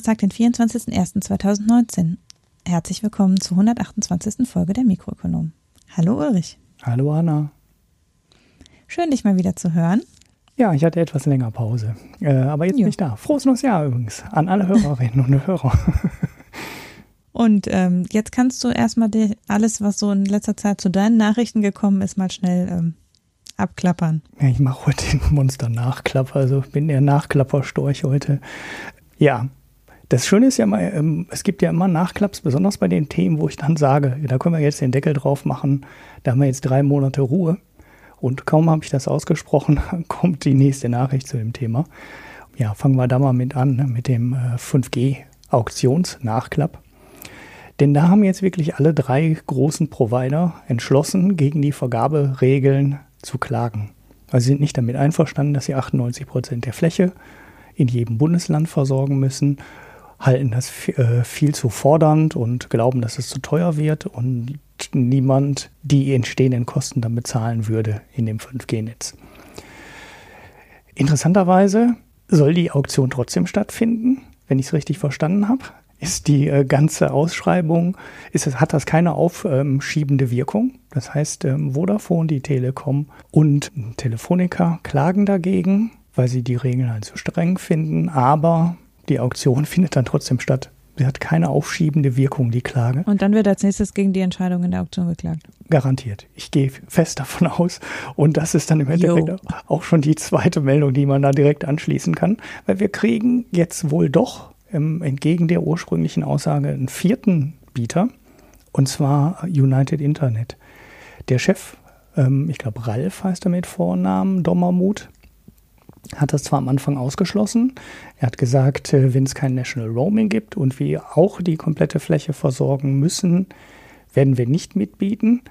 Donnerstag, den 24.01.2019. Herzlich willkommen zur 128. Folge der Mikroökonom. Hallo Ulrich. Hallo Anna. Schön, dich mal wieder zu hören. Ja, ich hatte etwas länger Pause. Äh, aber jetzt jo. bin ich da. Frohes neues Jahr übrigens an alle Hörerinnen und Hörer. Und ähm, jetzt kannst du erstmal die, alles, was so in letzter Zeit zu deinen Nachrichten gekommen ist, mal schnell ähm, abklappern. Ja, ich mache heute den Monster-Nachklapper, also bin der Nachklapperstorch heute. Ja, das Schöne ist ja mal, ähm, es gibt ja immer Nachklaps, besonders bei den Themen, wo ich dann sage, da können wir jetzt den Deckel drauf machen, da haben wir jetzt drei Monate Ruhe. Und kaum habe ich das ausgesprochen, kommt die nächste Nachricht zu dem Thema. Ja, fangen wir da mal mit an, ne, mit dem 5G-Auktionsnachklapp. Äh, Denn da haben jetzt wirklich alle drei großen Provider entschlossen, gegen die Vergaberegeln zu klagen. Also sie sind nicht damit einverstanden, dass sie 98 Prozent der Fläche in jedem Bundesland versorgen müssen, halten das äh, viel zu fordernd und glauben, dass es zu teuer wird und niemand die entstehenden Kosten dann bezahlen würde in dem 5G-Netz. Interessanterweise soll die Auktion trotzdem stattfinden, wenn ich es richtig verstanden habe. Ist die äh, ganze Ausschreibung, ist hat das keine aufschiebende Wirkung? Das heißt, ähm, Vodafone, die Telekom und Telefonica klagen dagegen, weil sie die Regeln halt zu streng finden, aber die Auktion findet dann trotzdem statt. Sie hat keine aufschiebende Wirkung, die Klage. Und dann wird als nächstes gegen die Entscheidung in der Auktion geklagt. Garantiert. Ich gehe fest davon aus. Und das ist dann im Endeffekt Yo. auch schon die zweite Meldung, die man da direkt anschließen kann. Weil wir kriegen jetzt wohl doch ähm, entgegen der ursprünglichen Aussage einen vierten Bieter. Und zwar United Internet. Der Chef, ähm, ich glaube Ralf heißt er mit Vornamen, Dommermuth, hat das zwar am Anfang ausgeschlossen. Er hat gesagt, äh, wenn es kein National Roaming gibt und wir auch die komplette Fläche versorgen müssen, werden wir nicht mitbieten.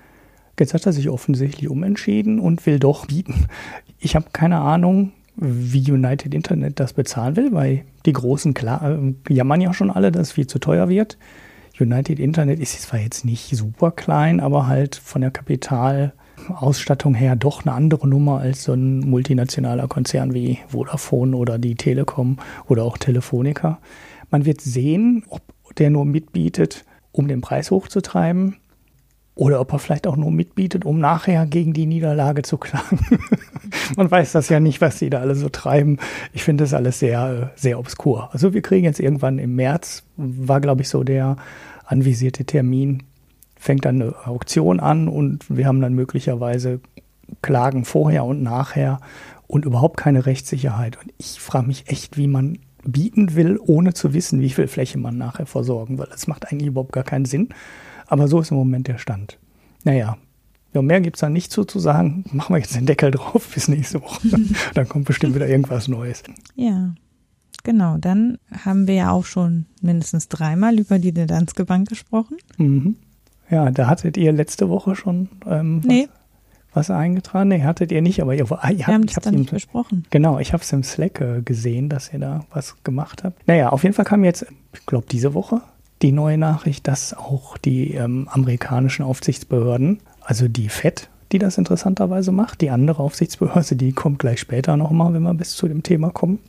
Jetzt hat er sich offensichtlich umentschieden und will doch bieten. Ich habe keine Ahnung, wie United Internet das bezahlen will, weil die Großen klar, äh, jammern ja schon alle, dass es viel zu teuer wird. United Internet ist zwar jetzt nicht super klein, aber halt von der Kapital- Ausstattung her doch eine andere Nummer als so ein multinationaler Konzern wie Vodafone oder die Telekom oder auch Telefonica. Man wird sehen, ob der nur mitbietet, um den Preis hochzutreiben oder ob er vielleicht auch nur mitbietet, um nachher gegen die Niederlage zu klagen. Man weiß das ja nicht, was sie da alle so treiben. Ich finde das alles sehr, sehr obskur. Also wir kriegen jetzt irgendwann im März, war glaube ich so der anvisierte Termin, fängt dann eine Auktion an und wir haben dann möglicherweise Klagen vorher und nachher und überhaupt keine Rechtssicherheit. Und ich frage mich echt, wie man bieten will, ohne zu wissen, wie viel Fläche man nachher versorgen will. Das macht eigentlich überhaupt gar keinen Sinn. Aber so ist im Moment der Stand. Naja, ja, mehr gibt es da nicht zu, zu sagen. Machen wir jetzt den Deckel drauf bis nächste Woche. dann kommt bestimmt wieder irgendwas Neues. Ja, genau. Dann haben wir ja auch schon mindestens dreimal über die Danske Bank gesprochen. Mhm. Ja, da hattet ihr letzte Woche schon ähm, nee. was, was, eingetragen. Nee, hattet ihr nicht, aber ihr, ah, ihr habt, Wir haben das dann nicht besprochen. Genau, ich habe es im Slack äh, gesehen, dass ihr da was gemacht habt. Naja, auf jeden Fall kam jetzt, ich glaube, diese Woche die neue Nachricht, dass auch die ähm, amerikanischen Aufsichtsbehörden, also die FED, die das interessanterweise macht, die andere Aufsichtsbehörde, die kommt gleich später nochmal, wenn wir bis zu dem Thema kommen.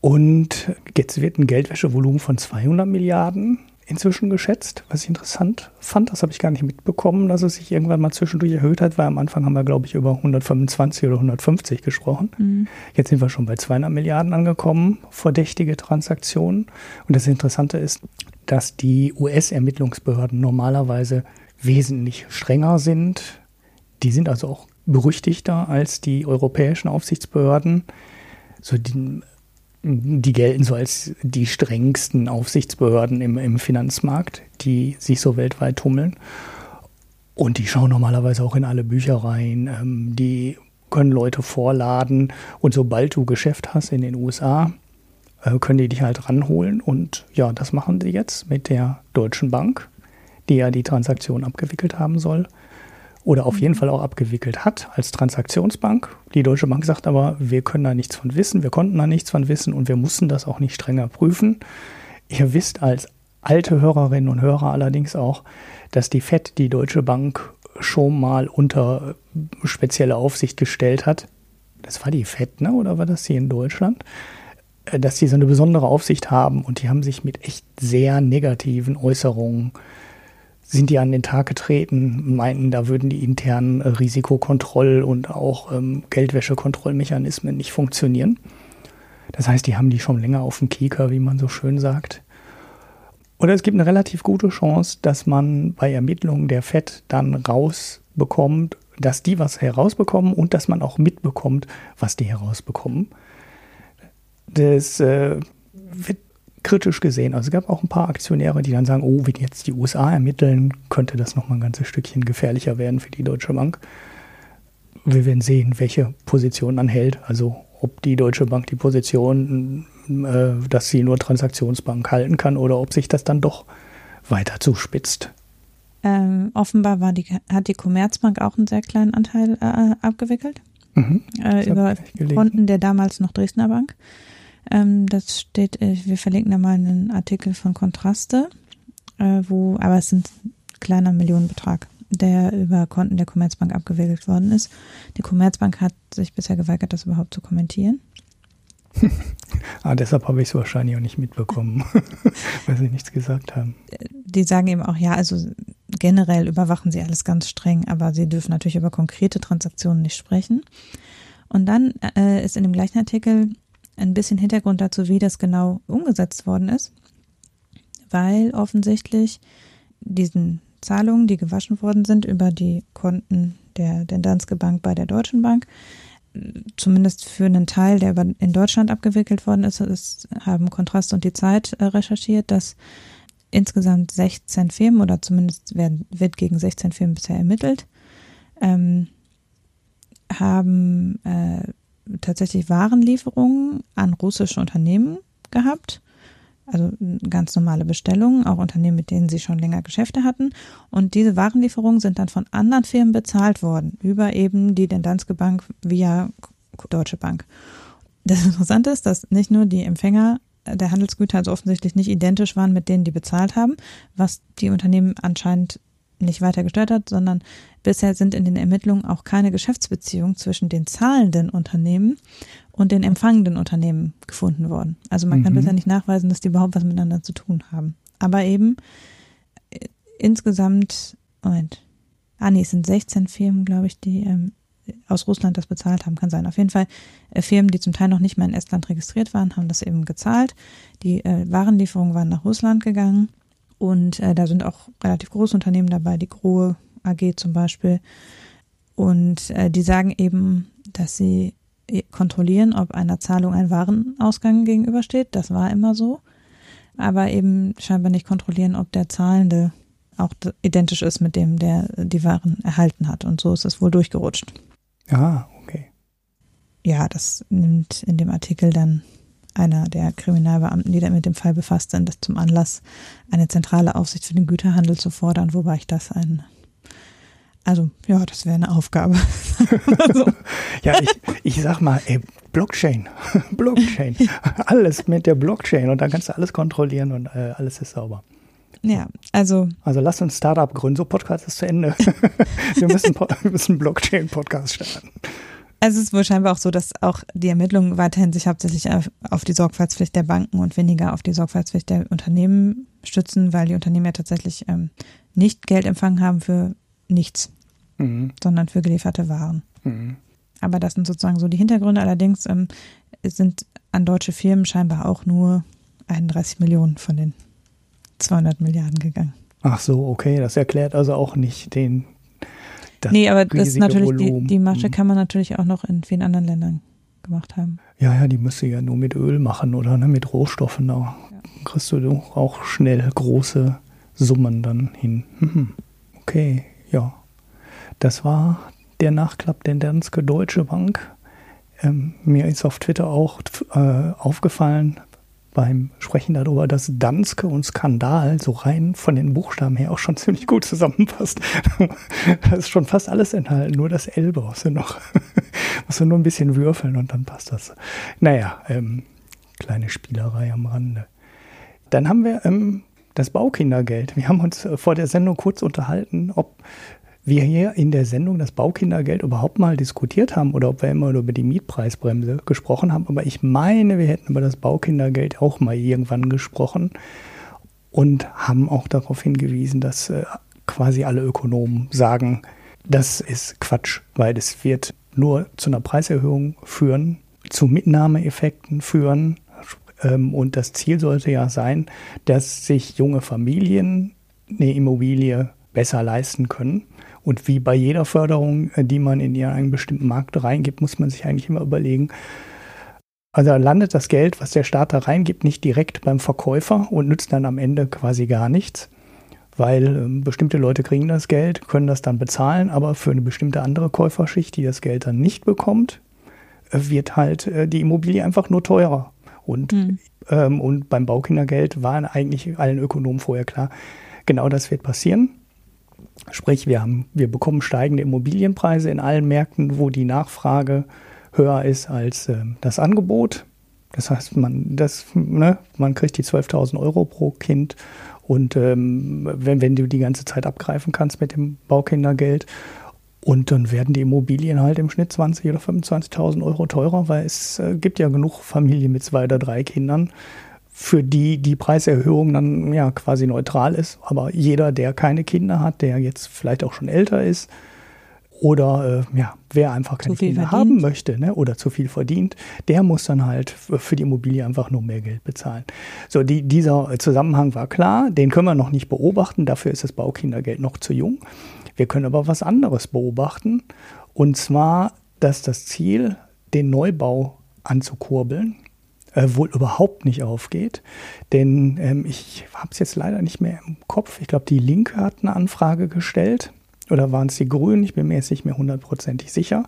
Und jetzt wird ein Geldwäschevolumen von 200 Milliarden inzwischen geschätzt, was ich interessant fand. Das habe ich gar nicht mitbekommen, dass es sich irgendwann mal zwischendurch erhöht hat, weil am Anfang haben wir, glaube ich, über 125 oder 150 gesprochen. Mhm. Jetzt sind wir schon bei 200 Milliarden angekommen, verdächtige Transaktionen. Und das Interessante ist, dass die US-Ermittlungsbehörden normalerweise wesentlich strenger sind. Die sind also auch berüchtigter als die europäischen Aufsichtsbehörden. So die, die gelten so als die strengsten Aufsichtsbehörden im, im Finanzmarkt, die sich so weltweit tummeln. Und die schauen normalerweise auch in alle Bücher rein. Ähm, die können Leute vorladen. Und sobald du Geschäft hast in den USA, äh, können die dich halt ranholen. Und ja, das machen sie jetzt mit der Deutschen Bank, die ja die Transaktion abgewickelt haben soll oder auf jeden mhm. Fall auch abgewickelt hat als Transaktionsbank. Die Deutsche Bank sagt aber, wir können da nichts von wissen, wir konnten da nichts von wissen und wir mussten das auch nicht strenger prüfen. Ihr wisst als alte Hörerinnen und Hörer allerdings auch, dass die FED die Deutsche Bank schon mal unter spezielle Aufsicht gestellt hat. Das war die FED, ne? oder war das hier in Deutschland? äh, dass sie so eine besondere Aufsicht haben und die haben sich mit echt sehr negativen Äußerungen sind die an den Tag getreten meinten, da würden die internen Risikokontroll- und auch ähm, Geldwäschekontrollmechanismen nicht funktionieren. Das heißt, die haben die schon länger auf dem Kieker, wie man so schön sagt. Oder es gibt eine relativ gute Chance, dass man bei Ermittlungen der FED dann rausbekommt, dass die was herausbekommen und dass man auch mitbekommt, was die herausbekommen. Das äh, wird kritisch gesehen. Also es gab auch ein paar Aktionäre, die dann sagen, oh, wenn jetzt die USA ermitteln, könnte das nochmal ein ganzes Stückchen gefährlicher werden für die Deutsche Bank. Wir werden sehen, welche Position man hält. Also ob die Deutsche Bank die Position, äh, dass sie nur Transaktionsbank halten kann oder ob sich das dann doch weiter zuspitzt. Ähm, offenbar war die, hat die Commerzbank auch einen sehr kleinen Anteil äh, abgewickelt. Mhm, äh, über Konten der damals noch Dresdner Bank. Ähm, das steht, äh, wir verlinken da mal einen Artikel von Kontraste, äh, wo, aber es sind kleiner Millionenbetrag, der über Konten der Commerzbank abgewickelt worden ist. Die Commerzbank hat sich bisher geweigert, das überhaupt zu kommentieren. ah, deshalb habe ich es wahrscheinlich auch nicht mitbekommen, weil sie nichts gesagt haben. Die sagen eben auch, ja, also generell überwachen sie alles ganz streng, aber sie dürfen natürlich über konkrete Transaktionen nicht sprechen. Und dann äh, ist in dem gleichen Artikel ein bisschen Hintergrund dazu, wie das genau umgesetzt worden ist, weil offensichtlich diesen Zahlungen, die gewaschen worden sind über die Konten der, der Danske Bank bei der Deutschen Bank, zumindest für einen Teil, der in Deutschland abgewickelt worden ist, ist haben Kontrast und die Zeit äh, recherchiert, dass insgesamt 16 Firmen oder zumindest werden, wird gegen 16 Firmen bisher ermittelt, ähm, haben äh, tatsächlich Warenlieferungen an russische Unternehmen gehabt. Also ganz normale Bestellungen, auch Unternehmen, mit denen sie schon länger Geschäfte hatten. Und diese Warenlieferungen sind dann von anderen Firmen bezahlt worden, über eben die Danske Bank via Deutsche Bank. Das Interessante ist, dass nicht nur die Empfänger der Handelsgüter also offensichtlich nicht identisch waren mit denen, die bezahlt haben, was die Unternehmen anscheinend nicht weiter gestört hat, sondern bisher sind in den Ermittlungen auch keine Geschäftsbeziehungen zwischen den zahlenden Unternehmen und den empfangenden Unternehmen gefunden worden. Also man mhm. kann bisher nicht nachweisen, dass die überhaupt was miteinander zu tun haben. Aber eben äh, insgesamt, Moment, ah nee, es sind 16 Firmen, glaube ich, die ähm, aus Russland das bezahlt haben, kann sein. Auf jeden Fall äh, Firmen, die zum Teil noch nicht mal in Estland registriert waren, haben das eben gezahlt. Die äh, Warenlieferungen waren nach Russland gegangen und äh, da sind auch relativ große Unternehmen dabei, die Grohe AG zum Beispiel. Und äh, die sagen eben, dass sie äh, kontrollieren, ob einer Zahlung ein Warenausgang gegenübersteht. Das war immer so. Aber eben scheinbar nicht kontrollieren, ob der Zahlende auch identisch ist mit dem, der die Waren erhalten hat. Und so ist es wohl durchgerutscht. Ah, okay. Ja, das nimmt in dem Artikel dann einer der Kriminalbeamten, die da mit dem Fall befasst sind, zum Anlass, eine zentrale Aufsicht für den Güterhandel zu fordern, wobei ich das ein also, ja, das wäre eine Aufgabe. also. ja, ich, ich sag mal, ey, Blockchain, Blockchain, alles mit der Blockchain und dann kannst du alles kontrollieren und äh, alles ist sauber. Ja, also. Also lass uns Startup gründen. So, Podcast ist zu Ende. wir müssen, wir müssen Blockchain-Podcast starten. Also es ist wohl scheinbar auch so, dass auch die Ermittlungen weiterhin sich hauptsächlich auf die Sorgfaltspflicht der Banken und weniger auf die Sorgfaltspflicht der Unternehmen stützen, weil die Unternehmen ja tatsächlich ähm, nicht Geld empfangen haben für nichts, mhm. sondern für gelieferte Waren. Mhm. Aber das sind sozusagen so die Hintergründe. Allerdings ähm, sind an deutsche Firmen scheinbar auch nur 31 Millionen von den 200 Milliarden gegangen. Ach so, okay. Das erklärt also auch nicht den. Das nee, aber das ist natürlich, die, die Masche mhm. kann man natürlich auch noch in vielen anderen Ländern gemacht haben. Ja, ja, die müsste ja nur mit Öl machen oder ne, mit Rohstoffen. Da ja. kriegst du auch schnell große Summen dann hin. Mhm. Okay, ja. Das war der Nachklapp der Danske Deutsche Bank. Ähm, mir ist auf Twitter auch äh, aufgefallen, beim Sprechen darüber, dass Danske und Skandal so rein von den Buchstaben her auch schon ziemlich gut zusammenpasst. da ist schon fast alles enthalten, nur das L brauchst du noch. musst du nur ein bisschen würfeln und dann passt das. Naja, ähm, kleine Spielerei am Rande. Dann haben wir ähm, das Baukindergeld. Wir haben uns äh, vor der Sendung kurz unterhalten, ob wir hier in der Sendung das Baukindergeld überhaupt mal diskutiert haben oder ob wir immer nur über die Mietpreisbremse gesprochen haben. Aber ich meine, wir hätten über das Baukindergeld auch mal irgendwann gesprochen und haben auch darauf hingewiesen, dass äh, quasi alle Ökonomen sagen, das ist Quatsch, weil es wird nur zu einer Preiserhöhung führen, zu Mitnahmeeffekten führen. Ähm, und das Ziel sollte ja sein, dass sich junge Familien eine Immobilie besser leisten können. Und wie bei jeder Förderung, äh, die man in einen bestimmten Markt reingibt, muss man sich eigentlich immer überlegen, also landet das Geld, was der Staat da reingibt, nicht direkt beim Verkäufer und nützt dann am Ende quasi gar nichts, weil äh, bestimmte Leute kriegen das Geld, können das dann bezahlen, aber für eine bestimmte andere Käuferschicht, die das Geld dann nicht bekommt, äh, wird halt äh, die Immobilie einfach nur teurer. Und, mhm. ähm, und beim Baukindergeld war eigentlich allen Ökonomen vorher klar, genau das wird passieren. Sprich, wir, haben, wir bekommen steigende Immobilienpreise in allen Märkten, wo die Nachfrage höher ist als äh, das Angebot. Das heißt, man, das, ne, man kriegt die 12.000 Euro pro Kind und ähm, wenn, wenn du die ganze Zeit abgreifen kannst mit dem Baukindergeld und dann werden die Immobilien halt im Schnitt 20.000 oder 25.000 Euro teurer, weil es äh, gibt ja genug Familien mit zwei oder drei Kindern, für die die Preiserhöhung dann ja quasi neutral ist. Aber jeder, der keine Kinder hat, der jetzt vielleicht auch schon älter ist oder äh, ja, wer einfach keine Kinder verdient. haben möchte ne, oder zu viel verdient, der muss dann halt für die Immobilie einfach nur mehr Geld bezahlen. So, die, dieser Zusammenhang war klar, den können wir noch nicht beobachten, dafür ist das Baukindergeld noch zu jung. Wir können aber was anderes beobachten und zwar, dass das Ziel, den Neubau anzukurbeln, äh, wohl überhaupt nicht aufgeht. Denn ähm, ich habe es jetzt leider nicht mehr im Kopf. Ich glaube, die Linke hat eine Anfrage gestellt. Oder waren es die Grünen? Ich bin mir jetzt nicht mehr hundertprozentig sicher.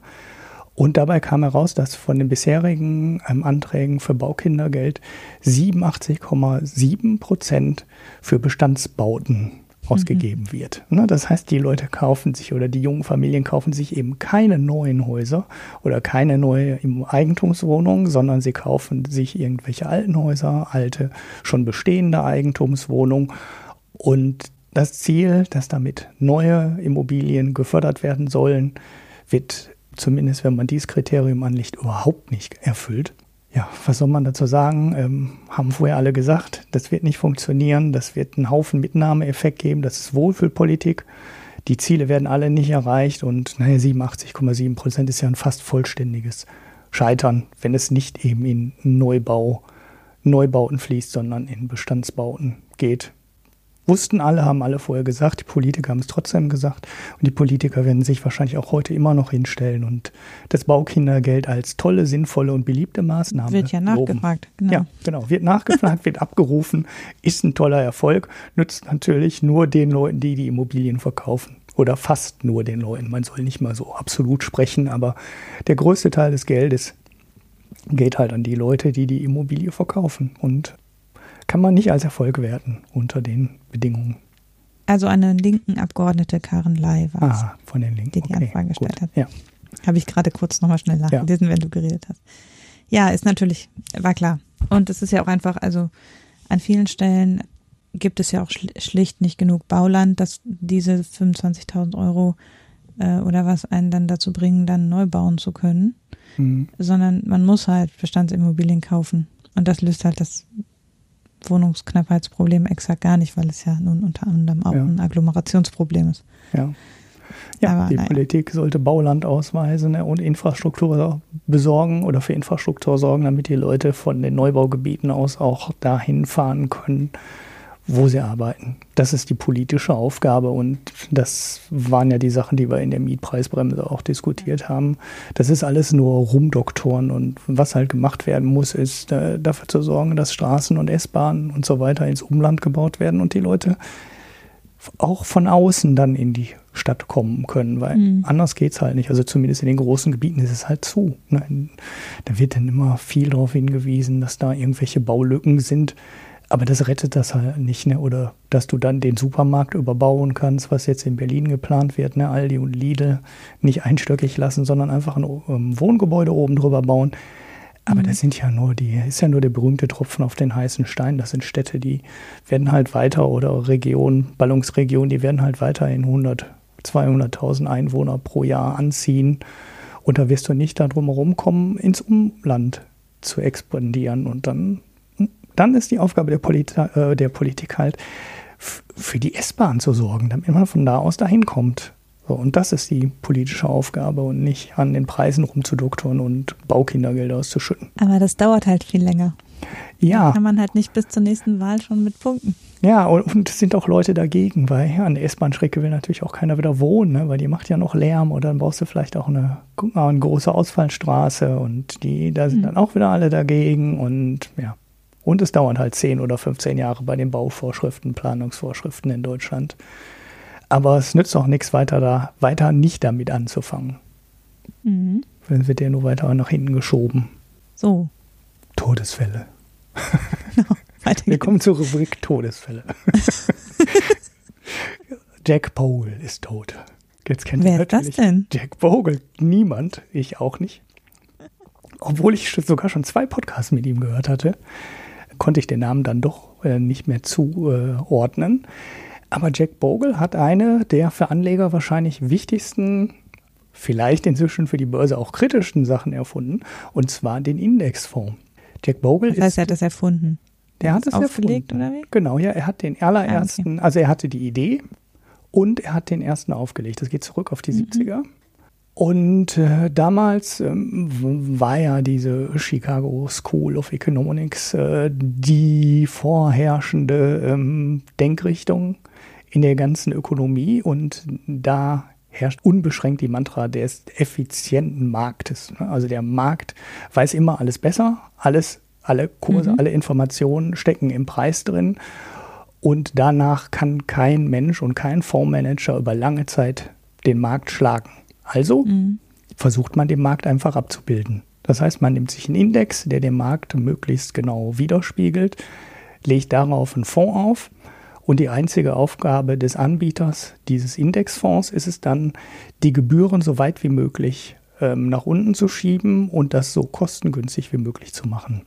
Und dabei kam heraus, dass von den bisherigen ähm, Anträgen für Baukindergeld 87,7 Prozent für Bestandsbauten ausgegeben mhm. wird. Ne, das heißt, die Leute kaufen sich oder die jungen Familien kaufen sich eben keine neuen Häuser oder keine neue Eigentumswohnungen, sondern sie kaufen sich irgendwelche alten Häuser, alte, schon bestehende Eigentumswohnungen. Und das Ziel, dass damit neue Immobilien gefördert werden sollen, wird zumindest, wenn man dieses Kriterium anlegt, überhaupt nicht erfüllt ja, was soll man dazu sagen? Ähm, haben vorher alle gesagt, das wird nicht funktionieren, das wird einen Haufen Mitnahmeeffekt geben, das ist Wohlfühlpolitik. Die Ziele werden alle nicht erreicht und naja, 87,7 Prozent ist ja ein fast vollständiges Scheitern, wenn es nicht eben in Neubau, Neubauten fließt, sondern in Bestandsbauten geht. Wussten alle, haben alle vorher gesagt, die Politiker haben es trotzdem gesagt und die Politiker werden sich wahrscheinlich auch heute immer noch hinstellen und das Baukindergeld als tolle, sinnvolle und beliebte Maßnahme. Wird ja nachgefragt, genau. Ja, genau. Wird nachgefragt, wird abgerufen, ist ein toller Erfolg, nützt natürlich nur den Leuten, die die Immobilien verkaufen. Oder fast nur den Leuten. Man soll nicht mal so absolut sprechen, aber der größte Teil des Geldes geht halt an die Leute, die die Immobilie verkaufen. Und kann man nicht als Erfolg werten unter den Bedingungen. Also eine linken Abgeordnete Karen Lai war es. Ah, von den Linken. Die die okay, Anfrage gestellt gut. hat. Ja. Habe ich gerade kurz nochmal schnell nachgelesen, ja. wenn du geredet hast. Ja, ist natürlich, war klar. Und es ist ja auch einfach, also an vielen Stellen gibt es ja auch schlicht nicht genug Bauland, dass diese 25.000 Euro äh, oder was einen dann dazu bringen, dann neu bauen zu können. Mhm. Sondern man muss halt Bestandsimmobilien kaufen. Und das löst halt das Wohnungsknappheitsproblem exakt gar nicht, weil es ja nun unter anderem auch ja. ein Agglomerationsproblem ist. Ja. Ja, Aber, die naja. Politik sollte Bauland ausweisen ne, und Infrastruktur besorgen oder für Infrastruktur sorgen, damit die Leute von den Neubaugebieten aus auch dahin fahren können, wo sie arbeiten. Das ist die politische Aufgabe und das waren ja die Sachen, die wir in der Mietpreisbremse auch diskutiert haben. Das ist alles nur Rumdoktoren und was halt gemacht werden muss, ist äh, dafür zu sorgen, dass Straßen und S-Bahnen und so weiter ins Umland gebaut werden und die Leute auch von außen dann in die Stadt kommen können, weil mhm. anders es halt nicht. Also zumindest in den großen Gebieten ist es halt zu. Ne? Da wird dann immer viel darauf hingewiesen, dass da irgendwelche Baulücken sind. Aber das rettet das halt nicht, ne? Oder dass du dann den Supermarkt überbauen kannst, was jetzt in Berlin geplant wird, ne? Aldi und Lidl nicht einstöckig lassen, sondern einfach ein ähm, Wohngebäude oben drüber bauen. Aber mhm. das sind ja nur die, ist ja nur der berühmte Tropfen auf den heißen Stein. Das sind Städte, die werden halt weiter oder Regionen, Ballungsregionen, die werden halt weiter in 100 200.000 Einwohner pro Jahr anziehen. Und da wirst du nicht darum herumkommen, ins Umland zu expandieren. Und dann, dann ist die Aufgabe der, Polit äh, der Politik halt, für die S-Bahn zu sorgen, damit man von da aus dahin kommt. So, und das ist die politische Aufgabe und nicht an den Preisen rumzudoktoren und Baukindergelder auszuschütten. Aber das dauert halt viel länger. Ja. Da kann man halt nicht bis zur nächsten Wahl schon mit punkten. Ja, und, und es sind auch Leute dagegen, weil ja, an der S-Bahn-Strecke will natürlich auch keiner wieder wohnen, ne, weil die macht ja noch Lärm oder dann brauchst du vielleicht auch eine, guck mal, eine große Ausfallstraße und die, da sind mhm. dann auch wieder alle dagegen und ja. Und es dauert halt 10 oder 15 Jahre bei den Bauvorschriften, Planungsvorschriften in Deutschland. Aber es nützt auch nichts weiter da, weiter nicht damit anzufangen. Mhm. Dann wird der nur weiter nach hinten geschoben. So. Todesfälle. Genau. Wir kommen zur Rubrik Todesfälle. Jack Bogle ist tot. Jetzt kennt Wer ist das denn? Jack Bogle. Niemand. Ich auch nicht. Obwohl ich sogar schon zwei Podcasts mit ihm gehört hatte, konnte ich den Namen dann doch äh, nicht mehr zuordnen. Aber Jack Bogle hat eine der für Anleger wahrscheinlich wichtigsten, vielleicht inzwischen für die Börse auch kritischsten Sachen erfunden, und zwar den Indexfonds. Jack Bogle das heißt, er hat das erfunden. Der hat es aufgelegt, oder wie? Genau, ja, er hat den allerersten, ah, okay. also er hatte die Idee und er hat den ersten aufgelegt. Das geht zurück auf die mhm. 70er. Und äh, damals ähm, war ja diese Chicago School of Economics äh, die vorherrschende ähm, Denkrichtung in der ganzen Ökonomie und da herrscht unbeschränkt die Mantra des effizienten Marktes. Also der Markt weiß immer alles besser, alles alle Kurse, mhm. alle Informationen stecken im Preis drin. Und danach kann kein Mensch und kein Fondsmanager über lange Zeit den Markt schlagen. Also mhm. versucht man den Markt einfach abzubilden. Das heißt, man nimmt sich einen Index, der den Markt möglichst genau widerspiegelt, legt darauf einen Fonds auf und die einzige Aufgabe des Anbieters dieses Indexfonds ist es dann, die Gebühren so weit wie möglich ähm, nach unten zu schieben und das so kostengünstig wie möglich zu machen.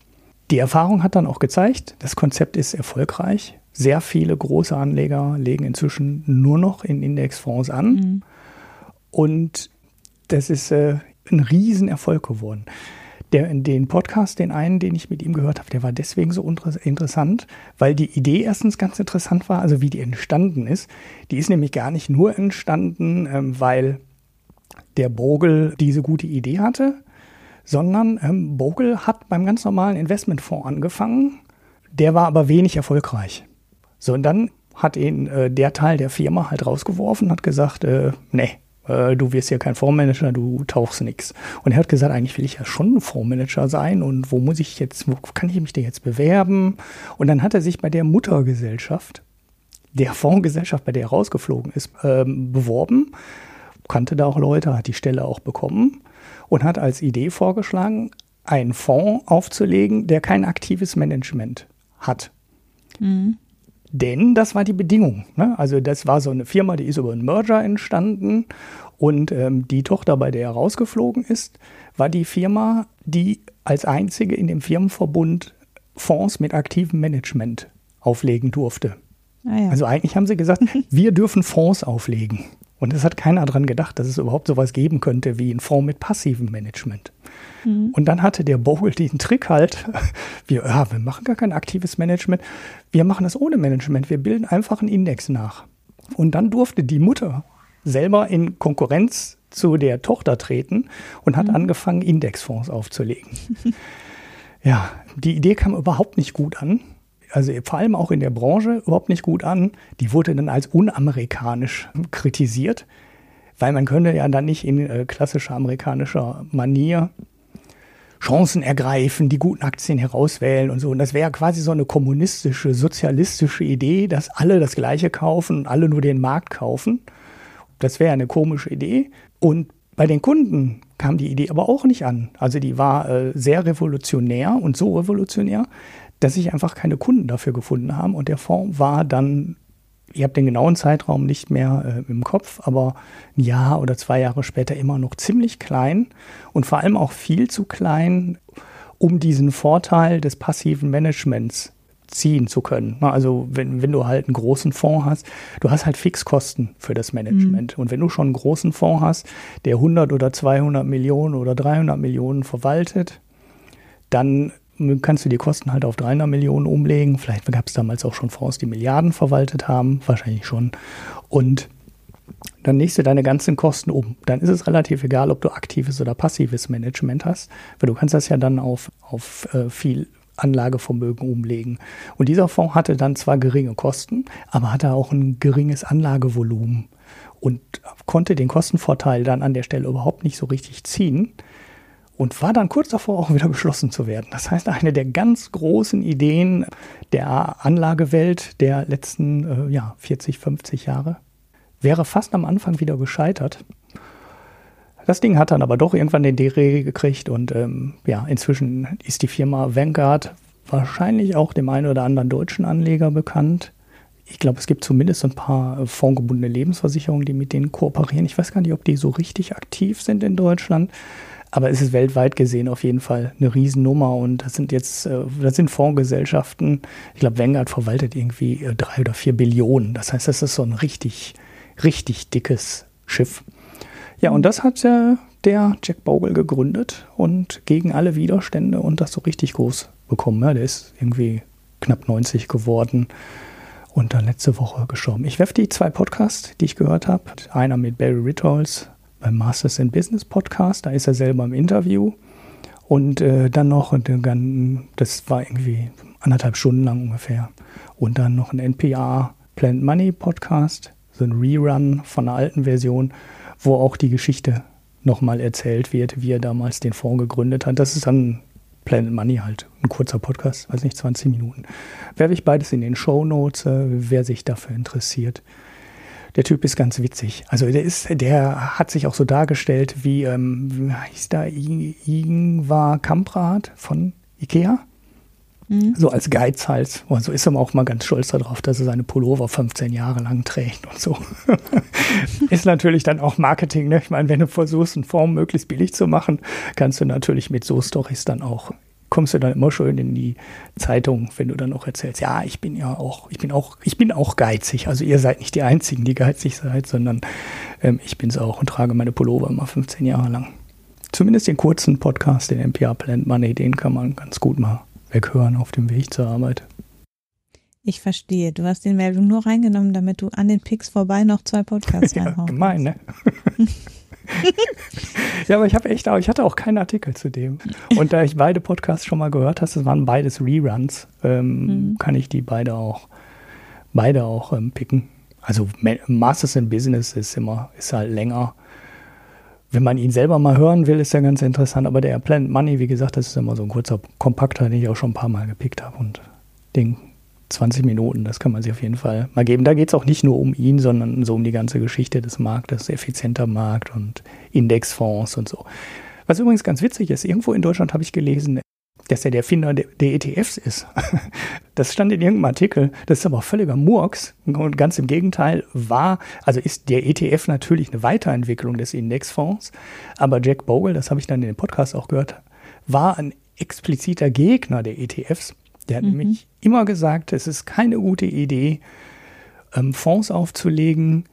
Die Erfahrung hat dann auch gezeigt, das Konzept ist erfolgreich. Sehr viele große Anleger legen inzwischen nur noch in Indexfonds an. Mhm. Und das ist äh, ein Riesenerfolg geworden. Der, den Podcast, den einen, den ich mit ihm gehört habe, der war deswegen so interessant, weil die Idee erstens ganz interessant war, also wie die entstanden ist. Die ist nämlich gar nicht nur entstanden, ähm, weil der Bogle diese gute Idee hatte, sondern ähm, Bogle hat beim ganz normalen Investmentfonds angefangen. Der war aber wenig erfolgreich. So, und dann hat ihn äh, der Teil der Firma halt rausgeworfen, hat gesagt, äh, nee, äh, du wirst ja kein Fondsmanager, du tauchst nix. Und er hat gesagt, eigentlich will ich ja schon ein Fondsmanager sein und wo muss ich jetzt, wo kann ich mich denn jetzt bewerben? Und dann hat er sich bei der Muttergesellschaft, der Fondsgesellschaft, bei der er rausgeflogen ist, ähm, beworben, kannte da auch Leute, hat die Stelle auch bekommen und hat als Idee vorgeschlagen, einen Fonds aufzulegen, der kein aktives Management hat. Mhm. Denn das war die Bedingung. Ne? Also das war so eine Firma, die ist über einen Merger entstanden und ähm, die Tochter, bei der er rausgeflogen ist, war die Firma, die als einzige in dem Firmenverbund Fonds mit aktivem Management auflegen durfte. Ah ja. Also eigentlich haben sie gesagt, wir dürfen Fonds auflegen. Und es hat keiner daran gedacht, dass es überhaupt sowas geben könnte wie ein Fonds mit passivem Management. Mhm. Und dann hatte der Bogle den Trick halt, wir, ja, wir machen gar kein aktives Management, wir machen das ohne Management, wir bilden einfach einen Index nach. Und dann durfte die Mutter selber in Konkurrenz zu der Tochter treten und hat mhm. angefangen, Indexfonds aufzulegen. ja, die Idee kam überhaupt nicht gut an also vor allem auch in der Branche überhaupt nicht gut an. Die wurde dann als unamerikanisch kritisiert, weil man könnte ja dann nicht in äh, klassischer amerikanischer Manier Chancen ergreifen, die guten Aktien herauswählen und so. Und das wäre quasi so eine kommunistische, sozialistische Idee, dass alle das Gleiche kaufen und alle nur den Markt kaufen. Das wäre eine komische Idee. Und bei den Kunden kam die Idee aber auch nicht an. Also die war äh, sehr revolutionär und so revolutionär, dass sich einfach keine Kunden dafür gefunden haben. Und der Fonds war dann, ich habe den genauen Zeitraum nicht mehr äh, im Kopf, aber ein Jahr oder zwei Jahre später immer noch ziemlich klein und vor allem auch viel zu klein, um diesen Vorteil des passiven Managements ziehen zu können. Also wenn, wenn du halt einen großen Fonds hast, du hast halt Fixkosten für das Management. Mhm. Und wenn du schon einen großen Fonds hast, der 100 oder 200 Millionen oder 300 Millionen verwaltet, dann kannst du die Kosten halt auf 300 Millionen umlegen. Vielleicht gab es damals auch schon Fonds, die Milliarden verwaltet haben, wahrscheinlich schon. Und dann legst du deine ganzen Kosten um. Dann ist es relativ egal, ob du aktives oder passives Management hast, weil du kannst das ja dann auf, auf äh, viel Anlagevermögen umlegen. Und dieser Fonds hatte dann zwar geringe Kosten, aber hatte auch ein geringes Anlagevolumen und konnte den Kostenvorteil dann an der Stelle überhaupt nicht so richtig ziehen und war dann kurz davor auch wieder geschlossen zu werden. Das heißt, eine der ganz großen Ideen der Anlagewelt der letzten äh, ja, 40, 50 Jahre wäre fast am Anfang wieder gescheitert. Das Ding hat dann aber doch irgendwann den Dreh gekriegt und ähm, ja, inzwischen ist die Firma Vanguard wahrscheinlich auch dem einen oder anderen deutschen Anleger bekannt. Ich glaube, es gibt zumindest ein paar fondgebundene Lebensversicherungen, die mit denen kooperieren. Ich weiß gar nicht, ob die so richtig aktiv sind in Deutschland. Aber es ist weltweit gesehen auf jeden Fall eine Riesennummer und das sind jetzt, äh, das sind Fondsgesellschaften. Ich glaube, Vanguard verwaltet irgendwie äh, drei oder vier Billionen. Das heißt, das ist so ein richtig richtig dickes Schiff. Ja, und das hat der Jack Bogle gegründet und gegen alle Widerstände und das so richtig groß bekommen. Ja, der ist irgendwie knapp 90 geworden und dann letzte Woche gestorben. Ich werfe die zwei Podcasts, die ich gehört habe. Einer mit Barry Ritholz beim Masters in Business Podcast, da ist er selber im Interview. Und äh, dann noch, das war irgendwie anderthalb Stunden lang ungefähr. Und dann noch ein NPR Plant Money Podcast so ein Rerun von einer alten Version, wo auch die Geschichte nochmal erzählt wird, wie er damals den Fonds gegründet hat. Das ist dann Planet Money halt, ein kurzer Podcast, weiß nicht, 20 Minuten. Werfe ich beides in den Show Notes, äh, wer sich dafür interessiert. Der Typ ist ganz witzig. Also der ist, der hat sich auch so dargestellt wie, ähm, wie hieß da, Ingvar Kamprad von Ikea. Mhm. So als Geizhals. Und so ist er auch mal ganz stolz darauf, dass er seine Pullover 15 Jahre lang trägt und so. ist natürlich dann auch Marketing. Ne? Ich meine, wenn du versuchst, eine Form möglichst billig zu machen, kannst du natürlich mit so Stories dann auch kommst du dann immer schön in die Zeitung, wenn du dann auch erzählst, ja, ich bin ja auch, ich bin auch, ich bin auch geizig. Also ihr seid nicht die Einzigen, die geizig seid, sondern ähm, ich bin es auch und trage meine Pullover immer 15 Jahre lang. Zumindest den kurzen Podcast, den MPR Plant Money, den kann man ganz gut mal weghören auf dem Weg zur Arbeit. Ich verstehe. Du hast den Meldung nur reingenommen, damit du an den Picks vorbei noch zwei Podcasts ja, reinhauen Gemein, ne? ja, aber ich habe echt auch, ich hatte auch keinen Artikel zu dem. Und da ich beide Podcasts schon mal gehört hast, das waren beides Reruns, ähm, mhm. kann ich die beide auch, beide auch ähm, picken. Also Masters in Business ist immer, ist halt länger wenn man ihn selber mal hören will, ist er ganz interessant. Aber der Planet Money, wie gesagt, das ist immer so ein kurzer Kompakter, den ich auch schon ein paar Mal gepickt habe. Und den 20 Minuten, das kann man sich auf jeden Fall mal geben. Da geht es auch nicht nur um ihn, sondern so um die ganze Geschichte des Marktes, effizienter Markt und Indexfonds und so. Was übrigens ganz witzig ist, irgendwo in Deutschland habe ich gelesen, dass er der Erfinder der, ETFs ist. Das stand in irgendeinem Artikel. Das ist aber völliger Murks. Und ganz im Gegenteil war, also ist der ETF natürlich eine Weiterentwicklung des Indexfonds. Aber Jack Bogle, das habe ich dann in dem Podcast auch gehört, war ein expliziter Gegner der ETFs. Der hat mhm. nämlich immer gesagt, es ist keine gute Idee, ähm, Fonds aufzulegen,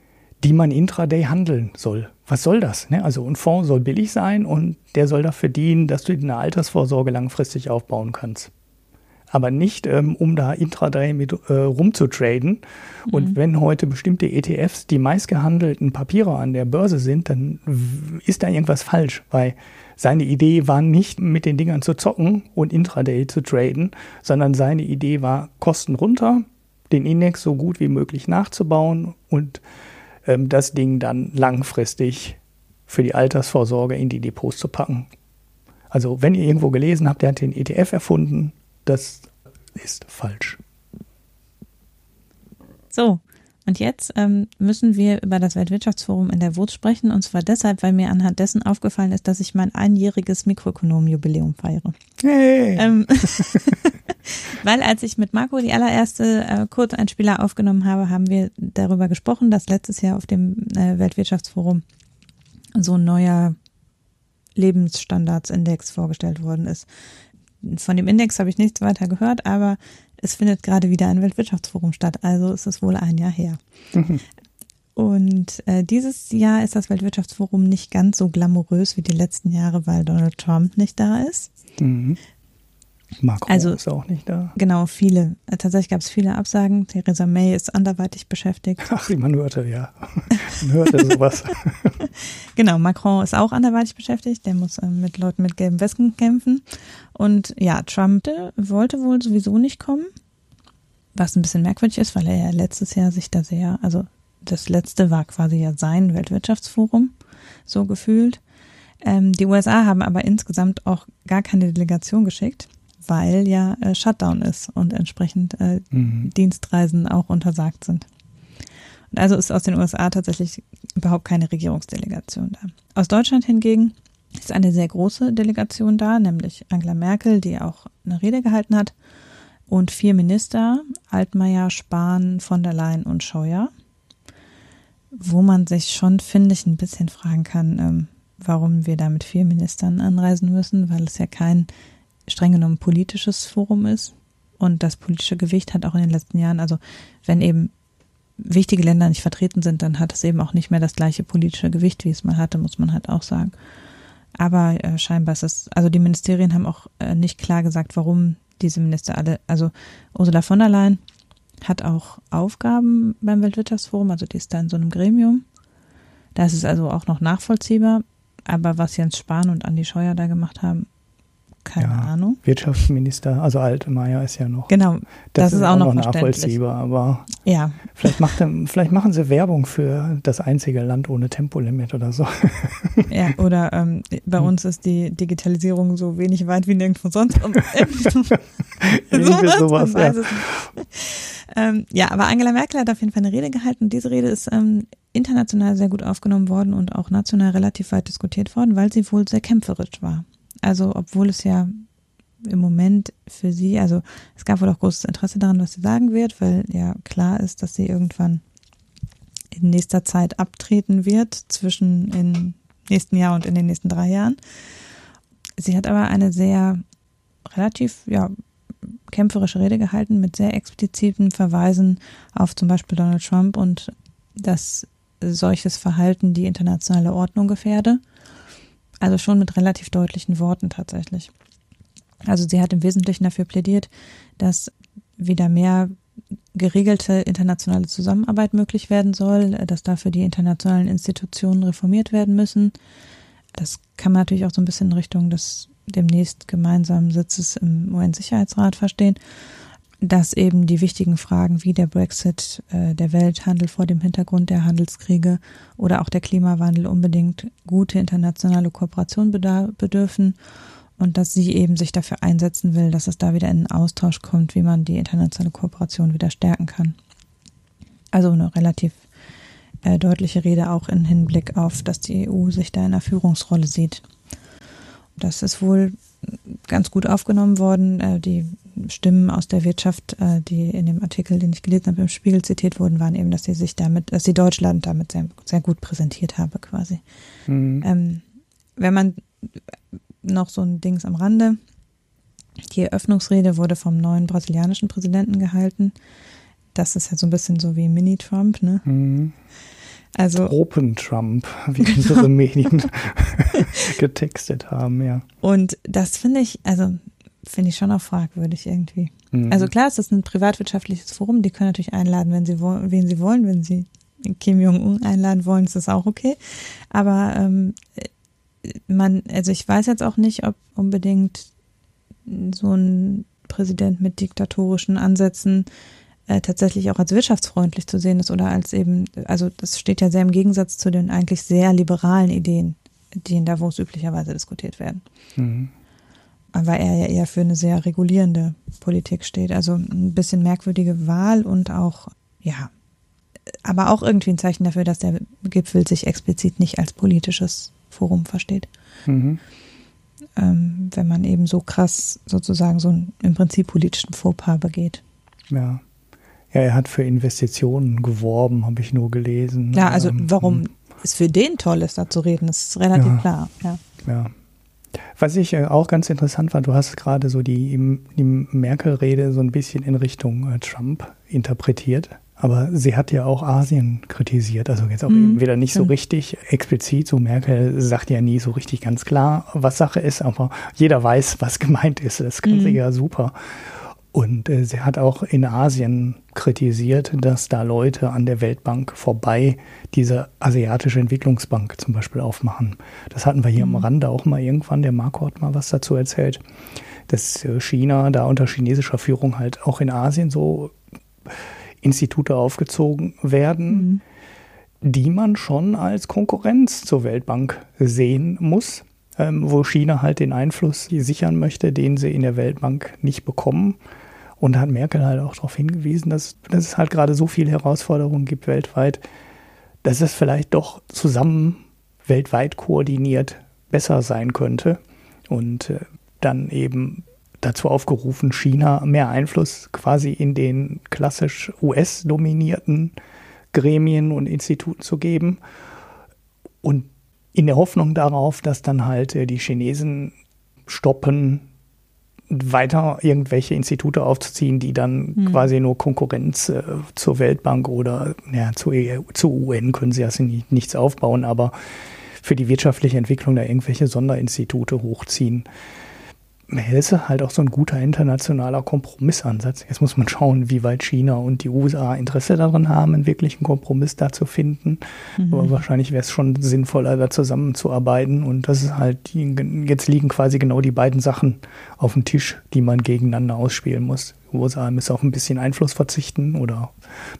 die man intraday handeln soll. Was soll das? Ne? Also ein Fonds soll billig sein und der soll dafür dienen, dass du eine Altersvorsorge langfristig aufbauen kannst. Aber nicht, ähm, um da intraday mit äh, rumzutraden. Mhm. Und wenn heute bestimmte ETFs die meistgehandelten Papiere an der Börse sind, dann ist da irgendwas falsch, weil seine Idee war nicht, mit den Dingern zu zocken und intraday zu traden, sondern seine Idee war, Kosten runter, den Index so gut wie möglich nachzubauen und ähm, das Ding dann langfristig für die Altersvorsorge in die Depots zu packen. Also wenn ihr irgendwo gelesen habt, der hat den ETF erfunden, das ist falsch. So, und jetzt ähm, müssen wir über das Weltwirtschaftsforum in der WUZ sprechen. Und zwar deshalb, weil mir anhand dessen aufgefallen ist, dass ich mein einjähriges Mikroökonom-Jubiläum feiere. Hey. Ähm, weil als ich mit Marco die allererste äh, Kurzeinspieler aufgenommen habe, haben wir darüber gesprochen, dass letztes Jahr auf dem äh, Weltwirtschaftsforum so ein neuer Lebensstandardsindex vorgestellt worden ist. Von dem Index habe ich nichts weiter gehört, aber es findet gerade wieder ein Weltwirtschaftsforum statt, also ist es wohl ein Jahr her. Mhm. Und äh, dieses Jahr ist das Weltwirtschaftsforum nicht ganz so glamourös wie die letzten Jahre, weil Donald Trump nicht da ist. Mhm. Macron also, ist auch nicht da. Genau, viele. Äh, tatsächlich gab es viele Absagen. Theresa May ist anderweitig beschäftigt. Ach, man hörte, ja. Man hörte sowas. genau, Macron ist auch anderweitig beschäftigt. Der muss äh, mit Leuten mit gelben Westen kämpfen. Und ja, Trump wollte wohl sowieso nicht kommen. Was ein bisschen merkwürdig ist, weil er ja letztes Jahr sich da sehr, also das letzte war quasi ja sein Weltwirtschaftsforum, so gefühlt. Ähm, die USA haben aber insgesamt auch gar keine Delegation geschickt weil ja äh, Shutdown ist und entsprechend äh, mhm. Dienstreisen auch untersagt sind. Und also ist aus den USA tatsächlich überhaupt keine Regierungsdelegation da. Aus Deutschland hingegen ist eine sehr große Delegation da, nämlich Angela Merkel, die auch eine Rede gehalten hat, und vier Minister, Altmaier, Spahn, von der Leyen und Scheuer, wo man sich schon, finde ich, ein bisschen fragen kann, ähm, warum wir da mit vier Ministern anreisen müssen, weil es ja kein streng genommen politisches Forum ist. Und das politische Gewicht hat auch in den letzten Jahren, also wenn eben wichtige Länder nicht vertreten sind, dann hat es eben auch nicht mehr das gleiche politische Gewicht, wie es mal hatte, muss man halt auch sagen. Aber äh, scheinbar ist es, also die Ministerien haben auch äh, nicht klar gesagt, warum diese Minister alle, also Ursula von der Leyen hat auch Aufgaben beim Weltwirtschaftsforum, also die ist da in so einem Gremium. Da ist es also auch noch nachvollziehbar. Aber was Jens Spahn und Andi Scheuer da gemacht haben, keine ja, Ahnung. Wirtschaftsminister, also Altmaier ist ja noch. Genau, das, das ist, ist, auch, noch, nachvollziehbar, aber ja. vielleicht, macht, vielleicht machen sie Werbung für das einzige Land ohne Tempolimit oder so. Ja, oder ähm, bei hm. uns ist die Digitalisierung so wenig weit wie nirgendwo sonst. Sowas, sowas ja. Ähm, ja, aber Angela Merkel hat auf jeden Fall eine Rede gehalten. Diese Rede ist ähm, international sehr gut aufgenommen worden und auch national relativ weit diskutiert worden, weil sie wohl sehr kämpferisch war. Also, obwohl es ja im Moment für sie, also es gab wohl auch großes Interesse daran, was sie sagen wird, weil ja klar ist, dass sie irgendwann in nächster Zeit abtreten wird, zwischen im nächsten Jahr und in den nächsten drei Jahren. Sie hat aber eine sehr relativ, ja, kämpferische Rede gehalten mit sehr expliziten Verweisen auf zum Beispiel Donald Trump und dass solches Verhalten die internationale Ordnung gefährde. Also schon mit relativ deutlichen Worten tatsächlich. Also sie hat im Wesentlichen dafür plädiert, dass wieder mehr geregelte internationale Zusammenarbeit möglich werden soll, dass dafür die internationalen Institutionen reformiert werden müssen. Das kann man natürlich auch so ein bisschen in Richtung des demnächst gemeinsamen Sitzes im UN-Sicherheitsrat verstehen dass eben die wichtigen Fragen wie der Brexit, äh, der Welthandel vor dem Hintergrund der Handelskriege oder auch der Klimawandel unbedingt gute internationale Kooperation bedürfen und dass sie eben sich dafür einsetzen will, dass es da wieder in einen Austausch kommt, wie man die internationale Kooperation wieder stärken kann. Also eine relativ äh, deutliche Rede auch im Hinblick auf, dass die EU sich da in einer Führungsrolle sieht. Das ist wohl ganz gut aufgenommen worden. Äh, die Stimmen aus der Wirtschaft, äh, die in dem Artikel, den ich gelesen habe, im Spiegel zitiert wurden, waren eben, dass sie sich damit, dass sie Deutschland damit sehr, sehr gut präsentiert habe, quasi. Mhm. Ähm, wenn man noch so ein Dings am Rande, die Eröffnungsrede wurde vom neuen brasilianischen Präsidenten gehalten. Das ist ja so ein bisschen so wie Mini-Trump, ne? Mhm. Also Tropen-Trump, wie genau. unsere Medien getextet haben, ja. Und das finde ich, also finde ich schon auch fragwürdig irgendwie. Mhm. Also klar, es ist ein privatwirtschaftliches Forum, die können natürlich einladen, wenn sie wen sie wollen, wenn sie Kim Jong-un einladen wollen, ist das auch okay. Aber ähm, man, also ich weiß jetzt auch nicht, ob unbedingt so ein Präsident mit diktatorischen Ansätzen äh, tatsächlich auch als wirtschaftsfreundlich zu sehen ist oder als eben, also das steht ja sehr im Gegensatz zu den eigentlich sehr liberalen Ideen, die in Davos üblicherweise diskutiert werden. Mhm weil er ja eher für eine sehr regulierende Politik steht. Also ein bisschen merkwürdige Wahl und auch, ja, aber auch irgendwie ein Zeichen dafür, dass der Gipfel sich explizit nicht als politisches Forum versteht. Mhm. Ähm, wenn man eben so krass sozusagen so einen im Prinzip politischen Fauxpas begeht. Ja. Ja, er hat für Investitionen geworben, habe ich nur gelesen. Ja, also ähm, warum hm. es für den toll ist, da zu reden, ist relativ ja. klar. Ja. ja. Was ich äh, auch ganz interessant fand, du hast gerade so die, die Merkel-Rede so ein bisschen in Richtung äh, Trump interpretiert. Aber sie hat ja auch Asien kritisiert, also jetzt auch mhm. eben wieder nicht so richtig explizit. So Merkel sagt ja nie so richtig ganz klar, was Sache ist, aber jeder weiß, was gemeint ist. Das kann mhm. sie ja super. Und äh, sie hat auch in Asien kritisiert, dass da Leute an der Weltbank vorbei diese asiatische Entwicklungsbank zum Beispiel aufmachen. Das hatten wir hier mhm. am Rande auch mal irgendwann. Der Marco hat mal was dazu erzählt, dass äh, China da unter chinesischer Führung halt auch in Asien so Institute aufgezogen werden, mhm. die man schon als Konkurrenz zur Weltbank sehen muss, ähm, wo China halt den Einfluss sichern möchte, den sie in der Weltbank nicht bekommen. Und hat Merkel halt auch darauf hingewiesen, dass, dass es halt gerade so viele Herausforderungen gibt weltweit, dass es vielleicht doch zusammen weltweit koordiniert besser sein könnte. Und äh, dann eben dazu aufgerufen, China mehr Einfluss quasi in den klassisch US-dominierten Gremien und Instituten zu geben. Und in der Hoffnung darauf, dass dann halt äh, die Chinesen stoppen, weiter irgendwelche Institute aufzuziehen, die dann mhm. quasi nur Konkurrenz äh, zur Weltbank oder ja, zu, e zu UN können sie ja nicht, nichts aufbauen, aber für die wirtschaftliche Entwicklung da irgendwelche Sonderinstitute hochziehen ist halt auch so ein guter internationaler Kompromissansatz. Jetzt muss man schauen, wie weit China und die USA Interesse daran haben, einen wirklichen Kompromiss da zu finden. Mhm. Aber wahrscheinlich wäre es schon sinnvoller, da zusammenzuarbeiten. Und das ist halt, jetzt liegen quasi genau die beiden Sachen auf dem Tisch, die man gegeneinander ausspielen muss. Die USA müssen auf ein bisschen Einfluss verzichten oder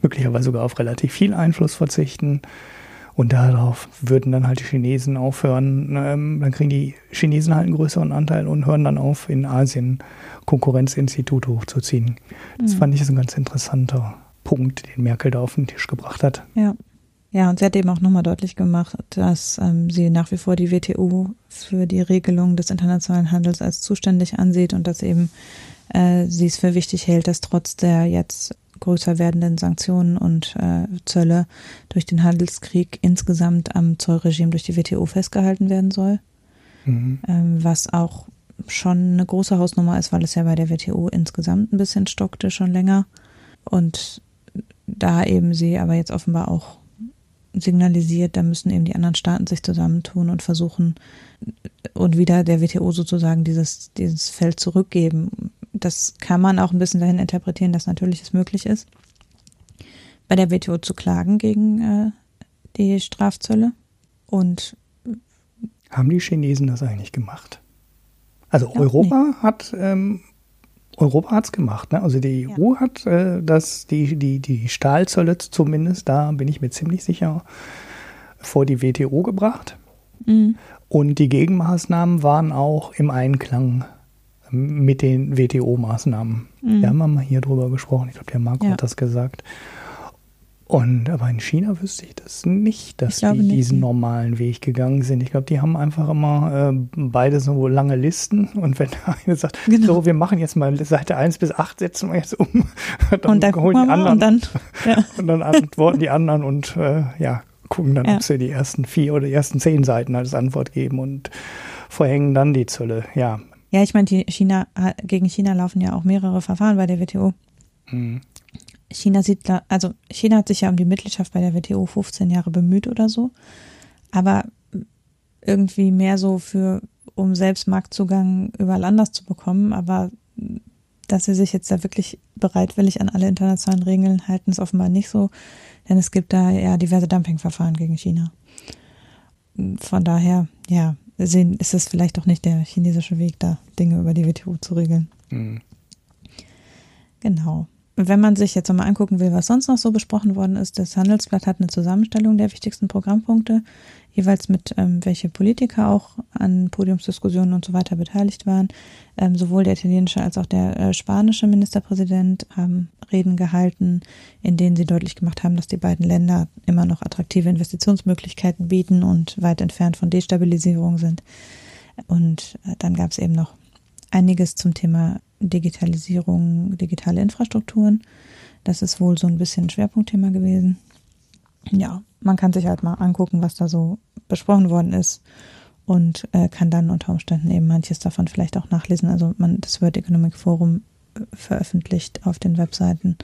möglicherweise sogar auf relativ viel Einfluss verzichten. Und darauf würden dann halt die Chinesen aufhören, ähm, dann kriegen die Chinesen halt einen größeren Anteil und hören dann auf, in Asien Konkurrenzinstitute hochzuziehen. Das mhm. fand ich so ein ganz interessanter Punkt, den Merkel da auf den Tisch gebracht hat. Ja. Ja, und sie hat eben auch nochmal deutlich gemacht, dass ähm, sie nach wie vor die WTO für die Regelung des internationalen Handels als zuständig ansieht und dass eben äh, sie es für wichtig hält, dass trotz der jetzt größer werdenden Sanktionen und äh, Zölle durch den Handelskrieg insgesamt am Zollregime durch die WTO festgehalten werden soll. Mhm. Ähm, was auch schon eine große Hausnummer ist, weil es ja bei der WTO insgesamt ein bisschen stockte schon länger. Und da eben sie aber jetzt offenbar auch signalisiert, da müssen eben die anderen Staaten sich zusammentun und versuchen und wieder der WTO sozusagen dieses, dieses Feld zurückgeben, das kann man auch ein bisschen dahin interpretieren, dass natürlich es möglich ist, bei der WTO zu klagen gegen äh, die Strafzölle. Und haben die Chinesen das eigentlich gemacht? Also Europa nicht. hat ähm, Europa hat's gemacht, ne? Also die EU ja. hat äh, das, die, die, die Stahlzölle zumindest, da bin ich mir ziemlich sicher, vor die WTO gebracht. Mhm. Und die Gegenmaßnahmen waren auch im Einklang mit den WTO-Maßnahmen. Mhm. Wir haben mal hier drüber gesprochen. Ich glaube, der Marco ja. hat das gesagt. Und aber in China wüsste ich das nicht, dass die nicht. diesen normalen Weg gegangen sind. Ich glaube, die haben einfach immer äh, beide so lange Listen und wenn der eine sagt, genau. so, wir machen jetzt mal Seite 1 bis 8, setzen wir jetzt um, dann, und dann holen die anderen und dann, ja. und dann antworten die anderen und äh, ja, gucken dann, ja. ob sie die ersten vier oder die ersten zehn Seiten als Antwort geben und verhängen dann die Zölle. Ja, ja, ich meine, China, gegen China laufen ja auch mehrere Verfahren bei der WTO. Mhm. China sieht, also China hat sich ja um die Mitgliedschaft bei der WTO 15 Jahre bemüht oder so, aber irgendwie mehr so für, um selbst Marktzugang überall anders zu bekommen, aber dass sie sich jetzt da wirklich bereitwillig an alle internationalen Regeln halten, ist offenbar nicht so, denn es gibt da ja diverse Dumpingverfahren gegen China. Von daher, ja, sehen, ist es vielleicht auch nicht der chinesische Weg, da Dinge über die WTO zu regeln. Mhm. Genau. Wenn man sich jetzt nochmal angucken will, was sonst noch so besprochen worden ist, das Handelsblatt hat eine Zusammenstellung der wichtigsten Programmpunkte, jeweils mit ähm, welche Politiker auch an Podiumsdiskussionen und so weiter beteiligt waren. Ähm, sowohl der italienische als auch der äh, spanische Ministerpräsident haben Reden gehalten, in denen sie deutlich gemacht haben, dass die beiden Länder immer noch attraktive Investitionsmöglichkeiten bieten und weit entfernt von Destabilisierung sind. Und äh, dann gab es eben noch einiges zum Thema Digitalisierung, digitale Infrastrukturen. Das ist wohl so ein bisschen ein Schwerpunktthema gewesen. Ja, man kann sich halt mal angucken, was da so besprochen worden ist. und äh, kann dann unter Umständen eben manches davon vielleicht auch nachlesen. Also man, das World Economic Forum äh, veröffentlicht auf den Webseiten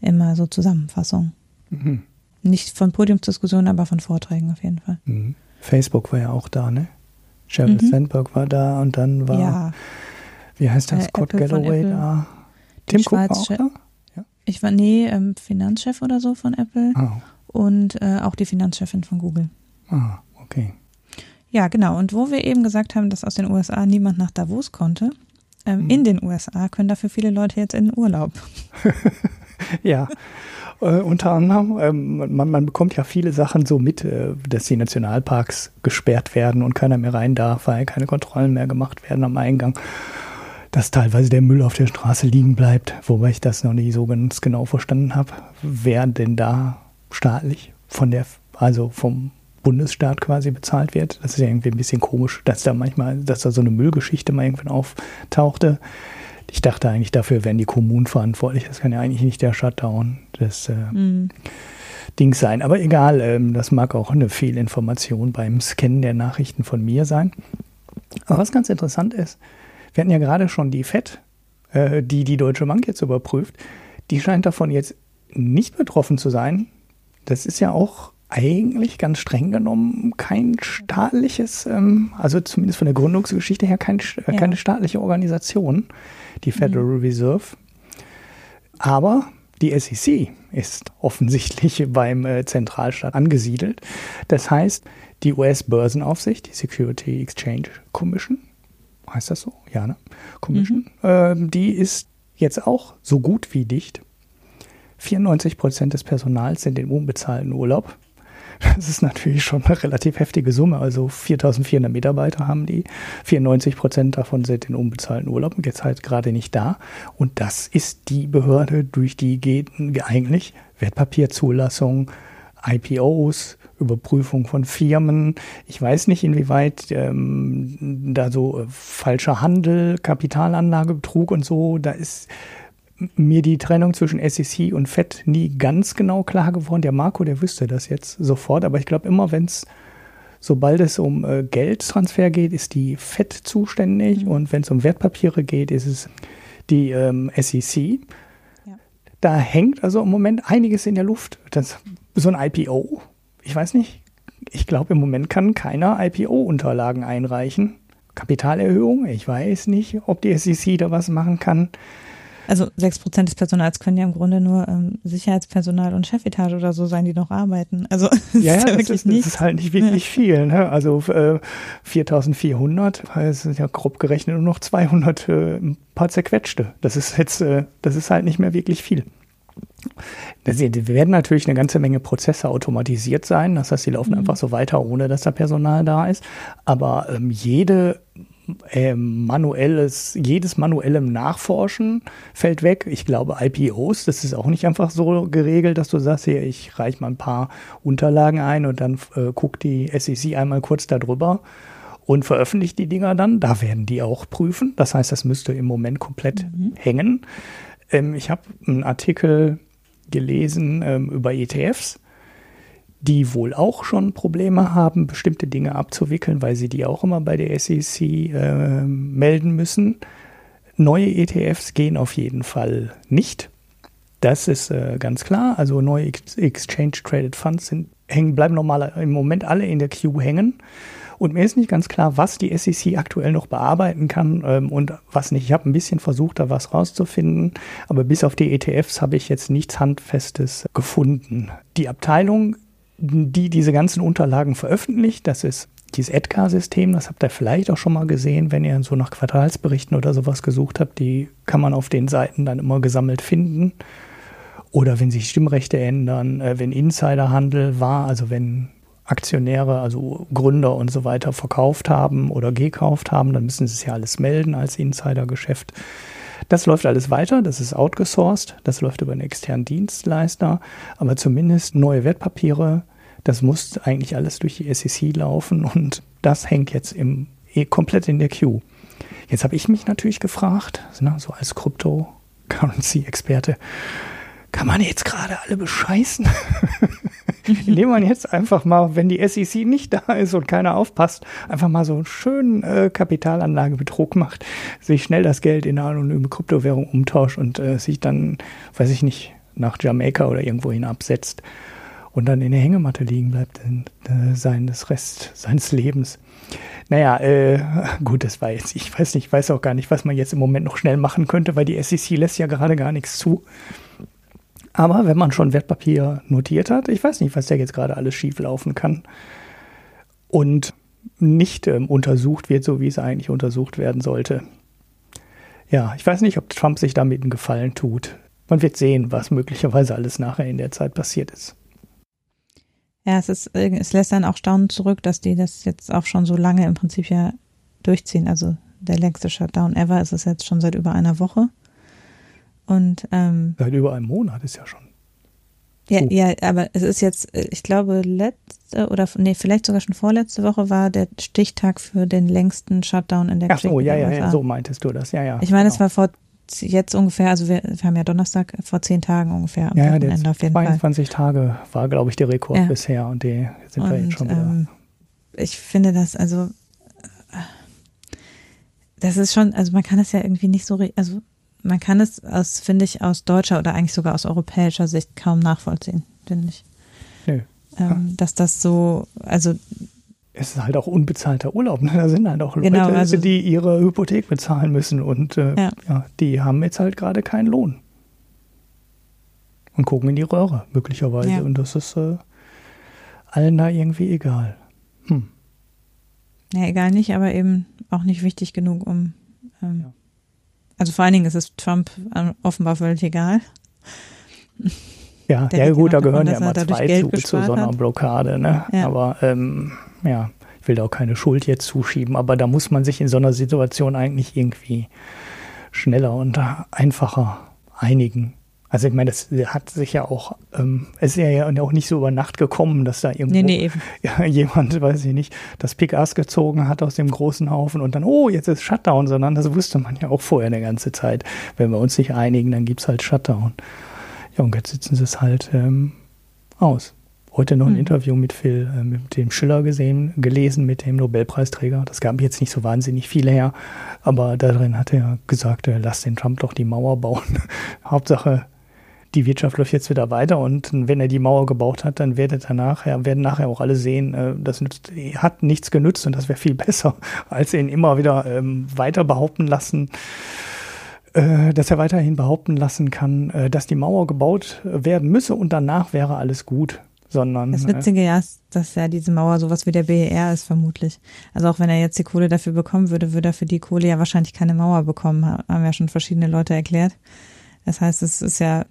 immer so Zusammenfassungen. Mhm. Nicht von Podiumsdiskussionen, aber von Vorträgen auf jeden Fall. Mhm. Facebook war ja auch da, ne? Sheryl mhm. Sandberg war da und dann war, ja. Wie heißt das, äh, Scott Apple Galloway da? Tim Cook war auch da? Ja. Ich war, nee, ähm, Finanzchef oder so von Apple oh. und äh, auch die Finanzchefin von Google. Ah, okay. Ja, genau. Und wo wir eben gesagt haben, dass aus den USA niemand nach Davos konnte, ähm, mhm. in den USA können dafür viele Leute jetzt in den Urlaub. ja. Äh, unter anderem, ähm, man, man, bekommt ja viele Sachen so mit, äh, dass die Nationalparks gesperrt werden und keiner mehr rein darf, weil keine Kontrollen mehr gemacht werden am Eingang. Dass teilweise der Müll auf der Straße liegen bleibt, wobei ich das noch nicht so ganz genau verstanden habe. Wer denn da staatlich von der, also vom Bundesstaat quasi bezahlt wird. Das ist ja irgendwie ein bisschen komisch, dass da manchmal, dass da so eine Müllgeschichte mal irgendwann auftauchte. Ich dachte eigentlich, dafür wären die Kommunen verantwortlich. Das kann ja eigentlich nicht der Shutdown des äh, mhm. Dings sein. Aber egal, ähm, das mag auch eine Fehlinformation beim Scannen der Nachrichten von mir sein. Aber was ganz interessant ist, wir hatten ja gerade schon die FED, äh, die die Deutsche Bank jetzt überprüft. Die scheint davon jetzt nicht betroffen zu sein. Das ist ja auch eigentlich ganz streng genommen kein staatliches, ähm, also zumindest von der Gründungsgeschichte her kein, äh, keine staatliche Organisation, die Federal mhm. Reserve. Aber die SEC ist offensichtlich beim äh, Zentralstaat angesiedelt. Das heißt, die US-Börsenaufsicht, die Security Exchange Commission, heißt das so? Ja, ne? Commission, mhm. äh, die ist jetzt auch so gut wie dicht. 94 Prozent des Personals sind im unbezahlten Urlaub. Das ist natürlich schon eine relativ heftige Summe. Also 4400 Mitarbeiter haben die. 94 Prozent davon sind in unbezahlten Urlaub und jetzt halt gerade nicht da. Und das ist die Behörde, durch die geht eigentlich Wertpapierzulassung, IPOs, Überprüfung von Firmen. Ich weiß nicht, inwieweit ähm, da so äh, falscher Handel, Kapitalanlagebetrug und so, da ist mir die Trennung zwischen SEC und FED nie ganz genau klar geworden. Der Marco, der wüsste das jetzt sofort, aber ich glaube immer, wenn es, sobald es um äh, Geldtransfer geht, ist die FED zuständig mhm. und wenn es um Wertpapiere geht, ist es die ähm, SEC. Ja. Da hängt also im Moment einiges in der Luft. Das, so ein IPO, ich weiß nicht, ich glaube im Moment kann keiner IPO-Unterlagen einreichen. Kapitalerhöhung, ich weiß nicht, ob die SEC da was machen kann. Also sechs Prozent des Personals können ja im Grunde nur ähm, Sicherheitspersonal und Chefetage oder so sein, die noch arbeiten. Also das ja, ist ja, wirklich ist, nicht. Das ist halt nicht wirklich ja. viel. Ne? Also äh, 4.400, das sind ja grob gerechnet nur noch 200 äh, ein paar zerquetschte. Das ist jetzt, äh, das ist halt nicht mehr wirklich viel. Das werden natürlich eine ganze Menge Prozesse automatisiert sein. Das heißt, die laufen mhm. einfach so weiter, ohne dass da Personal da ist. Aber ähm, jede äh, manuelles, jedes manuelle Nachforschen fällt weg. Ich glaube, IPOs, das ist auch nicht einfach so geregelt, dass du sagst, hier, ich reiche mal ein paar Unterlagen ein und dann äh, guckt die SEC einmal kurz darüber und veröffentlicht die Dinger dann. Da werden die auch prüfen. Das heißt, das müsste im Moment komplett mhm. hängen. Ähm, ich habe einen Artikel gelesen ähm, über ETFs die wohl auch schon Probleme haben, bestimmte Dinge abzuwickeln, weil sie die auch immer bei der SEC äh, melden müssen. Neue ETFs gehen auf jeden Fall nicht. Das ist äh, ganz klar. Also neue Ex Exchange Traded Funds sind, hängen, bleiben normal im Moment alle in der Queue hängen. Und mir ist nicht ganz klar, was die SEC aktuell noch bearbeiten kann ähm, und was nicht. Ich habe ein bisschen versucht, da was rauszufinden, aber bis auf die ETFs habe ich jetzt nichts Handfestes gefunden. Die Abteilung die diese ganzen Unterlagen veröffentlicht. Das ist dieses Edgar-System, das habt ihr vielleicht auch schon mal gesehen, wenn ihr so nach Quartalsberichten oder sowas gesucht habt. Die kann man auf den Seiten dann immer gesammelt finden. Oder wenn sich Stimmrechte ändern, äh, wenn Insiderhandel war, also wenn Aktionäre, also Gründer und so weiter verkauft haben oder gekauft haben, dann müssen sie es ja alles melden als Insidergeschäft. Das läuft alles weiter, das ist outgesourced, das läuft über einen externen Dienstleister, aber zumindest neue Wertpapiere, das muss eigentlich alles durch die SEC laufen und das hängt jetzt im, eh komplett in der Queue. Jetzt habe ich mich natürlich gefragt, so als Crypto-Currency-Experte, kann man jetzt gerade alle bescheißen? indem man jetzt einfach mal, wenn die SEC nicht da ist und keiner aufpasst, einfach mal so einen schönen äh, Kapitalanlagebetrug macht, sich schnell das Geld in eine anonyme Kryptowährung umtauscht und äh, sich dann, weiß ich nicht, nach Jamaika oder irgendwo hin absetzt und dann in der Hängematte liegen bleibt äh, seines Rest seines Lebens. Naja, äh, gut, das war jetzt, ich weiß nicht, ich weiß auch gar nicht, was man jetzt im Moment noch schnell machen könnte, weil die SEC lässt ja gerade gar nichts zu. Aber wenn man schon Wertpapier notiert hat, ich weiß nicht, was da jetzt gerade alles schief laufen kann und nicht ähm, untersucht wird, so wie es eigentlich untersucht werden sollte. Ja, ich weiß nicht, ob Trump sich damit einen Gefallen tut. Man wird sehen, was möglicherweise alles nachher in der Zeit passiert ist. Ja, es ist, es lässt dann auch Staunen zurück, dass die das jetzt auch schon so lange im Prinzip ja durchziehen. Also der längste Shutdown ever ist es jetzt schon seit über einer Woche. Und ähm, seit über einem Monat ist ja schon. Ja, ja, aber es ist jetzt, äh, ich glaube, letzte oder nee, vielleicht sogar schon vorletzte Woche war der Stichtag für den längsten Shutdown in der Ach so, ja, ja, ja, so meintest du das, ja, ja. Ich meine, genau. es war vor jetzt ungefähr, also wir, wir, haben ja Donnerstag vor zehn Tagen ungefähr am ja, Wochenende auf jeden 22 Fall. Tage war, glaube ich, der Rekord ja. bisher und die sind und, wir jetzt schon wieder. Ähm, ich finde das, also das ist schon, also man kann es ja irgendwie nicht so, also man kann es aus, finde ich, aus deutscher oder eigentlich sogar aus europäischer Sicht kaum nachvollziehen, finde ich. Nö. Ähm, dass das so, also es ist halt auch unbezahlter Urlaub. Ne? Da sind halt auch Leute, genau, also, die ihre Hypothek bezahlen müssen und äh, ja. ja. die haben jetzt halt gerade keinen Lohn. Und gucken in die Röhre, möglicherweise. Ja. Und das ist äh, allen da irgendwie egal. Hm. Ja, egal nicht, aber eben auch nicht wichtig genug, um. Ähm. Also vor allen Dingen ist es Trump äh, offenbar völlig egal. Ja, ja gut, da gehören ja immer zwei zu, zu so einer Blockade. Ne? Ja. Aber ähm, ja, ich will da auch keine Schuld jetzt zuschieben, aber da muss man sich in so einer Situation eigentlich irgendwie schneller und einfacher einigen. Also ich meine, das hat sich ja auch, ähm, es ist ja auch nicht so über Nacht gekommen, dass da irgendwo nee, nee, jemand, weiß ich nicht, das Pick-Ass gezogen hat aus dem großen Haufen und dann, oh, jetzt ist Shutdown, sondern das wusste man ja auch vorher eine ganze Zeit. Wenn wir uns nicht einigen, dann gibt es halt Shutdown. Ja, und jetzt sitzen sie es halt ähm, aus. Heute noch ein mhm. Interview mit Phil, äh, mit dem Schiller gesehen, gelesen, mit dem Nobelpreisträger. Das gab jetzt nicht so wahnsinnig viele her, aber darin hat er gesagt, äh, lass den Trump doch die Mauer bauen. Hauptsache, die Wirtschaft läuft jetzt wieder weiter und wenn er die Mauer gebaut hat, dann werdet danach, ja, werden nachher auch alle sehen, äh, das nützt, hat nichts genützt und das wäre viel besser, als ihn immer wieder ähm, weiter behaupten lassen äh, dass er weiterhin behaupten lassen kann, äh, dass die Mauer gebaut werden müsse und danach wäre alles gut. Sondern, das Witzige ja ist, dass ja diese Mauer sowas wie der BER ist, vermutlich. Also auch wenn er jetzt die Kohle dafür bekommen würde, würde er für die Kohle ja wahrscheinlich keine Mauer bekommen, haben ja schon verschiedene Leute erklärt. Das heißt, es ist ja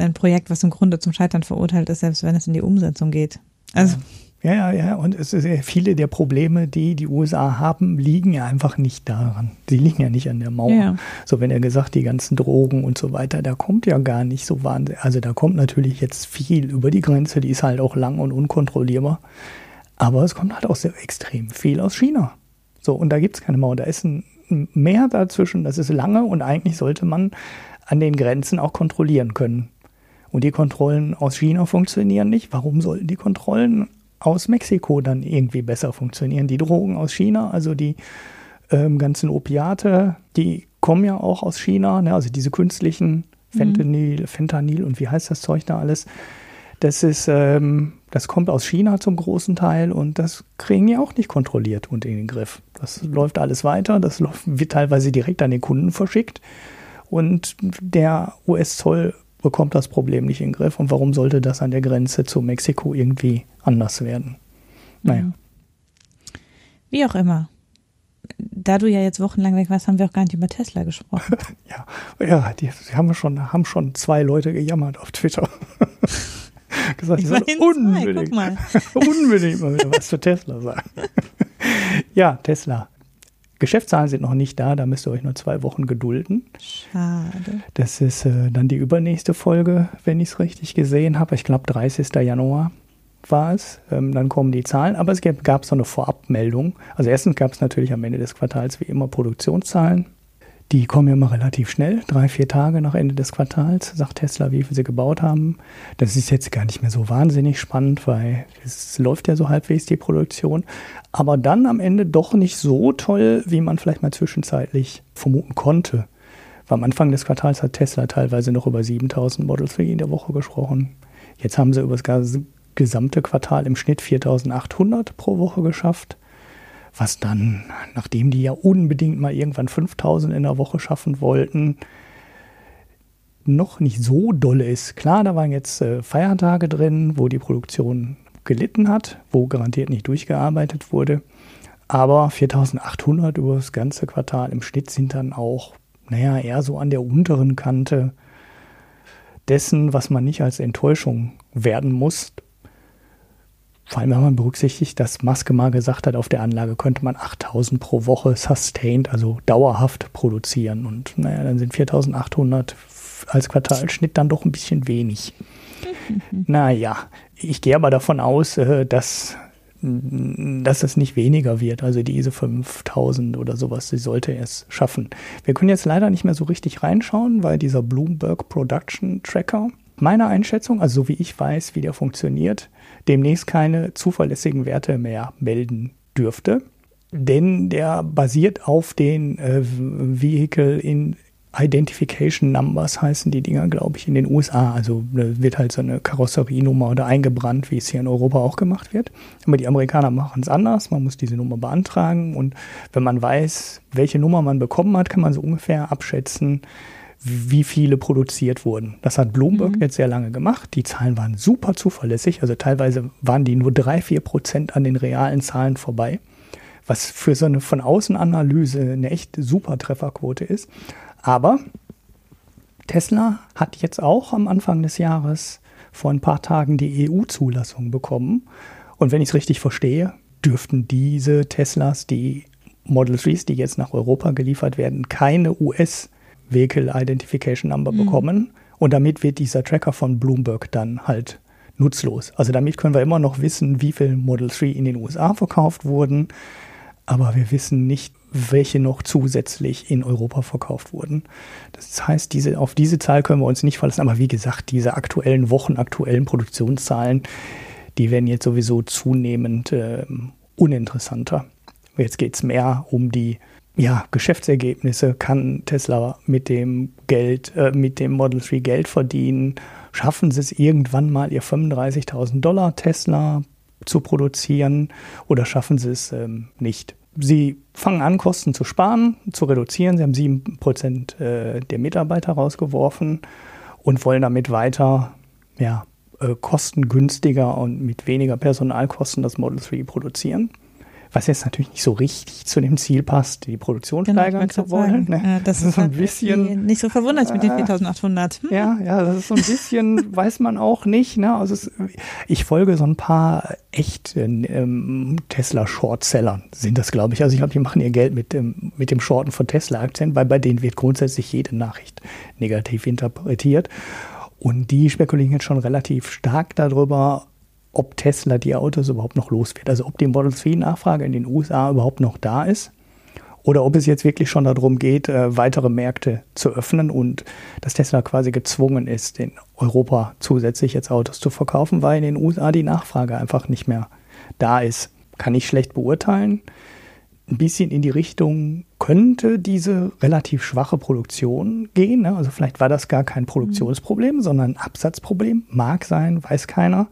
ein Projekt, was im Grunde zum Scheitern verurteilt ist, selbst wenn es in die Umsetzung geht. Also. Ja. Ja, ja. Und es ist viele der Probleme, die die USA haben, liegen ja einfach nicht daran. Die liegen ja nicht an der Mauer. Ja. So, wenn er gesagt, die ganzen Drogen und so weiter, da kommt ja gar nicht so wahnsinnig. Also da kommt natürlich jetzt viel über die Grenze, die ist halt auch lang und unkontrollierbar. Aber es kommt halt auch sehr extrem viel aus China. So, und da gibt es keine Mauer. Da ist ein Meer dazwischen, das ist lange und eigentlich sollte man an den Grenzen auch kontrollieren können. Und die Kontrollen aus China funktionieren nicht. Warum sollten die Kontrollen aus Mexiko dann irgendwie besser funktionieren. Die Drogen aus China, also die ähm, ganzen Opiate, die kommen ja auch aus China, ne? also diese künstlichen Fentanyl, mhm. Fentanyl und wie heißt das Zeug da alles? Das ist, ähm, das kommt aus China zum großen Teil und das kriegen die auch nicht kontrolliert und in den Griff. Das läuft alles weiter, das läuft, wird teilweise direkt an den Kunden verschickt und der US-Zoll bekommt das Problem nicht in den Griff. Und warum sollte das an der Grenze zu Mexiko irgendwie anders werden? Naja. Mhm. Wie auch immer. Da du ja jetzt wochenlang weg warst, haben wir auch gar nicht über Tesla gesprochen. ja, ja, die, die, haben schon, haben schon zwei Leute gejammert auf Twitter. gesagt, ich sollen unbedingt, mal. unbedingt mal wieder was zu Tesla sagen. ja, Tesla. Geschäftszahlen sind noch nicht da, da müsst ihr euch nur zwei Wochen gedulden. Schade. Das ist äh, dann die übernächste Folge, wenn ich es richtig gesehen habe. Ich glaube, 30. Januar war es. Ähm, dann kommen die Zahlen, aber es gab, so eine Vorabmeldung. Also erstens gab es natürlich am Ende des Quartals wie immer Produktionszahlen. Die kommen ja immer relativ schnell, drei, vier Tage nach Ende des Quartals, sagt Tesla, wie viel sie gebaut haben. Das ist jetzt gar nicht mehr so wahnsinnig spannend, weil es läuft ja so halbwegs die Produktion. Aber dann am Ende doch nicht so toll, wie man vielleicht mal zwischenzeitlich vermuten konnte. Weil am Anfang des Quartals hat Tesla teilweise noch über 7000 Model 3 in der Woche gesprochen. Jetzt haben sie über das gesamte Quartal im Schnitt 4800 pro Woche geschafft was dann, nachdem die ja unbedingt mal irgendwann 5000 in der Woche schaffen wollten, noch nicht so dolle ist. Klar, da waren jetzt äh, Feiertage drin, wo die Produktion gelitten hat, wo garantiert nicht durchgearbeitet wurde. Aber 4800 über das ganze Quartal im Schnitt sind dann auch, naja, eher so an der unteren Kante dessen, was man nicht als Enttäuschung werden muss. Vor allem, wenn man berücksichtigt, dass Maske mal gesagt hat, auf der Anlage könnte man 8000 pro Woche sustained, also dauerhaft produzieren. Und naja, dann sind 4800 als Quartalschnitt dann doch ein bisschen wenig. naja, ich gehe aber davon aus, äh, dass, dass es nicht weniger wird. Also diese 5000 oder sowas, sie sollte es schaffen. Wir können jetzt leider nicht mehr so richtig reinschauen, weil dieser Bloomberg Production Tracker, meiner Einschätzung, also so wie ich weiß, wie der funktioniert, demnächst keine zuverlässigen Werte mehr melden dürfte. Denn der basiert auf den äh, Vehicle in Identification Numbers heißen die Dinger, glaube ich, in den USA. Also wird halt so eine Karosserienummer oder eingebrannt, wie es hier in Europa auch gemacht wird. Aber die Amerikaner machen es anders. Man muss diese Nummer beantragen und wenn man weiß, welche Nummer man bekommen hat, kann man so ungefähr abschätzen, wie viele produziert wurden. Das hat Bloomberg mhm. jetzt sehr lange gemacht. Die Zahlen waren super zuverlässig. Also teilweise waren die nur drei, vier Prozent an den realen Zahlen vorbei. Was für so eine von außen Analyse eine echt super Trefferquote ist. Aber Tesla hat jetzt auch am Anfang des Jahres vor ein paar Tagen die EU-Zulassung bekommen. Und wenn ich es richtig verstehe, dürften diese Teslas, die Model 3s, die jetzt nach Europa geliefert werden, keine US- Vehicle Identification Number mhm. bekommen. Und damit wird dieser Tracker von Bloomberg dann halt nutzlos. Also damit können wir immer noch wissen, wie viel Model 3 in den USA verkauft wurden, aber wir wissen nicht, welche noch zusätzlich in Europa verkauft wurden. Das heißt, diese, auf diese Zahl können wir uns nicht verlassen. Aber wie gesagt, diese aktuellen Wochen, aktuellen Produktionszahlen, die werden jetzt sowieso zunehmend äh, uninteressanter. Jetzt geht es mehr um die ja, Geschäftsergebnisse kann Tesla mit dem Geld, äh, mit dem Model 3 Geld verdienen. Schaffen sie es irgendwann mal, ihr 35.000 Dollar Tesla zu produzieren oder schaffen sie es ähm, nicht? Sie fangen an, Kosten zu sparen, zu reduzieren. Sie haben 7% äh, der Mitarbeiter rausgeworfen und wollen damit weiter ja, äh, kostengünstiger und mit weniger Personalkosten das Model 3 produzieren was jetzt natürlich nicht so richtig zu dem Ziel passt, die Produktion genau, steigern zu wollen. Ne? Ja, das, das, ist so ein bisschen nicht so verwundert mit den 4800. Hm. Ja, ja, das ist so ein bisschen, weiß man auch nicht. Ne? Also es, ich folge so ein paar echt ähm, Tesla Shortsellern sind das, glaube ich. Also ich glaube, die machen ihr Geld mit dem mit dem Shorten von Tesla-Aktien, weil bei denen wird grundsätzlich jede Nachricht negativ interpretiert. Und die spekulieren jetzt schon relativ stark darüber, ob Tesla die Autos überhaupt noch los wird. Also ob die Model 3 Nachfrage in den USA überhaupt noch da ist oder ob es jetzt wirklich schon darum geht, äh, weitere Märkte zu öffnen und dass Tesla quasi gezwungen ist, in Europa zusätzlich jetzt Autos zu verkaufen, weil in den USA die Nachfrage einfach nicht mehr da ist. Kann ich schlecht beurteilen. Ein bisschen in die Richtung könnte diese relativ schwache Produktion gehen. Ne? Also vielleicht war das gar kein Produktionsproblem, sondern ein Absatzproblem. Mag sein, weiß keiner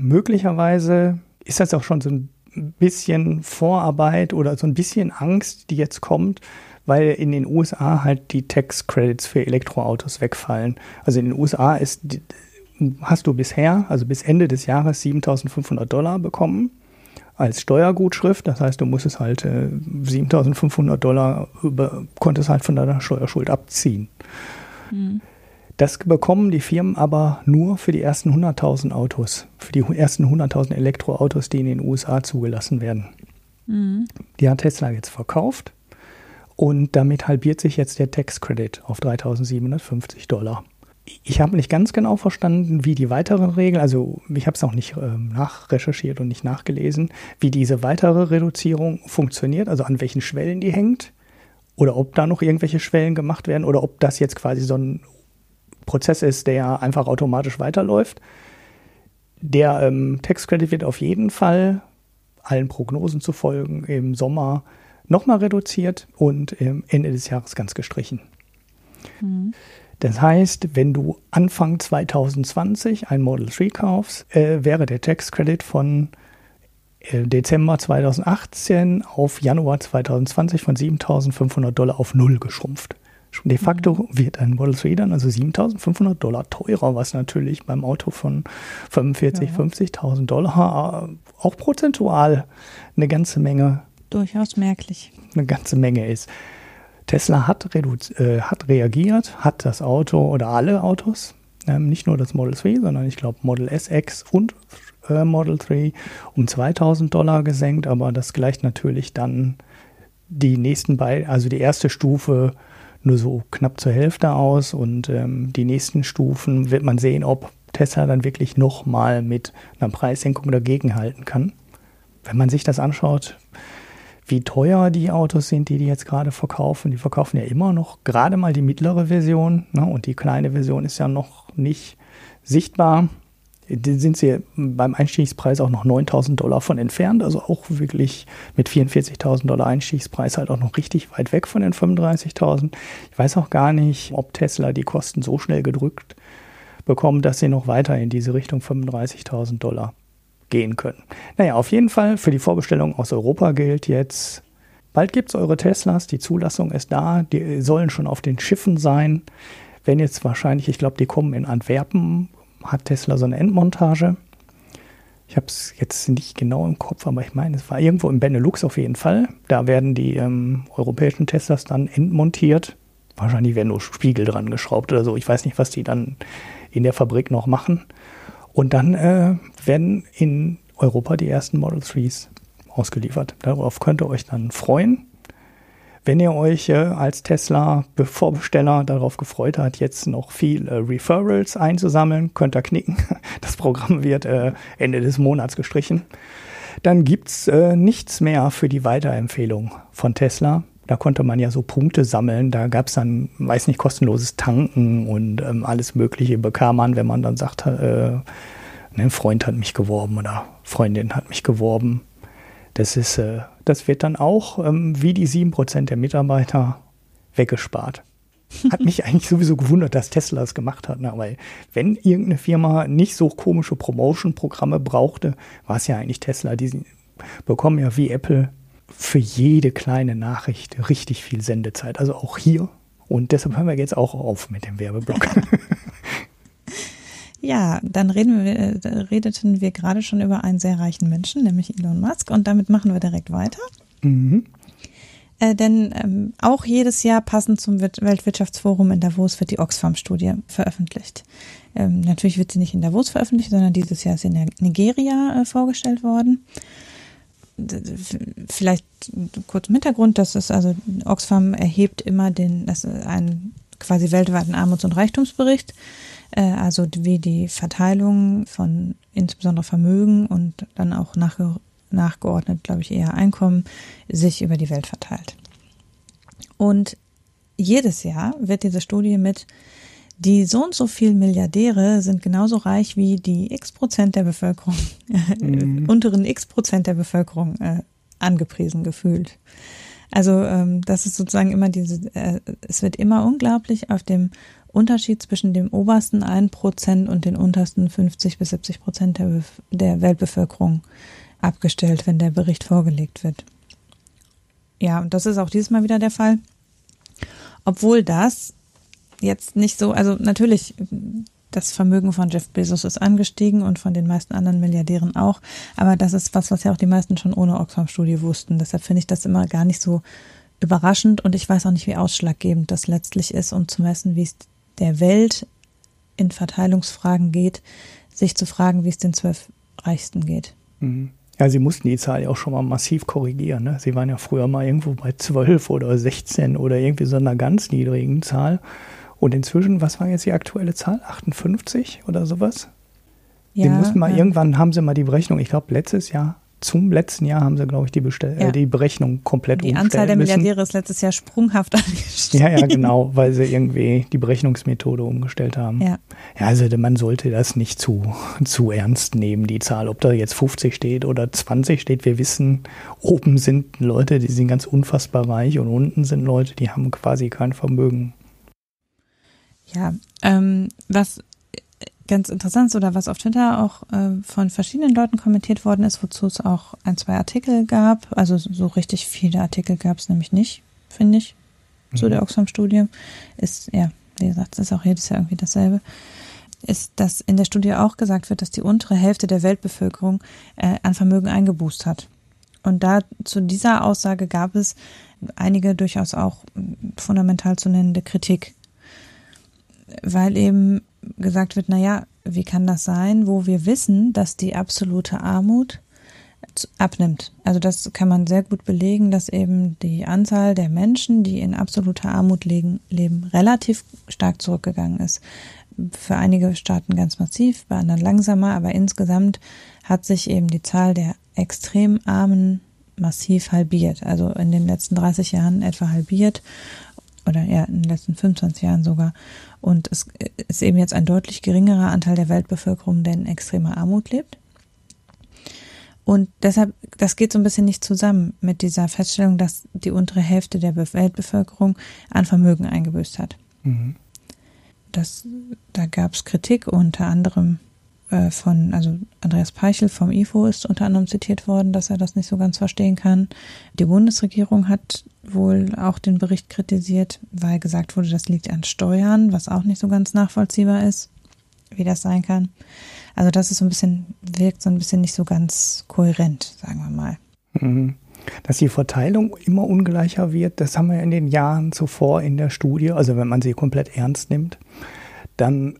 möglicherweise ist das auch schon so ein bisschen Vorarbeit oder so ein bisschen Angst, die jetzt kommt, weil in den USA halt die Tax Credits für Elektroautos wegfallen. Also in den USA ist, hast du bisher, also bis Ende des Jahres 7.500 Dollar bekommen als Steuergutschrift. Das heißt, du musstest halt äh, 7.500 Dollar über, konntest halt von deiner Steuerschuld abziehen. Mhm. Das bekommen die Firmen aber nur für die ersten 100.000 Autos, für die ersten 100.000 Elektroautos, die in den USA zugelassen werden. Mhm. Die hat Tesla jetzt verkauft und damit halbiert sich jetzt der Tax Credit auf 3.750 Dollar. Ich habe nicht ganz genau verstanden, wie die weiteren Regeln, also ich habe es auch nicht äh, nachrecherchiert und nicht nachgelesen, wie diese weitere Reduzierung funktioniert, also an welchen Schwellen die hängt oder ob da noch irgendwelche Schwellen gemacht werden oder ob das jetzt quasi so ein Prozess ist, der einfach automatisch weiterläuft. Der ähm, Credit wird auf jeden Fall allen Prognosen zu folgen im Sommer nochmal reduziert und Ende des Jahres ganz gestrichen. Mhm. Das heißt, wenn du Anfang 2020 ein Model 3 kaufst, äh, wäre der Tax Credit von äh, Dezember 2018 auf Januar 2020 von 7.500 Dollar auf null geschrumpft. De facto wird ein Model 3 dann also 7.500 Dollar teurer, was natürlich beim Auto von 45.000, ja. 50.000 Dollar äh, auch prozentual eine ganze Menge. Durchaus merklich. Eine ganze Menge ist. Tesla hat, äh, hat reagiert, hat das Auto oder alle Autos, ähm, nicht nur das Model 3, sondern ich glaube Model SX und äh, Model 3 um 2000 Dollar gesenkt, aber das gleicht natürlich dann die nächsten beiden, also die erste Stufe nur so knapp zur Hälfte aus und ähm, die nächsten Stufen wird man sehen, ob Tesla dann wirklich nochmal mit einer Preissenkung dagegenhalten kann. Wenn man sich das anschaut, wie teuer die Autos sind, die die jetzt gerade verkaufen. Die verkaufen ja immer noch gerade mal die mittlere Version ne? und die kleine Version ist ja noch nicht sichtbar. Sind sie beim Einstiegspreis auch noch 9000 Dollar von entfernt, also auch wirklich mit 44.000 Dollar Einstiegspreis halt auch noch richtig weit weg von den 35.000. Ich weiß auch gar nicht, ob Tesla die Kosten so schnell gedrückt bekommt, dass sie noch weiter in diese Richtung 35.000 Dollar gehen können. Naja, auf jeden Fall für die Vorbestellung aus Europa gilt jetzt, bald gibt es eure Teslas, die Zulassung ist da, die sollen schon auf den Schiffen sein. Wenn jetzt wahrscheinlich, ich glaube, die kommen in Antwerpen, hat Tesla so eine Endmontage. Ich habe es jetzt nicht genau im Kopf, aber ich meine, es war irgendwo im Benelux auf jeden Fall. Da werden die ähm, europäischen Teslas dann entmontiert. Wahrscheinlich werden nur Spiegel dran geschraubt oder so. Ich weiß nicht, was die dann in der Fabrik noch machen. Und dann äh, werden in Europa die ersten Model 3s ausgeliefert. Darauf könnt ihr euch dann freuen. Wenn ihr euch äh, als Tesla-Vorbesteller darauf gefreut habt, jetzt noch viel äh, Referrals einzusammeln, könnt ihr knicken. Das Programm wird äh, Ende des Monats gestrichen. Dann gibt's äh, nichts mehr für die Weiterempfehlung von Tesla. Da konnte man ja so Punkte sammeln. Da gab es dann, weiß nicht, kostenloses Tanken und ähm, alles Mögliche bekam man, wenn man dann sagt, äh, ein ne, Freund hat mich geworben oder Freundin hat mich geworben. Das ist, äh, das wird dann auch ähm, wie die 7% der Mitarbeiter weggespart. Hat mich eigentlich sowieso gewundert, dass Tesla das gemacht hat, ne? weil wenn irgendeine Firma nicht so komische Promotion-Programme brauchte, war es ja eigentlich Tesla. Die bekommen ja wie Apple für jede kleine Nachricht richtig viel Sendezeit. Also auch hier. Und deshalb hören wir jetzt auch auf mit dem Werbeblock. Ja, dann wir, äh, redeten wir gerade schon über einen sehr reichen Menschen, nämlich Elon Musk, und damit machen wir direkt weiter. Mhm. Äh, denn ähm, auch jedes Jahr passend zum Weltwirtschaftsforum in Davos wird die Oxfam-Studie veröffentlicht. Ähm, natürlich wird sie nicht in Davos veröffentlicht, sondern dieses Jahr ist sie in Nigeria äh, vorgestellt worden vielleicht kurz im Hintergrund, das ist also Oxfam erhebt immer den, das ist ein quasi weltweiten Armuts- und Reichtumsbericht, also wie die Verteilung von insbesondere Vermögen und dann auch nachge nachgeordnet, glaube ich, eher Einkommen sich über die Welt verteilt. Und jedes Jahr wird diese Studie mit die so und so viel Milliardäre sind genauso reich wie die x Prozent der Bevölkerung, mhm. unteren x Prozent der Bevölkerung äh, angepriesen gefühlt. Also ähm, das ist sozusagen immer diese, äh, es wird immer unglaublich auf dem Unterschied zwischen dem obersten 1% und den untersten 50 bis 70 Prozent der, der Weltbevölkerung abgestellt, wenn der Bericht vorgelegt wird. Ja, und das ist auch dieses Mal wieder der Fall. Obwohl das jetzt nicht so, also natürlich, das Vermögen von Jeff Bezos ist angestiegen und von den meisten anderen Milliardären auch, aber das ist was, was ja auch die meisten schon ohne Oxfam-Studie wussten. Deshalb finde ich das immer gar nicht so überraschend und ich weiß auch nicht, wie ausschlaggebend das letztlich ist, um zu messen, wie es der Welt in Verteilungsfragen geht, sich zu fragen, wie es den zwölf Reichsten geht. Mhm. Ja, sie mussten die Zahl ja auch schon mal massiv korrigieren. Ne? Sie waren ja früher mal irgendwo bei zwölf oder sechzehn oder irgendwie so einer ganz niedrigen Zahl. Und inzwischen, was war jetzt die aktuelle Zahl? 58 oder sowas? Ja, sie mussten mal ja. irgendwann, haben sie mal die Berechnung, ich glaube letztes Jahr zum letzten Jahr haben sie, glaube ich, die, Bestell ja. äh, die Berechnung komplett Die Anzahl der Milliardäre ist letztes Jahr sprunghaft angestiegen. Ja, ja, genau, weil sie irgendwie die Berechnungsmethode umgestellt haben. Ja, ja also man sollte das nicht zu, zu ernst nehmen, die Zahl. Ob da jetzt 50 steht oder 20 steht, wir wissen, oben sind Leute, die sind ganz unfassbar reich und unten sind Leute, die haben quasi kein Vermögen. Ja, ähm, was ganz interessant ist oder was auf Twitter auch äh, von verschiedenen Leuten kommentiert worden ist, wozu es auch ein, zwei Artikel gab. Also so richtig viele Artikel gab es nämlich nicht, finde ich, mhm. zu der Oxfam-Studie. Ist, ja, wie gesagt, es ist auch jedes Jahr irgendwie dasselbe. Ist, dass in der Studie auch gesagt wird, dass die untere Hälfte der Weltbevölkerung äh, an Vermögen eingebußt hat. Und da zu dieser Aussage gab es einige durchaus auch fundamental zu nennende Kritik weil eben gesagt wird, naja, wie kann das sein, wo wir wissen, dass die absolute Armut abnimmt. Also das kann man sehr gut belegen, dass eben die Anzahl der Menschen, die in absoluter Armut leben, leben relativ stark zurückgegangen ist. Für einige Staaten ganz massiv, bei anderen langsamer, aber insgesamt hat sich eben die Zahl der extrem Armen massiv halbiert. Also in den letzten 30 Jahren etwa halbiert oder ja, in den letzten 25 Jahren sogar. Und es ist eben jetzt ein deutlich geringerer Anteil der Weltbevölkerung, der in extremer Armut lebt. Und deshalb, das geht so ein bisschen nicht zusammen mit dieser Feststellung, dass die untere Hälfte der Weltbevölkerung an Vermögen eingebüßt hat. Mhm. Das, da gab es Kritik unter anderem äh, von, also Andreas Peichel vom IFO ist unter anderem zitiert worden, dass er das nicht so ganz verstehen kann. Die Bundesregierung hat wohl auch den Bericht kritisiert, weil gesagt wurde, das liegt an Steuern, was auch nicht so ganz nachvollziehbar ist, wie das sein kann. Also das ist so ein bisschen, wirkt so ein bisschen nicht so ganz kohärent, sagen wir mal. Mhm. Dass die Verteilung immer ungleicher wird, das haben wir in den Jahren zuvor in der Studie, also wenn man sie komplett ernst nimmt, dann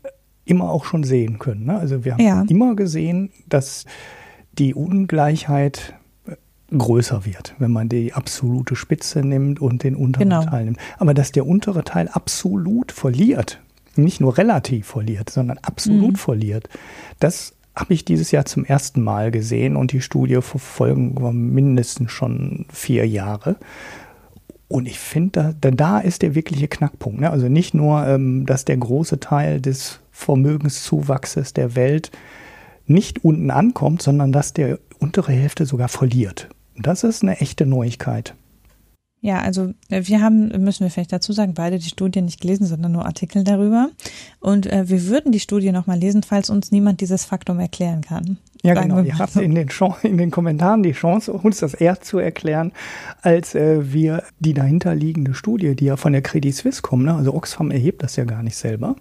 immer auch schon sehen können. Ne? Also wir haben ja. immer gesehen, dass die Ungleichheit größer wird, wenn man die absolute Spitze nimmt und den unteren genau. Teil nimmt. Aber dass der untere Teil absolut verliert, nicht nur relativ verliert, sondern absolut mhm. verliert, das habe ich dieses Jahr zum ersten Mal gesehen und die Studie verfolgen wir mindestens schon vier Jahre. Und ich finde, da, da ist der wirkliche Knackpunkt. Ne? Also nicht nur, ähm, dass der große Teil des Vermögenszuwachses der Welt nicht unten ankommt, sondern dass der untere Hälfte sogar verliert. Das ist eine echte Neuigkeit. Ja, also äh, wir haben, müssen wir vielleicht dazu sagen, beide die Studie nicht gelesen, sondern nur Artikel darüber. Und äh, wir würden die Studie nochmal lesen, falls uns niemand dieses Faktum erklären kann. Ja, genau. Ihr habt in den, in den, Kommentaren die Chance, uns das eher zu erklären, als äh, wir die dahinterliegende Studie, die ja von der Credit Suisse kommt, ne? also Oxfam erhebt das ja gar nicht selber.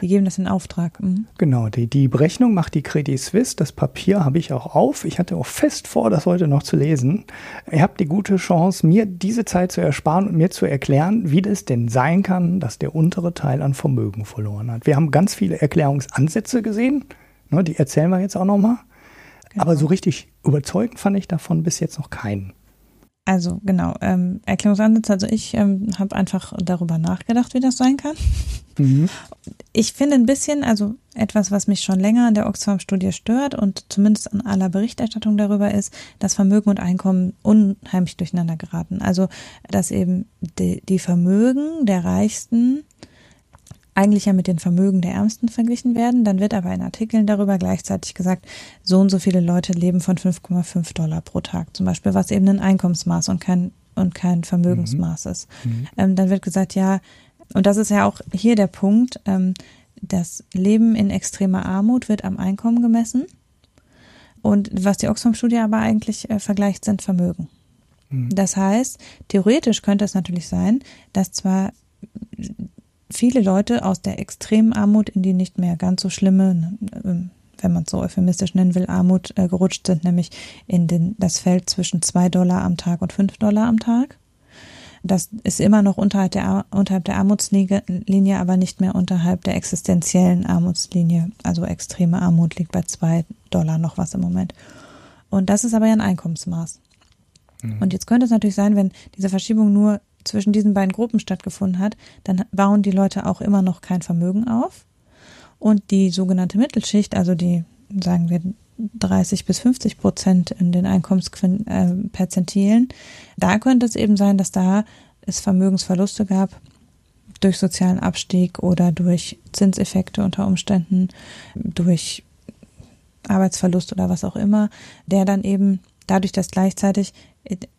Die geben das in Auftrag. Mhm. Genau, die, die Berechnung macht die Credit Suisse. Das Papier habe ich auch auf. Ich hatte auch fest vor, das heute noch zu lesen. Ihr habt die gute Chance, mir diese Zeit zu ersparen und mir zu erklären, wie das denn sein kann, dass der untere Teil an Vermögen verloren hat. Wir haben ganz viele Erklärungsansätze gesehen. Ne, die erzählen wir jetzt auch nochmal. Genau. Aber so richtig überzeugend fand ich davon bis jetzt noch keinen. Also genau, ähm, Erklärungsansatz. Also ich ähm, habe einfach darüber nachgedacht, wie das sein kann. Mhm. Ich finde ein bisschen, also etwas, was mich schon länger an der Oxfam-Studie stört und zumindest an aller Berichterstattung darüber ist, dass Vermögen und Einkommen unheimlich durcheinander geraten. Also dass eben die, die Vermögen der Reichsten eigentlich ja mit den Vermögen der Ärmsten verglichen werden. Dann wird aber in Artikeln darüber gleichzeitig gesagt, so und so viele Leute leben von 5,5 Dollar pro Tag zum Beispiel, was eben ein Einkommensmaß und kein, und kein Vermögensmaß mhm. ist. Mhm. Ähm, dann wird gesagt, ja, und das ist ja auch hier der Punkt, ähm, das Leben in extremer Armut wird am Einkommen gemessen. Und was die Oxfam-Studie aber eigentlich äh, vergleicht, sind Vermögen. Mhm. Das heißt, theoretisch könnte es natürlich sein, dass zwar viele Leute aus der extremen Armut in die nicht mehr ganz so schlimme, ähm, wenn man es so euphemistisch nennen will, Armut äh, gerutscht sind, nämlich in den, das Feld zwischen zwei Dollar am Tag und fünf Dollar am Tag. Das ist immer noch unterhalb der, unterhalb der Armutslinie, aber nicht mehr unterhalb der existenziellen Armutslinie. Also extreme Armut liegt bei zwei Dollar noch was im Moment. Und das ist aber ja ein Einkommensmaß. Mhm. Und jetzt könnte es natürlich sein, wenn diese Verschiebung nur zwischen diesen beiden Gruppen stattgefunden hat, dann bauen die Leute auch immer noch kein Vermögen auf. Und die sogenannte Mittelschicht, also die, sagen wir, 30 bis 50 Prozent in den Einkommensperzentilen. Da könnte es eben sein, dass da es Vermögensverluste gab durch sozialen Abstieg oder durch Zinseffekte unter Umständen, durch Arbeitsverlust oder was auch immer, der dann eben dadurch, dass gleichzeitig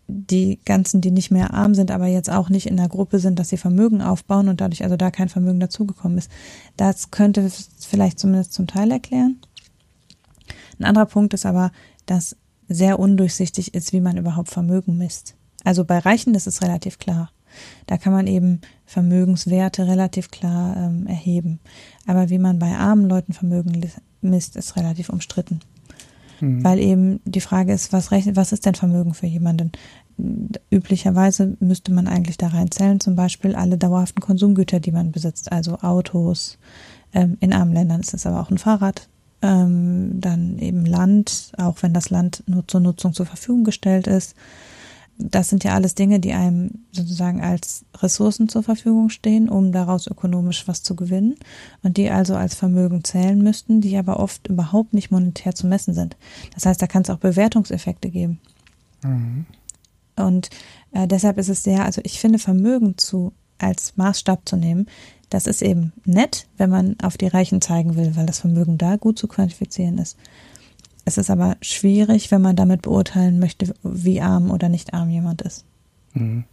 die ganzen, die nicht mehr arm sind, aber jetzt auch nicht in der Gruppe sind, dass sie Vermögen aufbauen und dadurch also da kein Vermögen dazugekommen ist. Das könnte vielleicht zumindest zum Teil erklären. Ein anderer Punkt ist aber, dass sehr undurchsichtig ist, wie man überhaupt Vermögen misst. Also bei Reichen das ist relativ klar. Da kann man eben Vermögenswerte relativ klar ähm, erheben. Aber wie man bei armen Leuten Vermögen misst, ist relativ umstritten. Mhm. Weil eben die Frage ist, was, rechnet, was ist denn Vermögen für jemanden? Üblicherweise müsste man eigentlich da reinzählen, zum Beispiel alle dauerhaften Konsumgüter, die man besitzt, also Autos. Ähm, in armen Ländern ist es aber auch ein Fahrrad. Ähm, dann eben Land, auch wenn das Land nur zur Nutzung zur Verfügung gestellt ist das sind ja alles Dinge, die einem sozusagen als Ressourcen zur Verfügung stehen, um daraus ökonomisch was zu gewinnen und die also als Vermögen zählen müssten, die aber oft überhaupt nicht monetär zu messen sind. Das heißt, da kann es auch Bewertungseffekte geben. Mhm. Und äh, deshalb ist es sehr, also ich finde Vermögen zu als Maßstab zu nehmen, das ist eben nett, wenn man auf die Reichen zeigen will, weil das Vermögen da gut zu quantifizieren ist. Es ist aber schwierig, wenn man damit beurteilen möchte, wie arm oder nicht arm jemand ist. Mhm.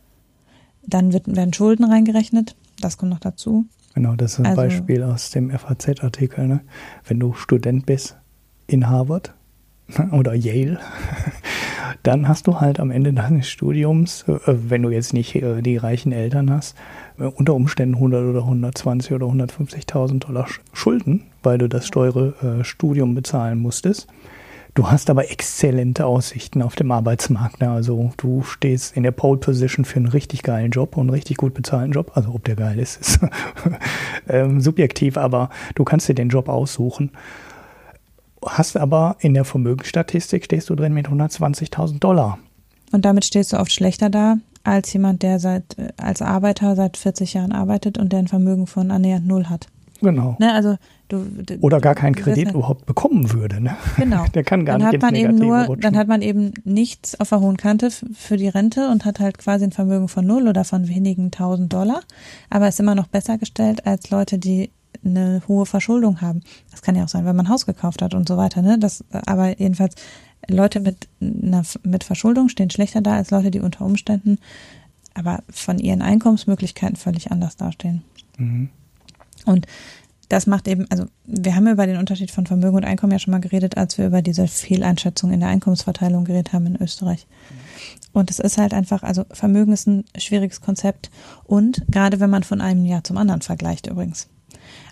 Dann wird, werden Schulden reingerechnet. Das kommt noch dazu. Genau, das ist ein also, Beispiel aus dem FAZ-Artikel. Ne? Wenn du Student bist in Harvard oder Yale, dann hast du halt am Ende deines Studiums, äh, wenn du jetzt nicht äh, die reichen Eltern hast, äh, unter Umständen 100 oder 120 oder 150.000 Dollar Schulden, weil du das teure Studium bezahlen musstest. Du hast aber exzellente Aussichten auf dem Arbeitsmarkt. Ne? Also du stehst in der Pole Position für einen richtig geilen Job und einen richtig gut bezahlten Job. Also ob der geil ist, ist ähm, subjektiv, aber du kannst dir den Job aussuchen. Hast aber in der Vermögensstatistik stehst du drin mit 120.000 Dollar. Und damit stehst du oft schlechter da als jemand, der seit als Arbeiter seit 40 Jahren arbeitet und der ein Vermögen von annähernd null hat. Genau. Ne, also du, du, Oder gar keinen Kredit überhaupt bekommen würde. Ne? Genau. Der kann gar dann nicht hat man eben nur, rutschen. Dann hat man eben nichts auf der hohen Kante für die Rente und hat halt quasi ein Vermögen von null oder von wenigen tausend Dollar, aber ist immer noch besser gestellt als Leute, die eine hohe Verschuldung haben. Das kann ja auch sein, wenn man ein Haus gekauft hat und so weiter. Ne? Das, aber jedenfalls Leute mit, einer, mit Verschuldung stehen schlechter da als Leute, die unter Umständen aber von ihren Einkommensmöglichkeiten völlig anders dastehen. Mhm. Und das macht eben, also wir haben über den Unterschied von Vermögen und Einkommen ja schon mal geredet, als wir über diese Fehleinschätzung in der Einkommensverteilung geredet haben in Österreich. Und es ist halt einfach, also Vermögen ist ein schwieriges Konzept und gerade wenn man von einem Jahr zum anderen vergleicht übrigens.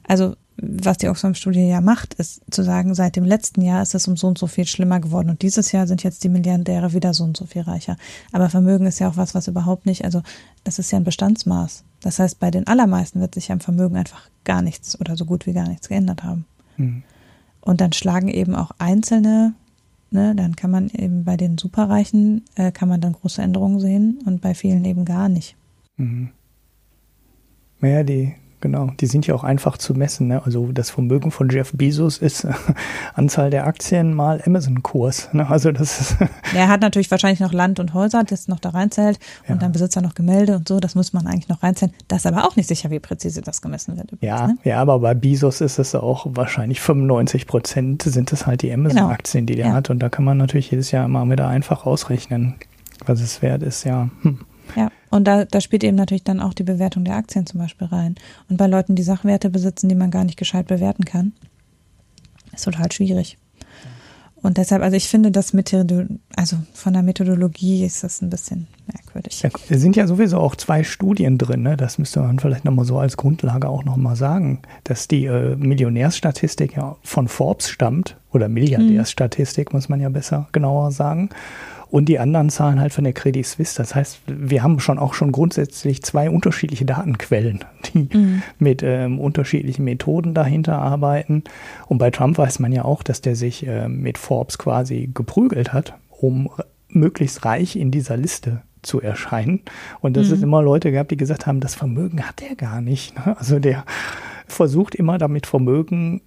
Also was die Oxfam-Studie ja macht, ist zu sagen, seit dem letzten Jahr ist es um so und so viel schlimmer geworden und dieses Jahr sind jetzt die Milliardäre wieder so und so viel reicher. Aber Vermögen ist ja auch was, was überhaupt nicht, also das ist ja ein Bestandsmaß. Das heißt, bei den allermeisten wird sich am Vermögen einfach gar nichts oder so gut wie gar nichts geändert haben. Mhm. Und dann schlagen eben auch einzelne, ne, dann kann man eben bei den Superreichen, äh, kann man dann große Änderungen sehen und bei vielen eben gar nicht. Mhm. Naja, die Genau, die sind ja auch einfach zu messen. Ne? Also das Vermögen von Jeff Bezos ist Anzahl der Aktien mal Amazon-Kurs. Ne? Also das ist er hat natürlich wahrscheinlich noch Land und Häuser, das noch da reinzählt und ja. dann besitzt er noch Gemälde und so. Das muss man eigentlich noch reinzählen. Das ist aber auch nicht sicher, wie präzise das gemessen wird. Übrigens, ja, ne? ja, aber bei Bezos ist es auch wahrscheinlich 95 Prozent sind es halt die Amazon-Aktien, die der ja. hat. Und da kann man natürlich jedes Jahr mal wieder einfach ausrechnen, was es wert ist. Ja. Hm. Ja, und da, da spielt eben natürlich dann auch die Bewertung der Aktien zum Beispiel rein. Und bei Leuten, die Sachwerte besitzen, die man gar nicht gescheit bewerten kann, ist total schwierig. Und deshalb, also ich finde, das Methode, also von der Methodologie ist das ein bisschen merkwürdig. Ja, es sind ja sowieso auch zwei Studien drin, ne? das müsste man vielleicht nochmal so als Grundlage auch nochmal sagen, dass die äh, Millionärsstatistik ja von Forbes stammt, oder Milliardärsstatistik, mhm. muss man ja besser genauer sagen und die anderen Zahlen halt von der Credit Suisse. Das heißt, wir haben schon auch schon grundsätzlich zwei unterschiedliche Datenquellen, die mhm. mit ähm, unterschiedlichen Methoden dahinter arbeiten. Und bei Trump weiß man ja auch, dass der sich äh, mit Forbes quasi geprügelt hat, um möglichst reich in dieser Liste zu erscheinen. Und dass mhm. es immer Leute gab, die gesagt haben, das Vermögen hat er gar nicht. Ne? Also der versucht immer damit Vermögen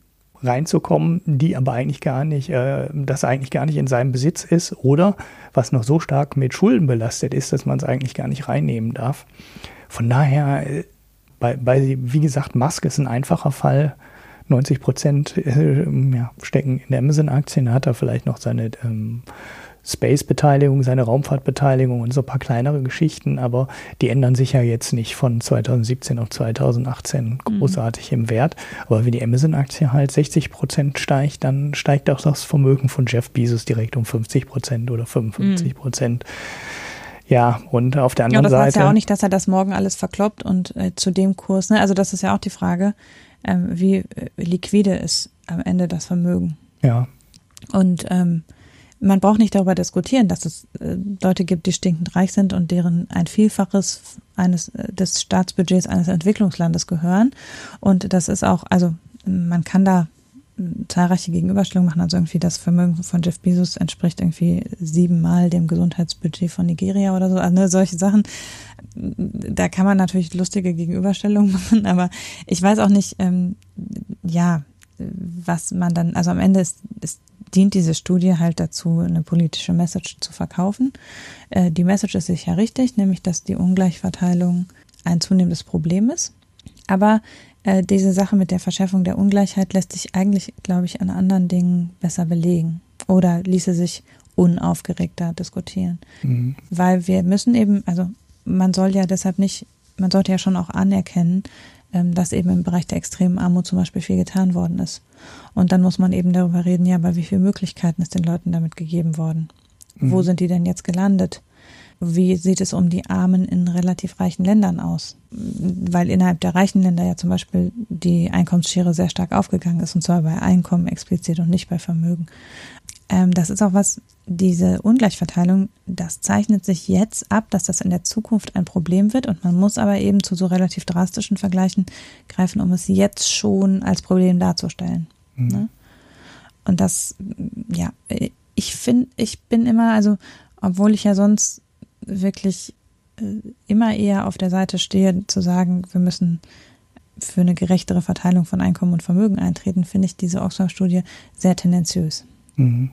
reinzukommen, die aber eigentlich gar nicht, äh, das eigentlich gar nicht in seinem Besitz ist oder was noch so stark mit Schulden belastet ist, dass man es eigentlich gar nicht reinnehmen darf. Von daher, äh, bei, bei, wie gesagt, Musk ist ein einfacher Fall. 90 Prozent äh, ja, stecken in Amazon-Aktien, hat er vielleicht noch seine ähm, Space-Beteiligung, seine Raumfahrtbeteiligung und so ein paar kleinere Geschichten, aber die ändern sich ja jetzt nicht von 2017 auf 2018 mhm. großartig mhm. im Wert. Aber wenn die Amazon-Aktie halt 60 Prozent steigt, dann steigt auch das Vermögen von Jeff Bezos direkt um 50 Prozent oder 55 Prozent. Mhm. Ja, und auf der anderen ja, das Seite. Das heißt ja auch nicht, dass er das morgen alles verkloppt und äh, zu dem Kurs, ne? Also das ist ja auch die Frage, ähm, wie äh, liquide ist am Ende das Vermögen. Ja. Und ähm, man braucht nicht darüber diskutieren, dass es äh, Leute gibt, die stinkend reich sind und deren ein Vielfaches eines äh, des Staatsbudgets eines Entwicklungslandes gehören. Und das ist auch, also man kann da zahlreiche Gegenüberstellungen machen. Also irgendwie das Vermögen von Jeff Bezos entspricht irgendwie siebenmal dem Gesundheitsbudget von Nigeria oder so. Also ne, solche Sachen. Da kann man natürlich lustige Gegenüberstellungen machen, aber ich weiß auch nicht, ähm, ja, was man dann, also am Ende ist, ist dient diese Studie halt dazu, eine politische Message zu verkaufen. Äh, die Message ist sicher richtig, nämlich dass die Ungleichverteilung ein zunehmendes Problem ist. Aber äh, diese Sache mit der Verschärfung der Ungleichheit lässt sich eigentlich, glaube ich, an anderen Dingen besser belegen oder ließe sich unaufgeregter diskutieren. Mhm. Weil wir müssen eben, also man soll ja deshalb nicht, man sollte ja schon auch anerkennen, dass eben im Bereich der extremen Armut zum Beispiel viel getan worden ist. Und dann muss man eben darüber reden, ja, aber wie viele Möglichkeiten ist den Leuten damit gegeben worden? Mhm. Wo sind die denn jetzt gelandet? Wie sieht es um die Armen in relativ reichen Ländern aus? Weil innerhalb der reichen Länder ja zum Beispiel die Einkommensschere sehr stark aufgegangen ist, und zwar bei Einkommen explizit und nicht bei Vermögen. Ähm, das ist auch was, diese Ungleichverteilung, das zeichnet sich jetzt ab, dass das in der Zukunft ein Problem wird und man muss aber eben zu so relativ drastischen Vergleichen greifen, um es jetzt schon als Problem darzustellen. Mhm. Ne? Und das, ja, ich finde, ich bin immer, also, obwohl ich ja sonst wirklich äh, immer eher auf der Seite stehe, zu sagen, wir müssen für eine gerechtere Verteilung von Einkommen und Vermögen eintreten, finde ich diese Oxford-Studie sehr tendenziös. Mhm.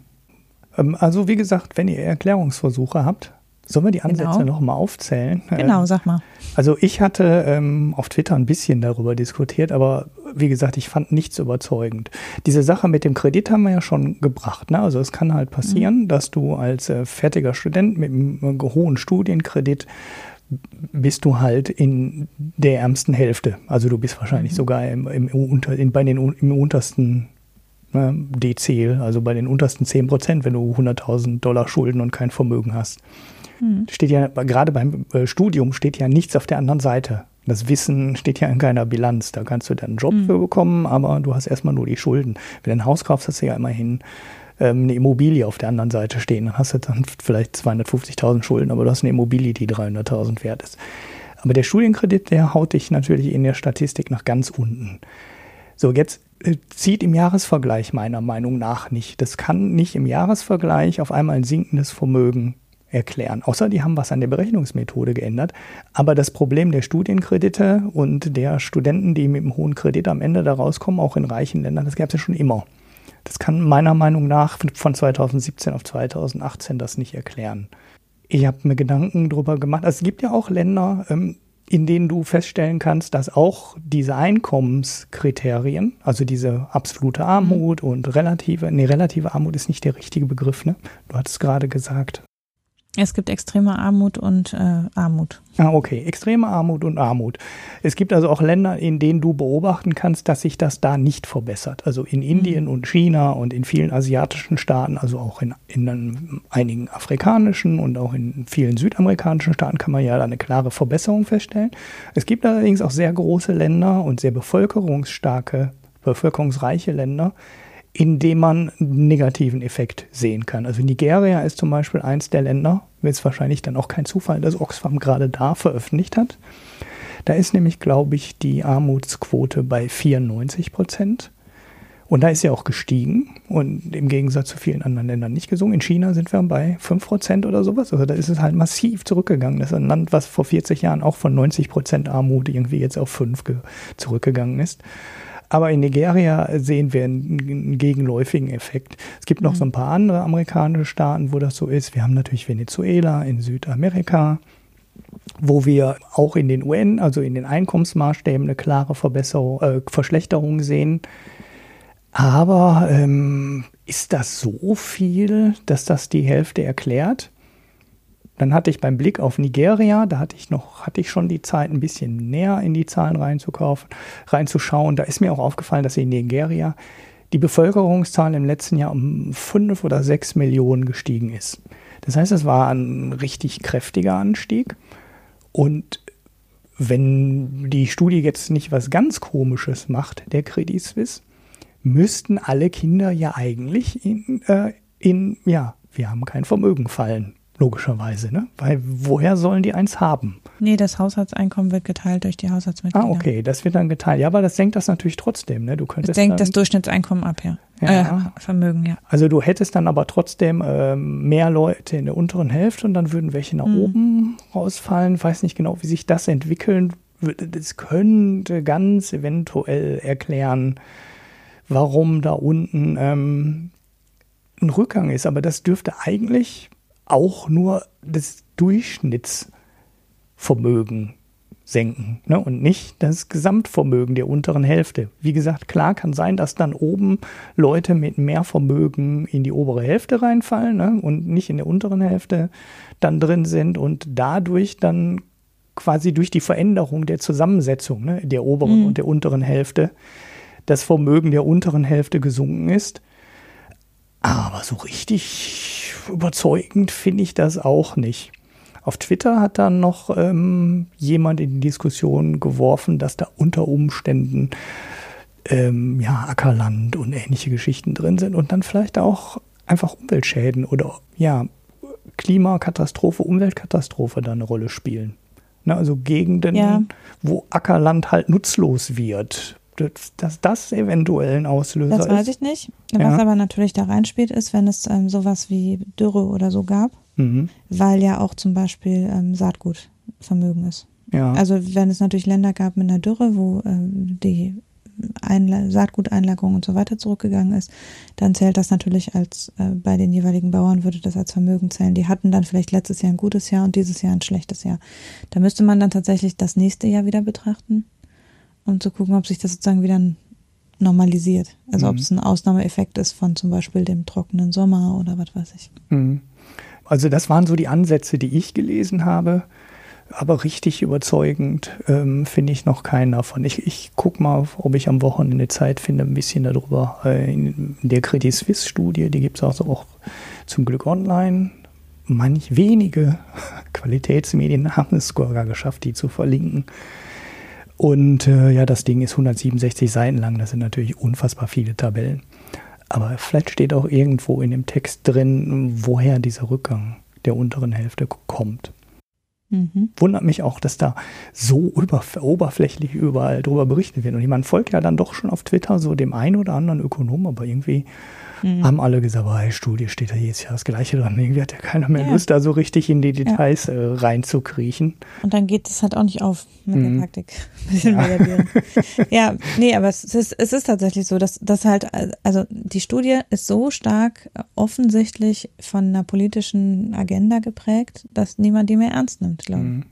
Ähm, also wie gesagt, wenn ihr Erklärungsversuche habt, sollen wir die Ansätze genau. nochmal aufzählen? Genau, ähm, sag mal. Also ich hatte ähm, auf Twitter ein bisschen darüber diskutiert, aber wie gesagt, ich fand nichts überzeugend. Diese Sache mit dem Kredit haben wir ja schon gebracht. Ne? Also es kann halt passieren, mhm. dass du als äh, fertiger Student mit einem hohen Studienkredit bist du halt in der ärmsten Hälfte. Also du bist wahrscheinlich mhm. sogar im, im, unter, in, bei den, im untersten Dezil, also bei den untersten 10 Prozent, wenn du 100.000 Dollar Schulden und kein Vermögen hast. Hm. Steht ja, gerade beim äh, Studium steht ja nichts auf der anderen Seite. Das Wissen steht ja in keiner Bilanz. Da kannst du dann einen Job hm. für bekommen, aber du hast erstmal nur die Schulden. Wenn du ein Haus kaufst, hast du ja immerhin ähm, eine Immobilie auf der anderen Seite stehen. Dann hast du dann vielleicht 250.000 Schulden, aber du hast eine Immobilie, die 300.000 wert ist. Aber der Studienkredit, der haut dich natürlich in der Statistik nach ganz unten. So, jetzt zieht im Jahresvergleich meiner Meinung nach nicht. Das kann nicht im Jahresvergleich auf einmal ein sinkendes Vermögen erklären. Außer die haben was an der Berechnungsmethode geändert. Aber das Problem der Studienkredite und der Studenten, die mit einem hohen Kredit am Ende da rauskommen, auch in reichen Ländern, das gab es ja schon immer. Das kann meiner Meinung nach von 2017 auf 2018 das nicht erklären. Ich habe mir Gedanken darüber gemacht. Also es gibt ja auch Länder, ähm, in denen du feststellen kannst, dass auch diese Einkommenskriterien, also diese absolute Armut mhm. und relative, nee, relative Armut ist nicht der richtige Begriff, ne? Du hattest gerade gesagt. Es gibt extreme Armut und äh, Armut. Ah, okay. Extreme Armut und Armut. Es gibt also auch Länder, in denen du beobachten kannst, dass sich das da nicht verbessert. Also in Indien mhm. und China und in vielen asiatischen Staaten, also auch in, in einigen afrikanischen und auch in vielen südamerikanischen Staaten kann man ja da eine klare Verbesserung feststellen. Es gibt allerdings auch sehr große Länder und sehr bevölkerungsstarke, bevölkerungsreiche Länder, in dem man einen negativen Effekt sehen kann. Also Nigeria ist zum Beispiel eins der Länder, ist wahrscheinlich dann auch kein Zufall, dass Oxfam gerade da veröffentlicht hat. Da ist nämlich, glaube ich, die Armutsquote bei 94 Prozent. Und da ist sie auch gestiegen und im Gegensatz zu vielen anderen Ländern nicht gesunken. In China sind wir bei 5 Prozent oder sowas. Also da ist es halt massiv zurückgegangen. Das ist ein Land, was vor 40 Jahren auch von 90 Prozent Armut irgendwie jetzt auf 5 zurückgegangen ist. Aber in Nigeria sehen wir einen, einen gegenläufigen Effekt. Es gibt noch mhm. so ein paar andere amerikanische Staaten, wo das so ist. Wir haben natürlich Venezuela in Südamerika, wo wir auch in den UN, also in den Einkommensmaßstäben, eine klare Verbesserung, äh, Verschlechterung sehen. Aber ähm, ist das so viel, dass das die Hälfte erklärt? Dann hatte ich beim Blick auf Nigeria, da hatte ich noch, hatte ich schon die Zeit, ein bisschen näher in die Zahlen reinzukaufen, reinzuschauen. Da ist mir auch aufgefallen, dass in Nigeria die Bevölkerungszahl im letzten Jahr um fünf oder sechs Millionen gestiegen ist. Das heißt, es war ein richtig kräftiger Anstieg. Und wenn die Studie jetzt nicht was ganz Komisches macht, der Credit Suisse, müssten alle Kinder ja eigentlich in, äh, in ja, wir haben kein Vermögen fallen logischerweise, ne? Weil woher sollen die eins haben? Nee, das Haushaltseinkommen wird geteilt durch die Haushaltsmitglieder. Ah, okay, das wird dann geteilt. Ja, aber das senkt das natürlich trotzdem, ne? Du könntest das senkt das Durchschnittseinkommen ab, ja. ja. Äh, Vermögen, ja. Also du hättest dann aber trotzdem äh, mehr Leute in der unteren Hälfte und dann würden welche nach mhm. oben rausfallen. Ich weiß nicht genau, wie sich das entwickeln würde. Das könnte ganz eventuell erklären, warum da unten ähm, ein Rückgang ist. Aber das dürfte eigentlich auch nur das Durchschnittsvermögen senken ne? und nicht das Gesamtvermögen der unteren Hälfte. Wie gesagt, klar kann sein, dass dann oben Leute mit mehr Vermögen in die obere Hälfte reinfallen ne? und nicht in der unteren Hälfte dann drin sind und dadurch dann quasi durch die Veränderung der Zusammensetzung ne? der oberen mhm. und der unteren Hälfte das Vermögen der unteren Hälfte gesunken ist. Aber so richtig überzeugend finde ich das auch nicht. Auf Twitter hat dann noch ähm, jemand in die Diskussion geworfen, dass da unter Umständen ähm, ja, Ackerland und ähnliche Geschichten drin sind und dann vielleicht auch einfach Umweltschäden oder ja, Klimakatastrophe, Umweltkatastrophe da eine Rolle spielen. Ne, also Gegenden, ja. wo Ackerland halt nutzlos wird dass das eventuell ein Auslöser ist. Das weiß ich nicht. Was ja. aber natürlich da reinspielt, ist, wenn es ähm, sowas wie Dürre oder so gab, mhm. weil ja auch zum Beispiel ähm, Saatgutvermögen ist. Ja. Also wenn es natürlich Länder gab mit einer Dürre, wo ähm, die Einla Saatguteinlagerung und so weiter zurückgegangen ist, dann zählt das natürlich als äh, bei den jeweiligen Bauern würde das als Vermögen zählen. Die hatten dann vielleicht letztes Jahr ein gutes Jahr und dieses Jahr ein schlechtes Jahr. Da müsste man dann tatsächlich das nächste Jahr wieder betrachten um zu gucken, ob sich das sozusagen wieder normalisiert. Also mhm. ob es ein Ausnahmeeffekt ist von zum Beispiel dem trockenen Sommer oder was weiß ich. Mhm. Also das waren so die Ansätze, die ich gelesen habe. Aber richtig überzeugend ähm, finde ich noch keinen davon. Ich, ich gucke mal, ob ich am Wochenende Zeit finde, ein bisschen darüber. Äh, in der Credit Suisse Studie, die gibt es also auch zum Glück online. Manch wenige Qualitätsmedien haben es sogar geschafft, die zu verlinken. Und äh, ja, das Ding ist 167 Seiten lang. Das sind natürlich unfassbar viele Tabellen. Aber vielleicht steht auch irgendwo in dem Text drin, woher dieser Rückgang der unteren Hälfte kommt. Mhm. Wundert mich auch, dass da so über, oberflächlich überall drüber berichtet wird. Und man folgt ja dann doch schon auf Twitter so dem einen oder anderen Ökonom, aber irgendwie Mhm. Haben alle gesagt, bei Studie steht da jedes Jahr das Gleiche dran. Irgendwie hat ja keiner mehr ja. Lust, da so richtig in die Details ja. äh, reinzukriechen. Und dann geht es halt auch nicht auf mit mhm. der Taktik. ja. ja, nee, aber es ist, es ist tatsächlich so, dass, dass halt, also die Studie ist so stark offensichtlich von einer politischen Agenda geprägt, dass niemand die mehr ernst nimmt, glaube ich. Mhm.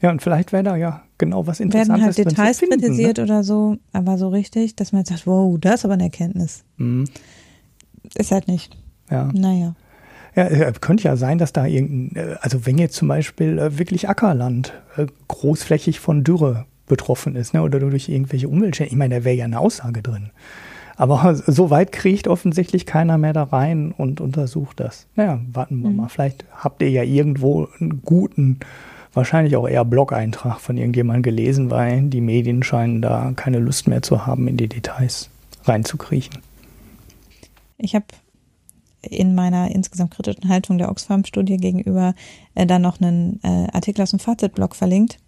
Ja, und vielleicht wäre da ja genau was Interessantes. Werden halt Details finden, kritisiert ne? oder so, aber so richtig, dass man jetzt sagt, wow, das ist aber eine Erkenntnis. Mhm. Ist halt nicht. Ja. Naja. Ja, äh, könnte ja sein, dass da irgendein, äh, also wenn jetzt zum Beispiel äh, wirklich Ackerland großflächig von Dürre betroffen ist, ne, oder durch irgendwelche Umweltschäden, ich meine, da wäre ja eine Aussage drin. Aber so weit kriegt offensichtlich keiner mehr da rein und untersucht das. Naja, warten wir mhm. mal. Vielleicht habt ihr ja irgendwo einen guten, wahrscheinlich auch eher Blog-Eintrag von irgendjemandem gelesen, weil die Medien scheinen da keine Lust mehr zu haben, in die Details reinzukriechen. Ich habe in meiner insgesamt kritischen Haltung der Oxfam-Studie gegenüber äh, dann noch einen äh, Artikel aus dem Fazitblog verlinkt,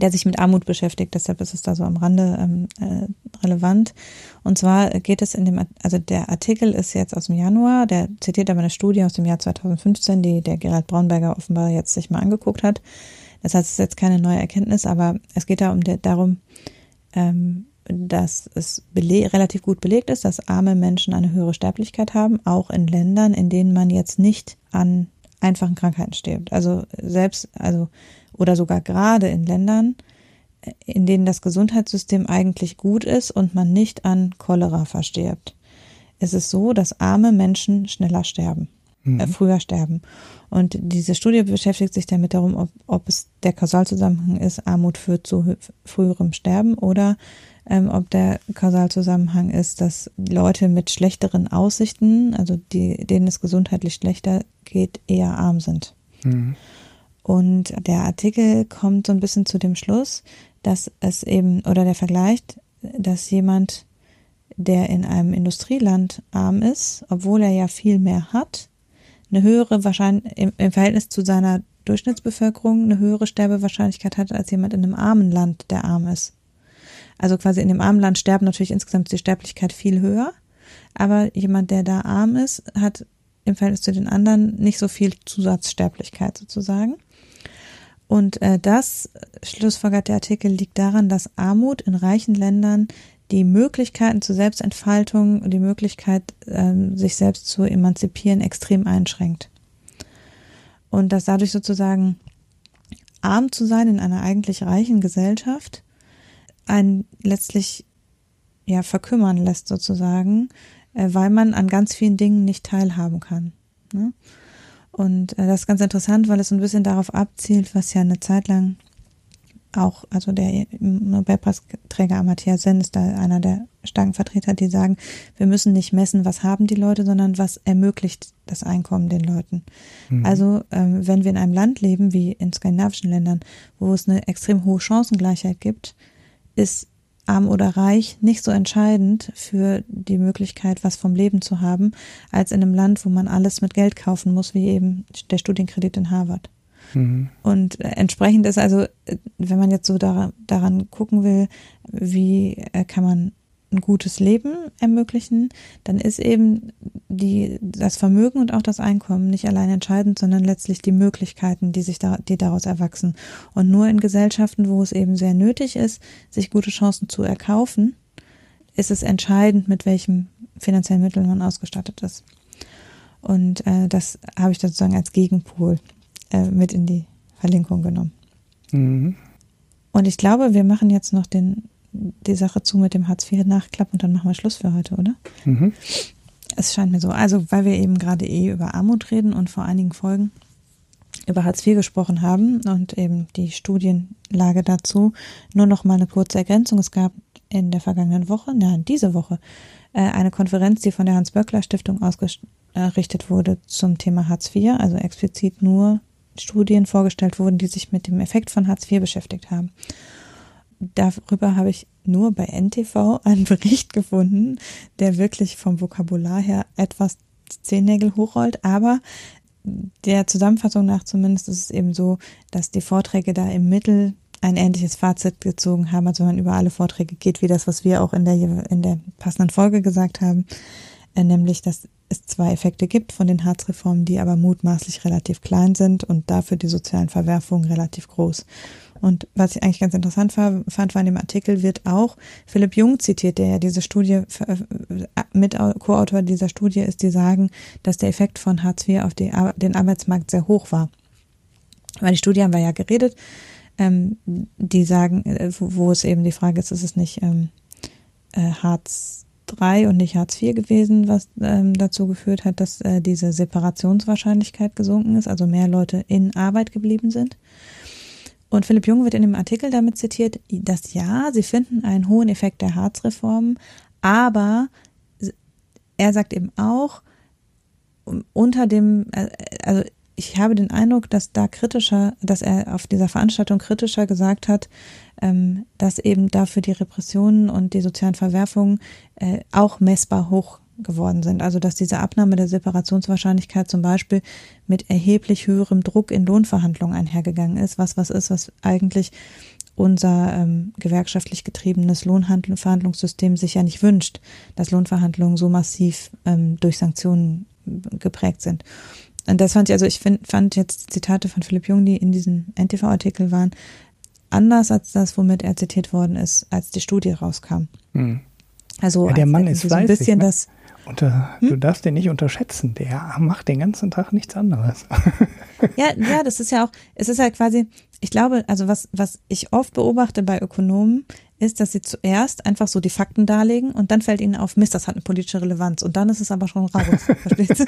der sich mit Armut beschäftigt. Deshalb ist es da so am Rande ähm, äh, relevant. Und zwar geht es in dem, also der Artikel ist jetzt aus dem Januar, der zitiert aber eine Studie aus dem Jahr 2015, die der Gerald Braunberger offenbar jetzt sich mal angeguckt hat. Das heißt, es ist jetzt keine neue Erkenntnis, aber es geht da um der, darum, ähm, dass es relativ gut belegt ist, dass arme Menschen eine höhere Sterblichkeit haben, auch in Ländern, in denen man jetzt nicht an einfachen Krankheiten stirbt. Also selbst, also, oder sogar gerade in Ländern, in denen das Gesundheitssystem eigentlich gut ist und man nicht an Cholera verstirbt. Es ist so, dass arme Menschen schneller sterben, äh, mhm. äh, früher sterben. Und diese Studie beschäftigt sich damit darum, ob, ob es der Kausalzusammenhang ist, Armut führt zu früherem Sterben oder ähm, ob der Kausalzusammenhang ist, dass Leute mit schlechteren Aussichten, also die, denen es gesundheitlich schlechter geht, eher arm sind. Mhm. Und der Artikel kommt so ein bisschen zu dem Schluss, dass es eben, oder der vergleicht, dass jemand, der in einem Industrieland arm ist, obwohl er ja viel mehr hat, eine höhere Wahrscheinlichkeit im, im Verhältnis zu seiner Durchschnittsbevölkerung eine höhere Sterbewahrscheinlichkeit hat als jemand in einem armen Land, der arm ist. Also quasi in dem armen Land sterben natürlich insgesamt die Sterblichkeit viel höher, aber jemand, der da arm ist, hat im Verhältnis zu den anderen nicht so viel Zusatzsterblichkeit sozusagen. Und äh, das, schlussfolgert der Artikel, liegt daran, dass Armut in reichen Ländern die Möglichkeiten zur Selbstentfaltung und die Möglichkeit, ähm, sich selbst zu emanzipieren, extrem einschränkt. Und dass dadurch sozusagen arm zu sein in einer eigentlich reichen Gesellschaft einen letztlich ja verkümmern lässt sozusagen, äh, weil man an ganz vielen Dingen nicht teilhaben kann. Ne? Und äh, das ist ganz interessant, weil es ein bisschen darauf abzielt, was ja eine Zeit lang auch, also der Nobelpreisträger Amartya Sen ist da einer der starken Vertreter, die sagen, wir müssen nicht messen, was haben die Leute, sondern was ermöglicht das Einkommen den Leuten. Mhm. Also ähm, wenn wir in einem Land leben, wie in skandinavischen Ländern, wo es eine extrem hohe Chancengleichheit gibt, ist arm oder reich nicht so entscheidend für die Möglichkeit, was vom Leben zu haben, als in einem Land, wo man alles mit Geld kaufen muss, wie eben der Studienkredit in Harvard. Mhm. Und äh, entsprechend ist also, äh, wenn man jetzt so daran gucken will, wie äh, kann man ein gutes Leben ermöglichen, dann ist eben die, das Vermögen und auch das Einkommen nicht allein entscheidend, sondern letztlich die Möglichkeiten, die sich da, die daraus erwachsen. Und nur in Gesellschaften, wo es eben sehr nötig ist, sich gute Chancen zu erkaufen, ist es entscheidend, mit welchem finanziellen Mitteln man ausgestattet ist. Und äh, das habe ich sozusagen als Gegenpol äh, mit in die Verlinkung genommen. Mhm. Und ich glaube, wir machen jetzt noch den die Sache zu mit dem Hartz IV nachklappen und dann machen wir Schluss für heute, oder? Mhm. Es scheint mir so. Also, weil wir eben gerade eh über Armut reden und vor einigen Folgen über Hartz IV gesprochen haben und eben die Studienlage dazu, nur noch mal eine kurze Ergänzung. Es gab in der vergangenen Woche, nein, diese Woche, äh, eine Konferenz, die von der Hans-Böckler-Stiftung ausgerichtet wurde zum Thema Hartz IV, also explizit nur Studien vorgestellt wurden, die sich mit dem Effekt von Hartz IV beschäftigt haben darüber habe ich nur bei NTV einen Bericht gefunden, der wirklich vom Vokabular her etwas Zehennägel hochrollt, aber der Zusammenfassung nach zumindest ist es eben so, dass die Vorträge da im Mittel ein ähnliches Fazit gezogen haben, also wenn man über alle Vorträge geht, wie das, was wir auch in der, in der passenden Folge gesagt haben, äh, nämlich, dass es zwei Effekte gibt von den Harzreformen, die aber mutmaßlich relativ klein sind und dafür die sozialen Verwerfungen relativ groß. Und was ich eigentlich ganz interessant fand, war in dem Artikel wird auch Philipp Jung zitiert, der ja diese Studie mit Co-Autor dieser Studie ist, die sagen, dass der Effekt von Hartz IV auf den Arbeitsmarkt sehr hoch war. Weil die Studie haben wir ja geredet, ähm, die sagen, äh, wo, es eben die Frage ist, ist es nicht ähm, äh, Hartz III und nicht Hartz IV gewesen, was ähm, dazu geführt hat, dass äh, diese Separationswahrscheinlichkeit gesunken ist, also mehr Leute in Arbeit geblieben sind. Und Philipp Jung wird in dem Artikel damit zitiert, dass ja, sie finden einen hohen Effekt der Harzreformen, aber er sagt eben auch, unter dem, äh, also ich habe den Eindruck, dass da kritischer, dass er auf dieser Veranstaltung kritischer gesagt hat, ähm, dass eben dafür die Repressionen und die sozialen Verwerfungen äh, auch messbar hoch geworden sind. Also dass diese Abnahme der Separationswahrscheinlichkeit zum Beispiel mit erheblich höherem Druck in Lohnverhandlungen einhergegangen ist, was was ist, was eigentlich unser ähm, gewerkschaftlich getriebenes Lohnverhandlungssystem sich ja nicht wünscht, dass Lohnverhandlungen so massiv ähm, durch Sanktionen geprägt sind. Und das fand ich, also ich find, fand jetzt Zitate von Philipp Jung, die in diesem NTV-Artikel waren, anders als das, womit er zitiert worden ist, als die Studie rauskam. Hm. Also Ja, der Mann ist so ein bisschen ne? das, Und äh, Hm? du darfst den nicht unterschätzen. Der macht den ganzen Tag nichts anderes. ja, ja, das ist ja auch, es ist halt quasi, ich glaube, also was, was ich oft beobachte bei Ökonomen, ist, dass sie zuerst einfach so die Fakten darlegen und dann fällt ihnen auf, Mist, das hat eine politische Relevanz und dann ist es aber schon raus. Verstehst du?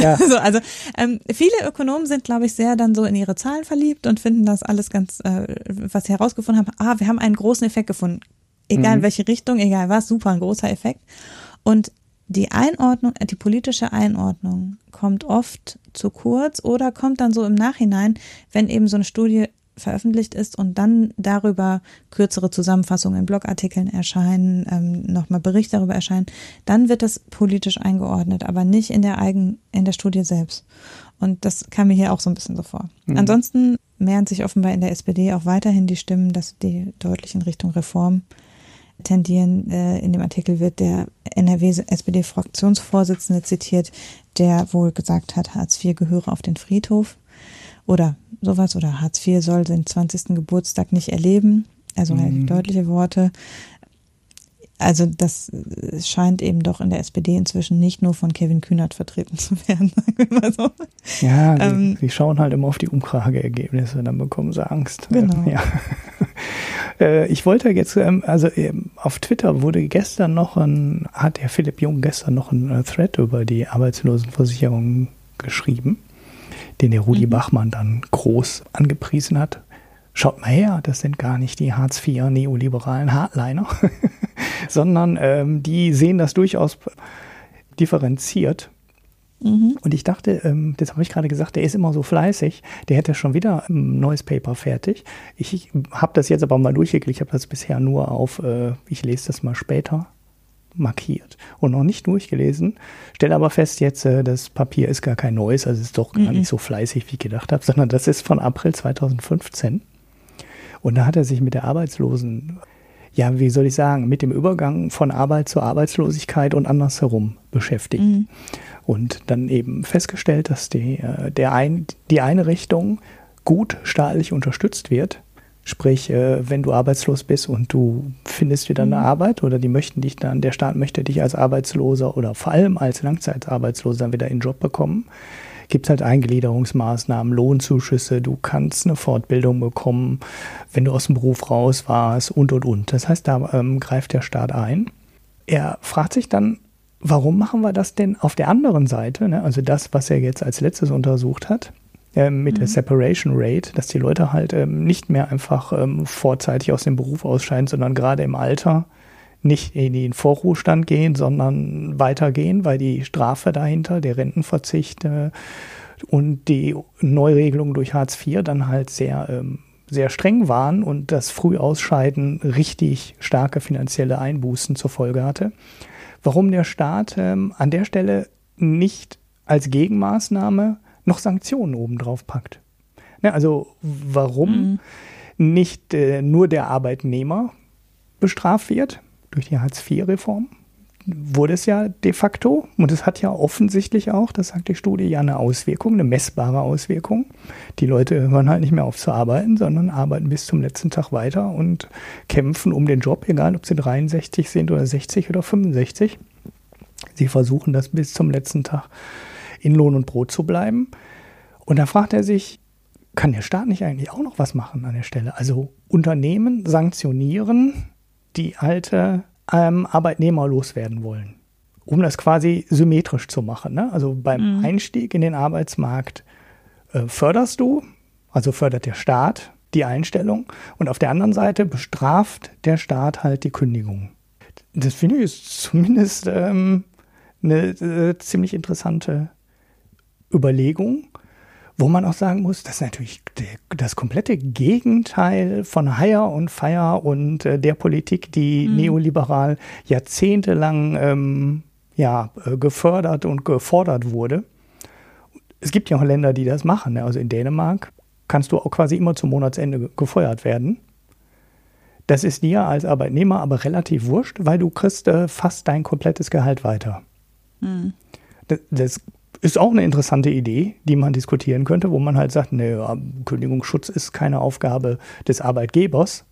Ja. So, also ähm, viele Ökonomen sind, glaube ich, sehr dann so in ihre Zahlen verliebt und finden das alles ganz, äh, was sie herausgefunden haben, ah, wir haben einen großen Effekt gefunden. Egal in Mhm. welche Richtung, egal was, super, ein großer Effekt. Und die Einordnung, die politische Einordnung kommt oft zu kurz oder kommt dann so im Nachhinein, wenn eben so eine Studie veröffentlicht ist und dann darüber kürzere Zusammenfassungen in Blogartikeln erscheinen, ähm, nochmal Bericht darüber erscheinen, dann wird das politisch eingeordnet, aber nicht in der eigen, in der Studie selbst. Und das kam mir hier auch so ein bisschen so vor. Mhm. Ansonsten mehren sich offenbar in der SPD auch weiterhin die Stimmen, dass die deutlich in Richtung Reform tendieren. Äh, in dem Artikel wird der NRW-SPD-Fraktionsvorsitzende zitiert, der wohl gesagt hat, Hartz IV gehöre auf den Friedhof oder sowas oder Hartz IV soll den 20. Geburtstag nicht erleben. Also halt Mhm. deutliche Worte. Also das äh, scheint eben doch in der SPD inzwischen nicht nur von Kevin Kühnert vertreten zu werden, sagen wir mal so. Ja, die, Ähm, die schauen halt immer auf die Umfrageergebnisse, dann bekommen sie Angst. Genau. Ja. Äh, Ich wollte jetzt, ähm, also ähm, auf Twitter wurde gestern noch ein, hat der Philipp Jung gestern noch einen äh, Thread über die Arbeitslosenversicherung geschrieben, den der Rudi Mhm. Bachmann dann groß angepriesen hat. Schaut mal her, das sind gar nicht die Hartz IV neoliberalen Hardliner, sondern ähm, die sehen das durchaus differenziert Mhm. und ich dachte, ähm, das habe ich gerade gesagt, der ist immer so fleißig, der hätte schon wieder ein neues Paper fertig. Ich, habe das jetzt aber mal durchgeklickt, ich habe das bisher nur auf, äh, ich lese das mal später, markiert und noch nicht durchgelesen. Stelle aber fest jetzt, äh, das Papier ist gar kein neues, also ist doch gar Mhm. nicht so fleißig, wie ich gedacht habe, sondern das ist von April 2015. Und da hat er sich mit der Arbeitslosen, ja, wie soll ich sagen, mit dem Übergang von Arbeit zur Arbeitslosigkeit und andersherum beschäftigt Mhm. und dann eben festgestellt, dass die, äh, der ein, die eine Richtung gut staatlich unterstützt wird. Sprich, äh, wenn du arbeitslos bist und du findest wieder eine Mhm. Arbeit oder die möchten dich dann, der Staat möchte dich als Arbeitsloser oder vor allem als Langzeitarbeitsloser wieder in den Job bekommen, gibt es halt Eingliederungsmaßnahmen, Lohnzuschüsse, du kannst eine Fortbildung bekommen, wenn du aus dem Beruf raus warst und und und. Das heißt, da ähm, greift der Staat ein. Er fragt sich dann, warum machen wir das denn auf der anderen Seite? Ne? Also das, was er jetzt als letztes untersucht hat, ähm, mit der Separation Rate, dass die Leute halt ähm, nicht mehr einfach ähm, vorzeitig aus dem Beruf ausscheiden, sondern gerade im Alter nicht in den Vorruhestand gehen, sondern weitergehen, weil die Strafe dahinter, der Rentenverzicht äh, und die Neuregelung durch Hartz IV dann halt sehr, ähm, sehr streng waren und das Frühausscheiden richtig starke finanzielle Einbußen zur Folge hatte. Warum der Staat ähm, an der Stelle nicht als Gegenmaßnahme noch Sanktionen obendrauf packt. Ne, also warum Mhm. nicht äh, nur der Arbeitnehmer bestraft wird durch die Hartz-IV-Reform. Wurde es ja de facto und es hat ja offensichtlich auch, das sagt die Studie, ja eine Auswirkung, eine messbare Auswirkung. Die Leute hören halt nicht mehr auf zu arbeiten, sondern arbeiten bis zum letzten Tag weiter und kämpfen um den Job, egal ob sie 63 sind oder 60 oder 65. Sie versuchen das bis zum letzten Tag in Lohn und Brot zu bleiben. Und da fragt er sich, kann der Staat nicht eigentlich auch noch was machen an der Stelle? Also Unternehmen sanktionieren, die alte ähm, Arbeitnehmer loswerden wollen, um das quasi symmetrisch zu machen. Ne? Also beim Mhm. Einstieg in den Arbeitsmarkt äh, förderst du, also fördert der Staat die Einstellung und auf der anderen Seite bestraft der Staat halt die Kündigung. Das finde ich ist zumindest ähm, eine äh, ziemlich interessante Überlegung, wo man auch sagen muss, das ist natürlich das komplette Gegenteil von Hire und Fire und äh, der Politik, die Mhm. neoliberal jahrzehntelang ähm, ja, äh, gefördert und gefordert wurde. Es gibt ja auch Länder, die das machen. Ne? Also in Dänemark kannst du auch quasi immer zum Monatsende ge- gefeuert werden. Das ist dir als Arbeitnehmer aber relativ wurscht, weil du kriegst äh, fast dein komplettes Gehalt weiter. Mhm. Das, das ist auch eine interessante Idee, die man diskutieren könnte, wo man halt sagt, nee, Kündigungsschutz ist keine Aufgabe des Arbeitgebers,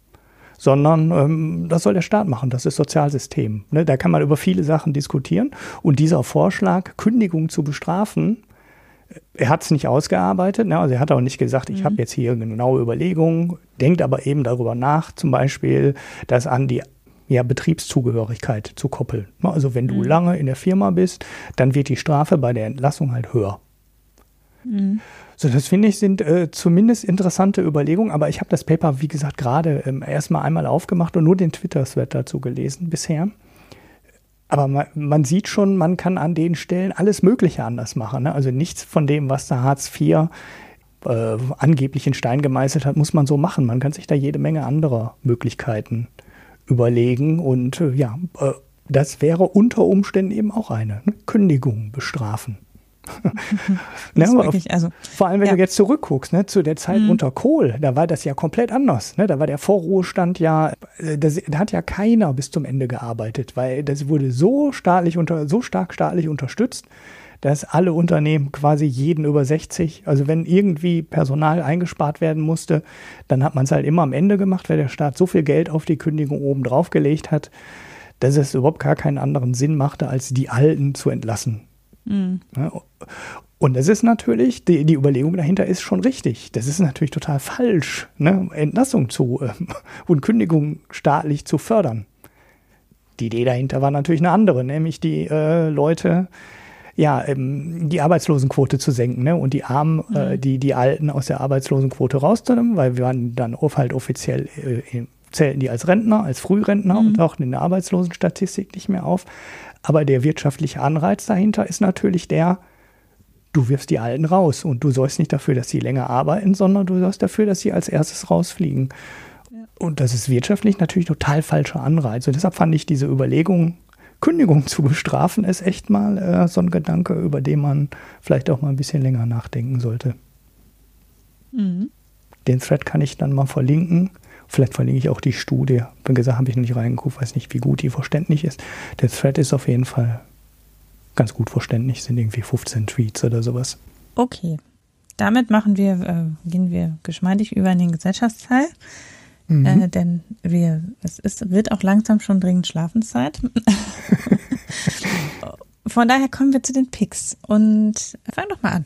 sondern ähm, das soll der Staat machen, das ist Sozialsystem. Ne? Da kann man über viele Sachen diskutieren. Und dieser Vorschlag, Kündigung zu bestrafen, äh, er hat es nicht ausgearbeitet, ne? also er hat auch nicht gesagt, ich mhm. habe jetzt hier genaue Überlegungen, denkt aber eben darüber nach, zum Beispiel, das an die ja, Betriebszugehörigkeit zu koppeln. Ne? Also wenn du mhm. lange in der Firma bist, dann wird die Strafe bei der Entlassung halt höher. Mhm. So, das finde ich sind äh, zumindest interessante Überlegungen, aber ich habe das Paper, wie gesagt, gerade ähm, erstmal einmal aufgemacht und nur den Twitter-Thread dazu gelesen bisher. Aber man, man, sieht schon, man kann an den Stellen alles Mögliche anders machen. Ne? Also nichts von dem, was der Hartz IV äh, angeblich in Stein gemeißelt hat, muss man so machen. Man kann sich da jede Menge anderer Möglichkeiten überlegen und äh, ja, äh, das wäre unter Umständen eben auch eine ne? Kündigung bestrafen. ne, wirklich, also, vor allem, wenn ja. du jetzt zurückguckst, ne, zu der Zeit mhm. unter Kohl, da war das ja komplett anders. Ne? Da war der Vorruhestand ja, äh, das, da hat ja keiner bis zum Ende gearbeitet, weil das wurde so staatlich unter, so stark staatlich unterstützt, dass alle Unternehmen quasi jeden über 60, also wenn irgendwie Personal eingespart werden musste, dann hat man es halt immer am Ende gemacht, weil der Staat so viel Geld auf die Kündigung oben drauf gelegt hat, dass es überhaupt gar keinen anderen Sinn machte, als die Alten zu entlassen. Mhm. Und das ist natürlich, die, die, Überlegung dahinter ist schon richtig. Das ist natürlich total falsch, ne? Entlassung zu äh, und Kündigung staatlich zu fördern. Die Idee dahinter war natürlich eine andere, nämlich die äh, Leute, ja, ähm, die Arbeitslosenquote zu senken ne? und die Armen, äh, mhm. äh, die, die Alten aus der Arbeitslosenquote rauszunehmen, weil wir waren dann halt offiziell, äh, zählten die als Rentner, als Frührentner mhm. und tauchten in der Arbeitslosenstatistik nicht mehr auf. Aber der wirtschaftliche Anreiz dahinter ist natürlich der, du wirfst die Alten raus und du sorgst nicht dafür, dass sie länger arbeiten, sondern du sorgst dafür, dass sie als erstes rausfliegen. Ja. Und das ist wirtschaftlich natürlich total falscher Anreiz. Und deshalb fand ich diese Überlegung, Kündigung zu bestrafen, ist echt mal äh, so ein Gedanke, über den man vielleicht auch mal ein bisschen länger nachdenken sollte. Mhm. Den Thread kann ich dann mal verlinken. Vielleicht verlinke ich auch die Studie. Wie gesagt, habe ich noch nicht reingeguckt, weiß nicht, wie gut die verständlich ist. Der Thread ist auf jeden Fall ganz gut verständlich, sind irgendwie 15 Tweets oder sowas. Okay. Damit machen wir, äh, gehen wir geschmeidig über in den Gesellschaftsteil. Mhm. Äh, denn wir, es ist, wird auch langsam schon dringend Schlafenszeit. Von daher kommen wir zu den Picks. Und fang doch mal an.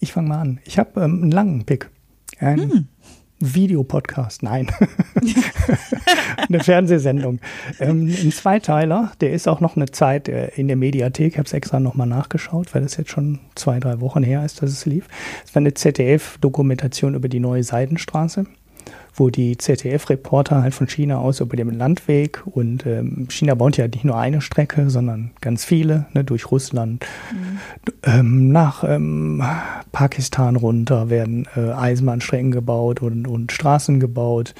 Ich fange mal an. Ich habe ähm, einen langen Pick. Ein, hm. Videopodcast, nein. eine Fernsehsendung. Ähm, ein Zweiteiler, der ist auch noch eine Zeit äh, in der Mediathek. Ich habe es extra nochmal nachgeschaut, weil das jetzt schon zwei, drei Wochen her ist, dass es lief. Es war eine ZDF-Dokumentation über die neue Seidenstraße wo die ZDF-Reporter halt von China aus über den Landweg und ähm, China baut ja nicht nur eine Strecke, sondern ganz viele, ne, durch Russland mhm. ähm, nach ähm, Pakistan runter werden äh, Eisenbahnstrecken gebaut und, und Straßen gebaut.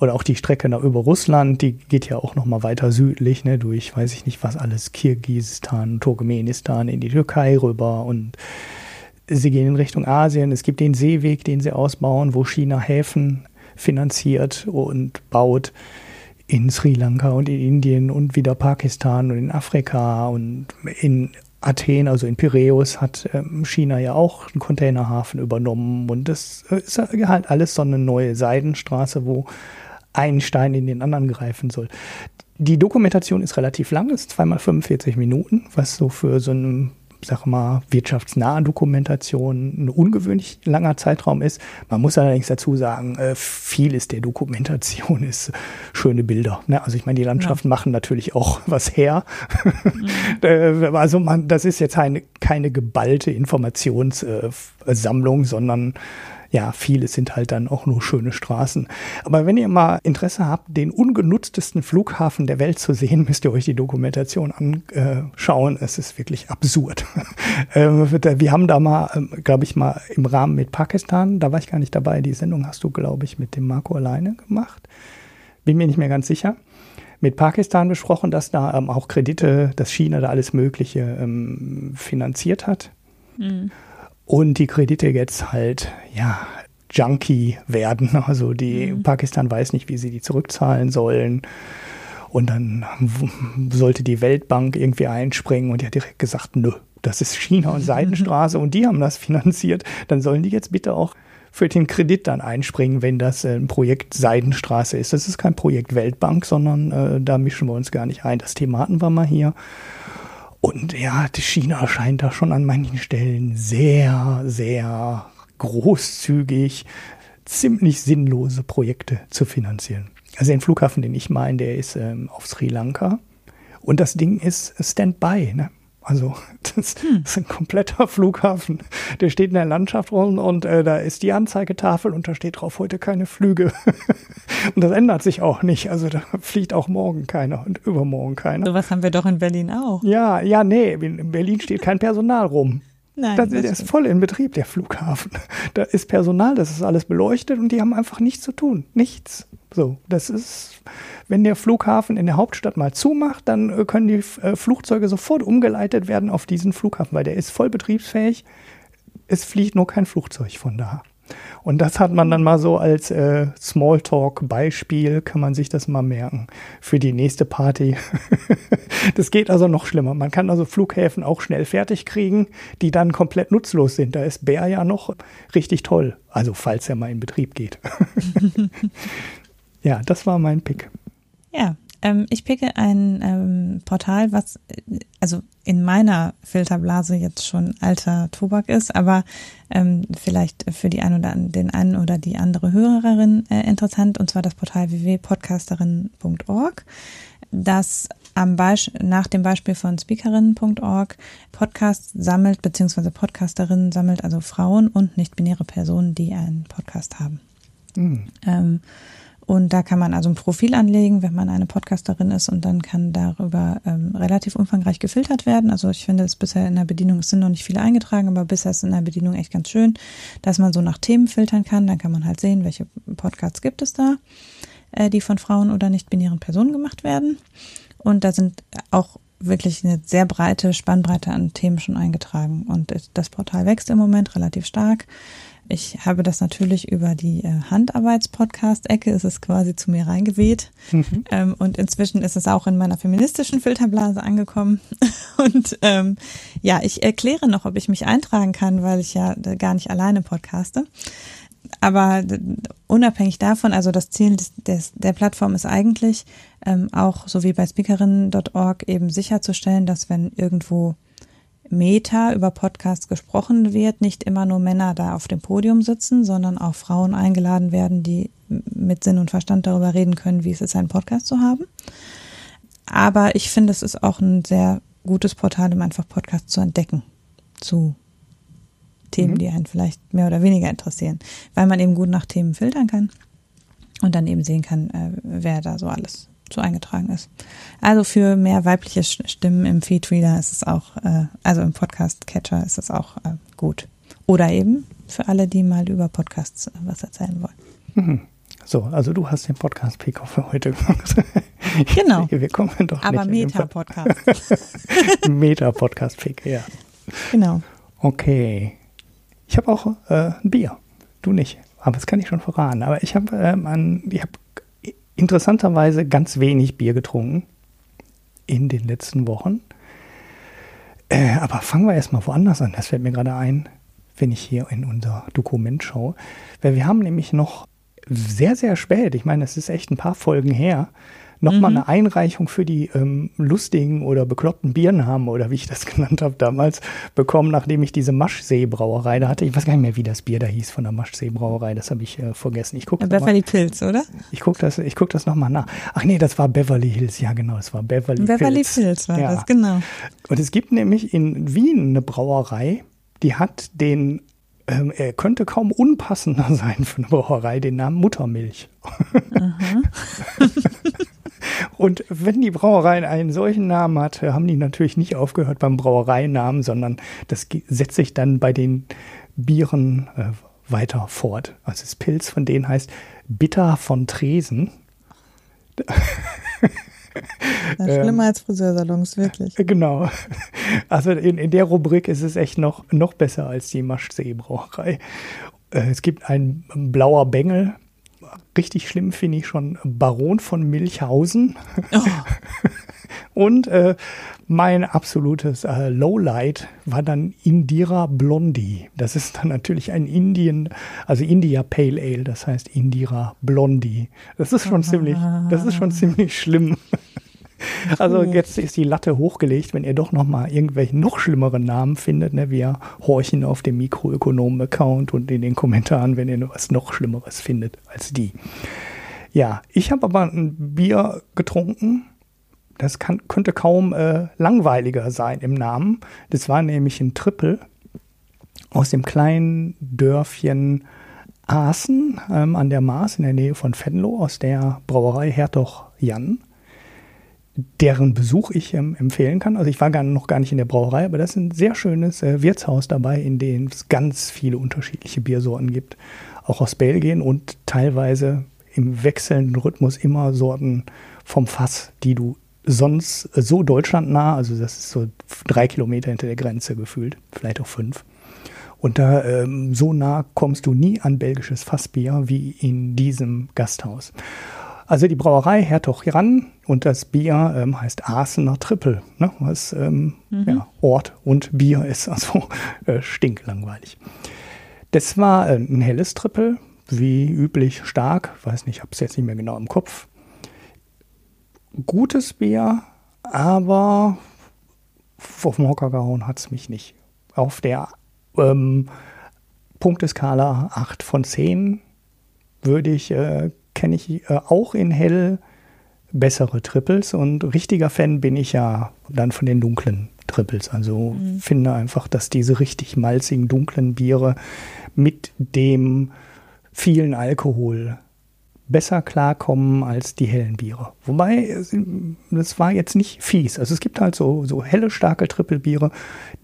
Oder auch die Strecke nach über Russland, die geht ja auch noch mal weiter südlich, ne, durch, weiß ich nicht was alles, Kirgisistan, Turkmenistan, in die Türkei rüber und sie gehen in Richtung Asien. Es gibt den Seeweg, den sie ausbauen, wo China Häfen finanziert und baut in Sri Lanka und in Indien und wieder Pakistan und in Afrika und in Athen, also in Piräus, hat ähm, China ja auch einen Containerhafen übernommen und das ist halt alles so eine neue Seidenstraße, wo ein Stein in den anderen greifen soll. Die Dokumentation ist relativ lang, ist zweimal 45 Minuten, was so für so einen sag mal, wirtschaftsnahe Dokumentation ein ungewöhnlich langer Zeitraum ist. Man muss allerdings dazu sagen, äh, vieles der Dokumentation ist schöne Bilder. Ne? Also ich meine, die Landschaften ja. machen natürlich auch was her. Mhm. Äh, also man, das ist jetzt eine, keine geballte Informationssammlung, sondern ja, viele sind halt dann auch nur schöne Straßen. Aber wenn ihr mal Interesse habt, den ungenutztesten Flughafen der Welt zu sehen, müsst ihr euch die Dokumentation anschauen. Es ist wirklich absurd. Ähm, wir haben da mal, ähm, glaube ich, mal im Rahmen mit Pakistan, da war ich gar nicht dabei, die Sendung hast du, glaube ich, mit dem Marco alleine gemacht. Bin mir nicht mehr ganz sicher mit Pakistan besprochen, dass da ähm, auch Kredite, dass China da alles Mögliche ähm, finanziert hat. Mhm und die Kredite jetzt halt, ja, junky werden. Also die mhm. Pakistan weiß nicht, wie sie die zurückzahlen sollen. Und dann sollte die Weltbank irgendwie einspringen und die hat direkt gesagt, nö, das ist China und Seidenstraße und die haben das finanziert, dann sollen die jetzt bitte auch für den Kredit dann einspringen, wenn das äh, ein Projekt Seidenstraße ist. Das ist kein Projekt Weltbank, sondern äh, da mischen wir uns gar nicht ein. Das Thema hatten wir mal hier. Und ja, China scheint da schon an manchen Stellen sehr, sehr großzügig ziemlich sinnlose Projekte zu finanzieren. Also den Flughafen, den ich meine, der ist ähm, auf Sri Lanka. Und das Ding ist Standby. Ne? Also das, hm. ist ein kompletter Flughafen. Der steht in der Landschaft rum und äh, da ist die Anzeigetafel und da steht drauf, heute keine Flüge. und das ändert sich auch nicht. Also da fliegt auch morgen keiner und übermorgen keiner. So was haben wir doch in Berlin auch. Ja, ja, nee, in Berlin steht kein Personal rum. Nein, das, der ist voll in Betrieb, der Flughafen. Da ist Personal, das ist alles beleuchtet und die haben einfach nichts zu tun. Nichts. So, das ist, wenn der Flughafen in der Hauptstadt mal zumacht, dann äh, können die äh, Flugzeuge sofort umgeleitet werden auf diesen Flughafen, weil der ist voll betriebsfähig. Es fliegt nur kein Flugzeug von da. Und das hat man dann mal so als äh, Smalltalk-Beispiel, kann man sich das mal merken für die nächste Party. das geht also noch schlimmer. Man kann also Flughäfen auch schnell fertig kriegen, die dann komplett nutzlos sind. Da ist Bär ja noch richtig toll. Also falls er mal in Betrieb geht. ja, das war mein Pick. Ja, ähm, ich picke ein ähm, Portal, was also in meiner Filterblase jetzt schon alter Tobak ist, aber ähm, vielleicht für die ein oder den einen oder die andere Hörerin äh, interessant, und zwar das Portal www.podcasterin.org, das am nach dem Beispiel von speakerinnen.org Podcasts sammelt, beziehungsweise Podcasterinnen sammelt, also Frauen und nicht-binäre Personen, die einen Podcast haben. Mhm. Ähm, und da kann man also ein Profil anlegen, wenn man eine Podcasterin ist und dann kann darüber ähm, relativ umfangreich gefiltert werden. Also ich finde es bisher in der Bedienung, es sind noch nicht viele eingetragen, aber bisher ist in der Bedienung echt ganz schön, dass man so nach Themen filtern kann. Dann kann man halt sehen, welche Podcasts gibt es da, äh, die von Frauen oder nicht-binären Personen gemacht werden. Und da sind auch wirklich eine sehr breite Spannbreite an Themen schon eingetragen. Und das Portal wächst im Moment relativ stark. Ich habe das natürlich über die äh, Handarbeits-Podcast-Ecke, ist es quasi zu mir reingeweht. Mhm. Ähm, und inzwischen ist es auch in meiner feministischen Filterblase angekommen. Und ähm, ja, ich erkläre noch, ob ich mich eintragen kann, weil ich ja gar nicht alleine podcaste. Aber unabhängig davon, also das Ziel des, des, der Plattform ist eigentlich ähm, auch, so wie bei speakerinnen.org, eben sicherzustellen, dass wenn irgendwo Meta über Podcasts gesprochen wird, nicht immer nur Männer da auf dem Podium sitzen, sondern auch Frauen eingeladen werden, die mit Sinn und Verstand darüber reden können, wie es ist, einen Podcast zu haben. Aber ich finde, es ist auch ein sehr gutes Portal, um einfach Podcasts zu entdecken zu Themen, mhm. die einen vielleicht mehr oder weniger interessieren, weil man eben gut nach Themen filtern kann und dann eben sehen kann, äh, wer da so alles so eingetragen ist. Also für mehr weibliche Stimmen im Feedreader ist es auch, äh, also im Podcast-Catcher ist es auch äh, gut. Oder eben für alle, die mal über Podcasts äh, was erzählen wollen. Mhm. So, also du hast den Podcast-Pick für heute gemacht. Genau. Wir kommen doch Aber Meta-Podcast. Meta-Podcast-Pick, ja. Genau. Okay. Ich habe auch äh, ein Bier. Du nicht. Aber das kann ich schon verraten. Aber ich habe ähm, ich habe interessanterweise ganz wenig Bier getrunken in den letzten Wochen. Äh, aber fangen wir erstmal woanders an. Das fällt mir gerade ein, wenn ich hier in unser Dokument schaue. Weil wir haben nämlich noch sehr, sehr spät, ich meine, es ist echt ein paar Folgen her, nochmal mhm. eine Einreichung für die ähm, lustigen oder bekloppten Biernamen oder wie ich das genannt habe damals bekommen, nachdem ich diese Maschsee-Brauerei da hatte. Ich weiß gar nicht mehr, wie das Bier da hieß von der Maschsee-Brauerei. Das habe ich äh, vergessen. Ich gucke Beverly Pills, oder? Ich gucke das, ich guck das nochmal nach. Ach nee, das war Beverly Hills. Ja, genau, das war Beverly, Beverly Pills. Beverly Pills war ja. das, genau. Und es gibt nämlich in Wien eine Brauerei, die hat den ähm, er könnte kaum unpassender sein für eine Brauerei, den Namen Muttermilch. Und wenn die Brauerei einen solchen Namen hat, haben die natürlich nicht aufgehört beim Brauereinamen, sondern das setzt sich dann bei den Bieren äh, weiter fort. Also das Pilz von denen heißt Bitter von Tresen. Ist schlimmer ähm, als Friseursalons, wirklich. Genau. Also in, in der Rubrik ist es echt noch, noch besser als die Maschsee-Brauerei. Äh, es gibt ein blauer Bengel, richtig schlimm finde ich schon Baron von Milchhausen. Oh. Und äh, mein absolutes äh, Lowlight war dann Indira Blondie. Das ist dann natürlich ein Indien, also India Pale Ale, das heißt Indira Blondie. Das ist schon ziemlich, das ist schon ziemlich schlimm. Also jetzt ist die Latte hochgelegt, wenn ihr doch noch mal irgendwelche noch schlimmeren Namen findet. Ne? Wir horchen auf dem Mikroökonomen-Account und in den Kommentaren, wenn ihr was noch Schlimmeres findet als die. Ja, ich habe aber ein Bier getrunken, das kann, könnte kaum äh, langweiliger sein im Namen. Das war nämlich ein Triple aus dem kleinen Dörfchen Aaßen ähm, an der Maas in der Nähe von Venlo aus der Brauerei Hertog Jan, deren Besuch ich ähm, empfehlen kann. Also ich war gar, noch gar nicht in der Brauerei, aber das ist ein sehr schönes äh, Wirtshaus dabei, in dem es ganz viele unterschiedliche Biersorten gibt, auch aus Belgien und teilweise im wechselnden Rhythmus immer Sorten vom Fass, die du sonst so deutschlandnah, also das ist so drei Kilometer hinter der Grenze gefühlt, vielleicht auch fünf. Und da ähm, so nah kommst du nie an belgisches Fassbier wie in diesem Gasthaus. Also die Brauerei Hertog Jan und das Bier ähm, heißt Asener Triple, ne, was ähm, mhm. ja, Ort und Bier ist, also äh, stinklangweilig. Das war äh, ein helles Triple, wie üblich stark, weiß nicht, ich habe es jetzt nicht mehr genau im Kopf gutes Bier, aber auf den Hocker gehauen hat es mich nicht. Auf der ähm, Punkteskala 8 von 10 würde ich, äh, kenne ich äh, auch in hell bessere Triples und richtiger Fan bin ich ja dann von den dunklen Triples. Also mhm. finde einfach, dass diese richtig malzigen, dunklen Biere mit dem vielen Alkohol besser klarkommen als die hellen Biere. Wobei, das war jetzt nicht fies. Also es gibt halt so, so helle, starke Trippelbiere,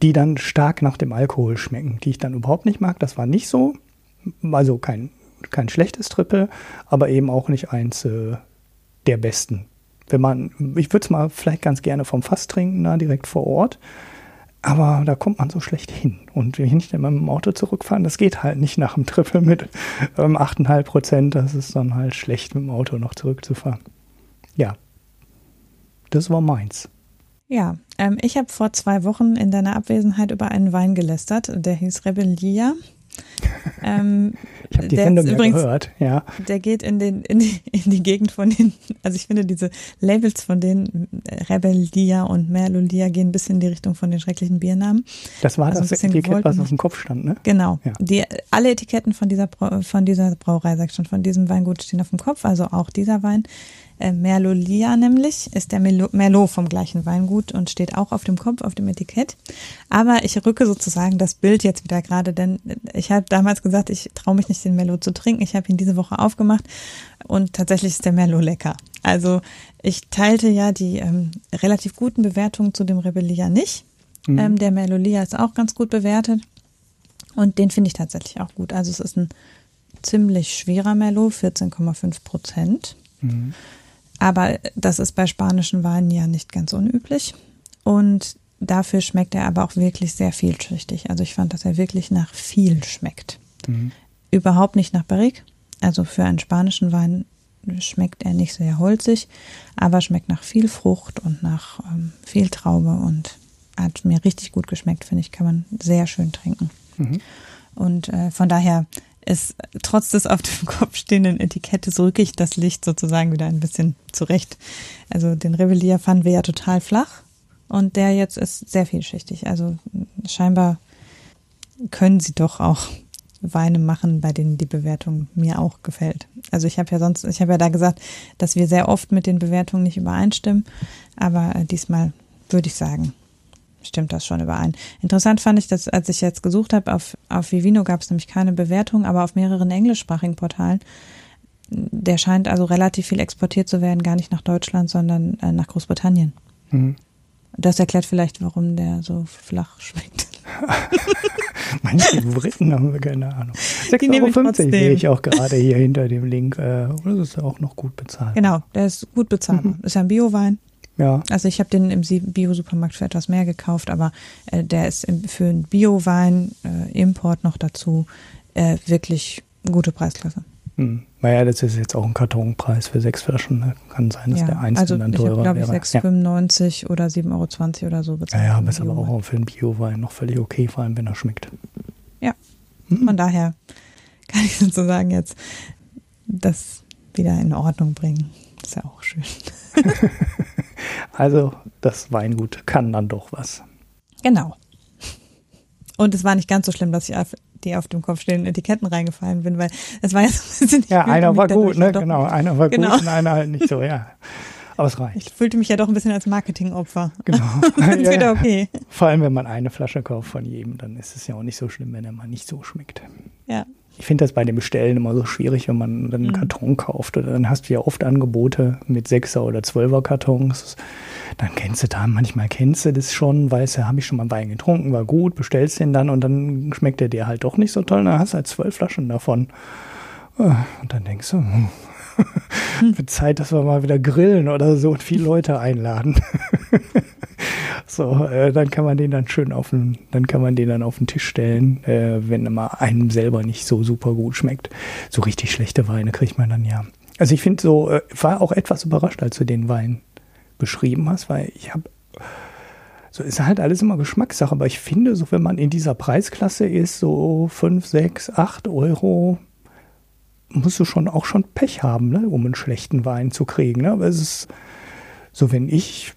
die dann stark nach dem Alkohol schmecken, die ich dann überhaupt nicht mag. Das war nicht so. Also kein, kein schlechtes Trippel, aber eben auch nicht eins äh, der besten. Wenn man, ich würde es mal vielleicht ganz gerne vom Fass trinken, da direkt vor Ort. Aber da kommt man so schlecht hin. Und wenn ich dann mit dem Auto zurückfahren, das geht halt nicht nach dem Triple mit ähm, 8,5 Prozent. Das ist dann halt schlecht, mit dem Auto noch zurückzufahren. Ja, das war meins. Ja, ähm, ich habe vor zwei Wochen in deiner Abwesenheit über einen Wein gelästert, der hieß Rebellia. Ähm, ich habe die Sendung ja übrigens, gehört, ja. Der geht in, den, in, die, in die Gegend von den, also ich finde diese Labels von den Rebellia und Merlulia gehen ein bisschen in die Richtung von den schrecklichen Biernamen. Das war also das Etikett, gewollt, was auf dem Kopf stand, ne? Genau. Ja. Die, alle Etiketten von dieser, von dieser Brauerei, sag ich schon, von diesem Weingut stehen auf dem Kopf, also auch dieser Wein äh, Merlolia nämlich, ist der Merlot vom gleichen Weingut und steht auch auf dem Kopf, auf dem Etikett. Aber ich rücke sozusagen das Bild jetzt wieder gerade, denn ich habe damals gesagt, ich traue mich nicht, den Merlot zu trinken. Ich habe ihn diese Woche aufgemacht und tatsächlich ist der Merlot lecker. Also ich teilte ja die ähm, relativ guten Bewertungen zu dem Rebellia nicht. Mhm. Ähm, der Merlolia ist auch ganz gut bewertet und den finde ich tatsächlich auch gut. Also es ist ein ziemlich schwerer Merlot, 14,5 Prozent. Mhm. Aber das ist bei spanischen Weinen ja nicht ganz unüblich. Und dafür schmeckt er aber auch wirklich sehr vielschichtig. Also ich fand, dass er wirklich nach viel schmeckt. Mhm. Überhaupt nicht nach Barrique. Also für einen spanischen Wein schmeckt er nicht sehr holzig, aber schmeckt nach viel Frucht und nach ähm, viel Traube und hat mir richtig gut geschmeckt, finde ich, kann man sehr schön trinken. Mhm. Und äh, von daher ist trotz des auf dem Kopf stehenden Etikettes rücke ich das Licht sozusagen wieder ein bisschen zurecht. Also den Rebellier fanden wir ja total flach und der jetzt ist sehr vielschichtig. Also scheinbar können sie doch auch Weine machen, bei denen die Bewertung mir auch gefällt. Also ich habe ja sonst, ich habe ja da gesagt, dass wir sehr oft mit den Bewertungen nicht übereinstimmen, aber äh, diesmal würde ich sagen, stimmt das schon überein. Interessant fand ich, dass als ich jetzt gesucht habe, auf, auf Vivino gab es nämlich keine Bewertung, aber auf mehreren englischsprachigen Portalen, der scheint also relativ viel exportiert zu werden, gar nicht nach Deutschland, sondern äh, nach Großbritannien. Mhm. Das erklärt vielleicht, warum der so flach schmeckt. Manche Favoriten haben wir keine Ahnung. 6,50 Euro sehe ich auch gerade hier hinter dem Link. Äh, das ist auch noch gut bezahlt. Genau, der ist gut bezahlt. Mhm. Ist ja ein Biowein. Ja. Also ich habe den im Bio-Supermarkt für etwas mehr gekauft, aber äh, der ist im, für einen Bio-Wein, äh, Import noch dazu, äh, wirklich gute Preisklasse. Hm. Naja, das ist jetzt auch ein Kartonpreis für sechs Flaschen. Ne? Kann sein, dass ja, der einzelne also dann ich teurer habe, glaube ich, wäre. 6,95 oder 7,20 Euro oder so bezahlt. Ja, ja, ist aber auch für einen Bio-Wein noch völlig okay, vor allem wenn er schmeckt. Ja. Mhm. Von daher kann ich sozusagen jetzt das wieder in Ordnung bringen. Ist ja auch schön. Also das Weingut kann dann doch was. Genau. Und es war nicht ganz so schlimm, dass ich auf die auf dem Kopf stehenden Etiketten reingefallen bin, weil es war jetzt ein bisschen. ich Ja, fühlte einer mich war gut, ne? doch- Genau, einer war Genau. gut und einer halt nicht so, ja. Aber es Ich reicht. fühlte mich ja doch ein bisschen als Marketingopfer. Genau. Dann ist Ja, wieder ja. okay. Vor allem, wenn man eine Flasche kauft von jedem, dann ist es ja auch nicht so schlimm, wenn er mal nicht so schmeckt. Ja. Ich finde das bei dem Bestellen immer so schwierig, wenn man dann einen Mhm. Karton kauft. Oder dann hast du ja oft Angebote mit Sechser- oder Zwölfer-Kartons. Dann kennst du da, manchmal kennst du das schon, weißt du, habe ich schon mal Wein getrunken, war gut, bestellst den dann und dann schmeckt der dir halt doch nicht so toll. Dann hast du halt zwölf Flaschen davon. Ah, Und dann denkst du, hm, wird Zeit, dass wir mal wieder grillen oder so und viele Leute einladen. So, äh, dann kann man den dann schön auf den, dann kann man den dann auf den Tisch stellen, äh, wenn mal einem selber nicht so super gut schmeckt. So richtig schlechte Weine kriegt man dann ja. Also ich finde so, äh, war auch etwas überrascht, als du den Wein beschrieben hast, weil ich habe so ist halt alles immer Geschmackssache, aber ich finde, so wenn man in dieser Preisklasse ist, so 5, 6, 8 Euro, musst du schon auch schon Pech haben, ne, um einen schlechten Wein zu kriegen. Ne? Aber es ist so, wenn ich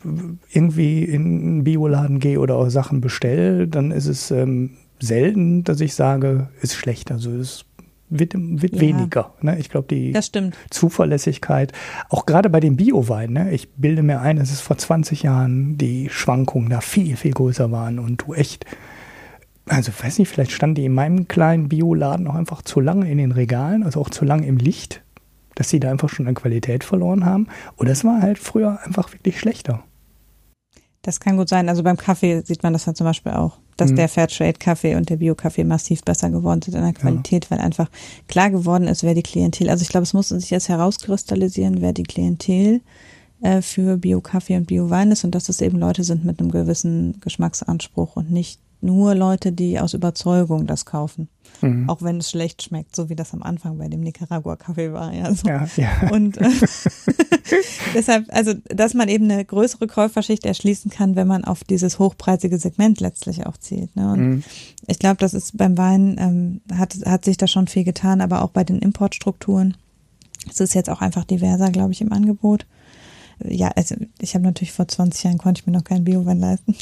irgendwie in einen Bioladen gehe oder auch Sachen bestelle, dann ist es ähm, selten, dass ich sage, ist schlecht. Also es wird, wird Ja. weniger. Ne? Ich glaube, die. Zuverlässigkeit, auch gerade bei den Bioweinen, ne? ich bilde mir ein, dass es vor 20 Jahren die Schwankungen da viel, viel größer waren und du echt, also ich weiß nicht, vielleicht standen die in meinem kleinen Bioladen auch einfach zu lange in den Regalen, also auch zu lange im Licht, dass sie da einfach schon an Qualität verloren haben. Oder es war halt früher einfach wirklich schlechter. Das kann gut sein. Also beim Kaffee sieht man das ja zum Beispiel auch, dass Mhm. der Fairtrade-Kaffee und der Bio-Kaffee massiv besser geworden sind in der Qualität, weil einfach klar geworden ist, wer die Klientel, also ich glaube, es musste sich jetzt herauskristallisieren, wer die Klientel äh, für Bio-Kaffee und Bio-Wein ist und dass es eben Leute sind mit einem gewissen Geschmacksanspruch und nicht nur Leute, die aus Überzeugung das kaufen. Mhm. Auch wenn es schlecht schmeckt, so wie das am Anfang bei dem Nicaragua-Kaffee war. Ja, so. Ja, ja. Und äh, deshalb, also, dass man eben eine größere Käuferschicht erschließen kann, wenn man auf dieses hochpreisige Segment letztlich auch zielt. Ne? Und Mhm. ich glaube, das ist beim Wein, ähm, hat, hat sich da schon viel getan, aber auch bei den Importstrukturen. Es ist jetzt auch einfach diverser, glaube ich, im Angebot. Ja, also ich habe natürlich vor 20 Jahren konnte ich mir noch keinen Biowein leisten.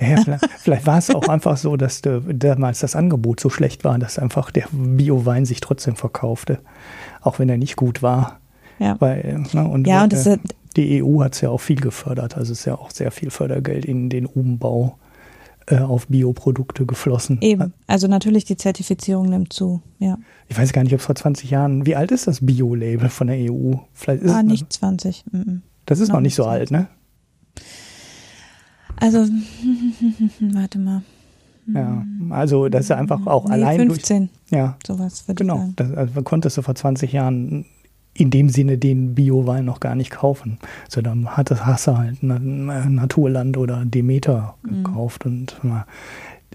Ja, vielleicht, vielleicht war es auch einfach so, dass de, damals das Angebot so schlecht war, dass einfach der Bio-Wein sich trotzdem verkaufte, auch wenn er nicht gut war. Ja. Weil, ne, und Ja, und äh, die EU hat es ja auch viel gefördert. Also es ist ja auch sehr viel Fördergeld in den Umbau äh, auf Bioprodukte geflossen. eben. Also natürlich die Zertifizierung nimmt zu. Ja. Ich weiß gar nicht, ob es vor 20 Jahren, wie alt ist das Bio-Label von der EU? Vielleicht ist Ah, nicht 20. Mm -mm. das ist noch noch nicht so 20. alt, ne? Also, warte mal. Ja, also das ist einfach auch nee, allein 15, durch, ja, sowas würde ich Genau, sagen. das, also konntest du vor 20 Jahren in dem Sinne den Bio-Wein noch gar nicht kaufen. So, dann hat das hast du halt Na- Naturland oder Demeter Mhm. gekauft und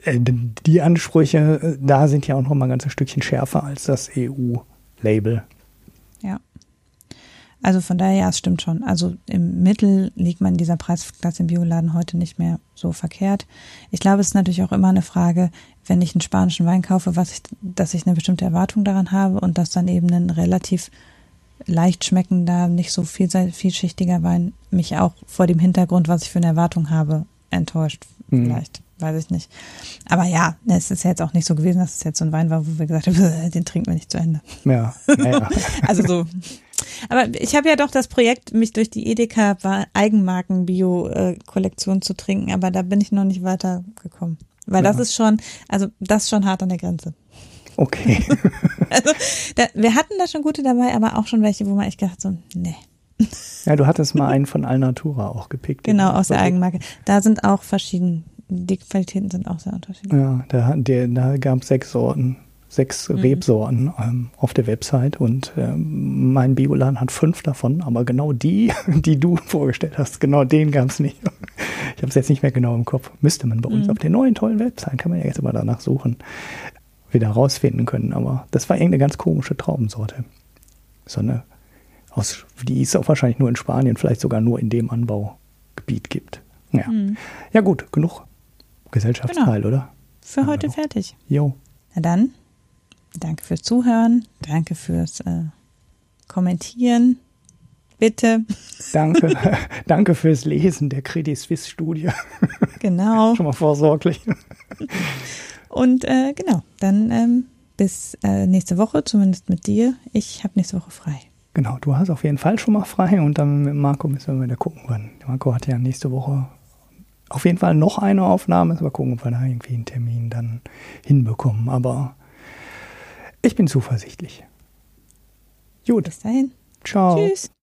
äh, die Ansprüche äh, da sind ja auch noch mal ein ganzes Stückchen schärfer als das EU-Label. Ja. Also von daher, ja, es stimmt schon. Also im Mittel liegt man in dieser Preisklasse im Bioladen heute nicht mehr so verkehrt. Ich glaube, es ist natürlich auch immer eine Frage, wenn ich einen spanischen Wein kaufe, was ich, dass ich eine bestimmte Erwartung daran habe und dass dann eben ein relativ leicht schmeckender, nicht so viel, vielschichtiger Wein mich auch vor dem Hintergrund, was ich für eine Erwartung habe, enttäuscht. Mhm. Vielleicht, weiß ich nicht. Aber ja, es ist ja jetzt auch nicht so gewesen, dass es jetzt so ein Wein war, wo wir gesagt haben, den trinken wir nicht zu Ende. Ja, ja. Also so. Aber ich habe ja doch das Projekt, mich durch die Edeka Eigenmarken Bio äh, Kollektion zu trinken, aber da bin ich noch nicht weitergekommen. Weil das Ja. ist schon, also das ist schon hart an der Grenze. okay. Also da, wir hatten da schon gute dabei, aber auch schon welche, wo man echt gedacht so, nee. Ja, du hattest mal einen von Alnatura auch gepickt. Genau, aus der Eigenmarke. Da sind auch verschieden, die Qualitäten sind auch sehr unterschiedlich. Ja, da, der, da gab es sechs Sorten, sechs Mhm. Rebsorten ähm, auf der Website und ähm, mein Bioladen hat fünf davon, aber genau die, die du vorgestellt hast, genau den gab es nicht. Ich habe es jetzt nicht mehr genau im Kopf. Müsste man bei uns Mhm. auf der neuen tollen Website, kann man ja jetzt immer danach suchen, wieder rausfinden können. Aber das war irgendeine ganz komische Traubensorte. so eine, aus, die es auch wahrscheinlich nur in Spanien, vielleicht sogar nur in dem Anbaugebiet gibt. Ja, Mhm. ja gut, genug Gesellschaftsteil, oder? Für Ja, heute fertig. Jo, Na dann, danke fürs Zuhören, danke fürs äh, Kommentieren. Bitte, danke, danke fürs Lesen der Credit Suisse Studie. genau. Schon mal vorsorglich. Und äh, genau, dann ähm, bis äh, nächste Woche, zumindest mit dir. Ich habe nächste Woche frei. Genau, du hast auf jeden Fall schon mal frei und dann mit Marco müssen wir wieder gucken, wann. Marco hat ja nächste Woche auf jeden Fall noch eine Aufnahme, wir gucken, ob wir da irgendwie einen Termin dann hinbekommen. Aber ich bin zuversichtlich. Gut, Bis dahin. ciao. Tschüss.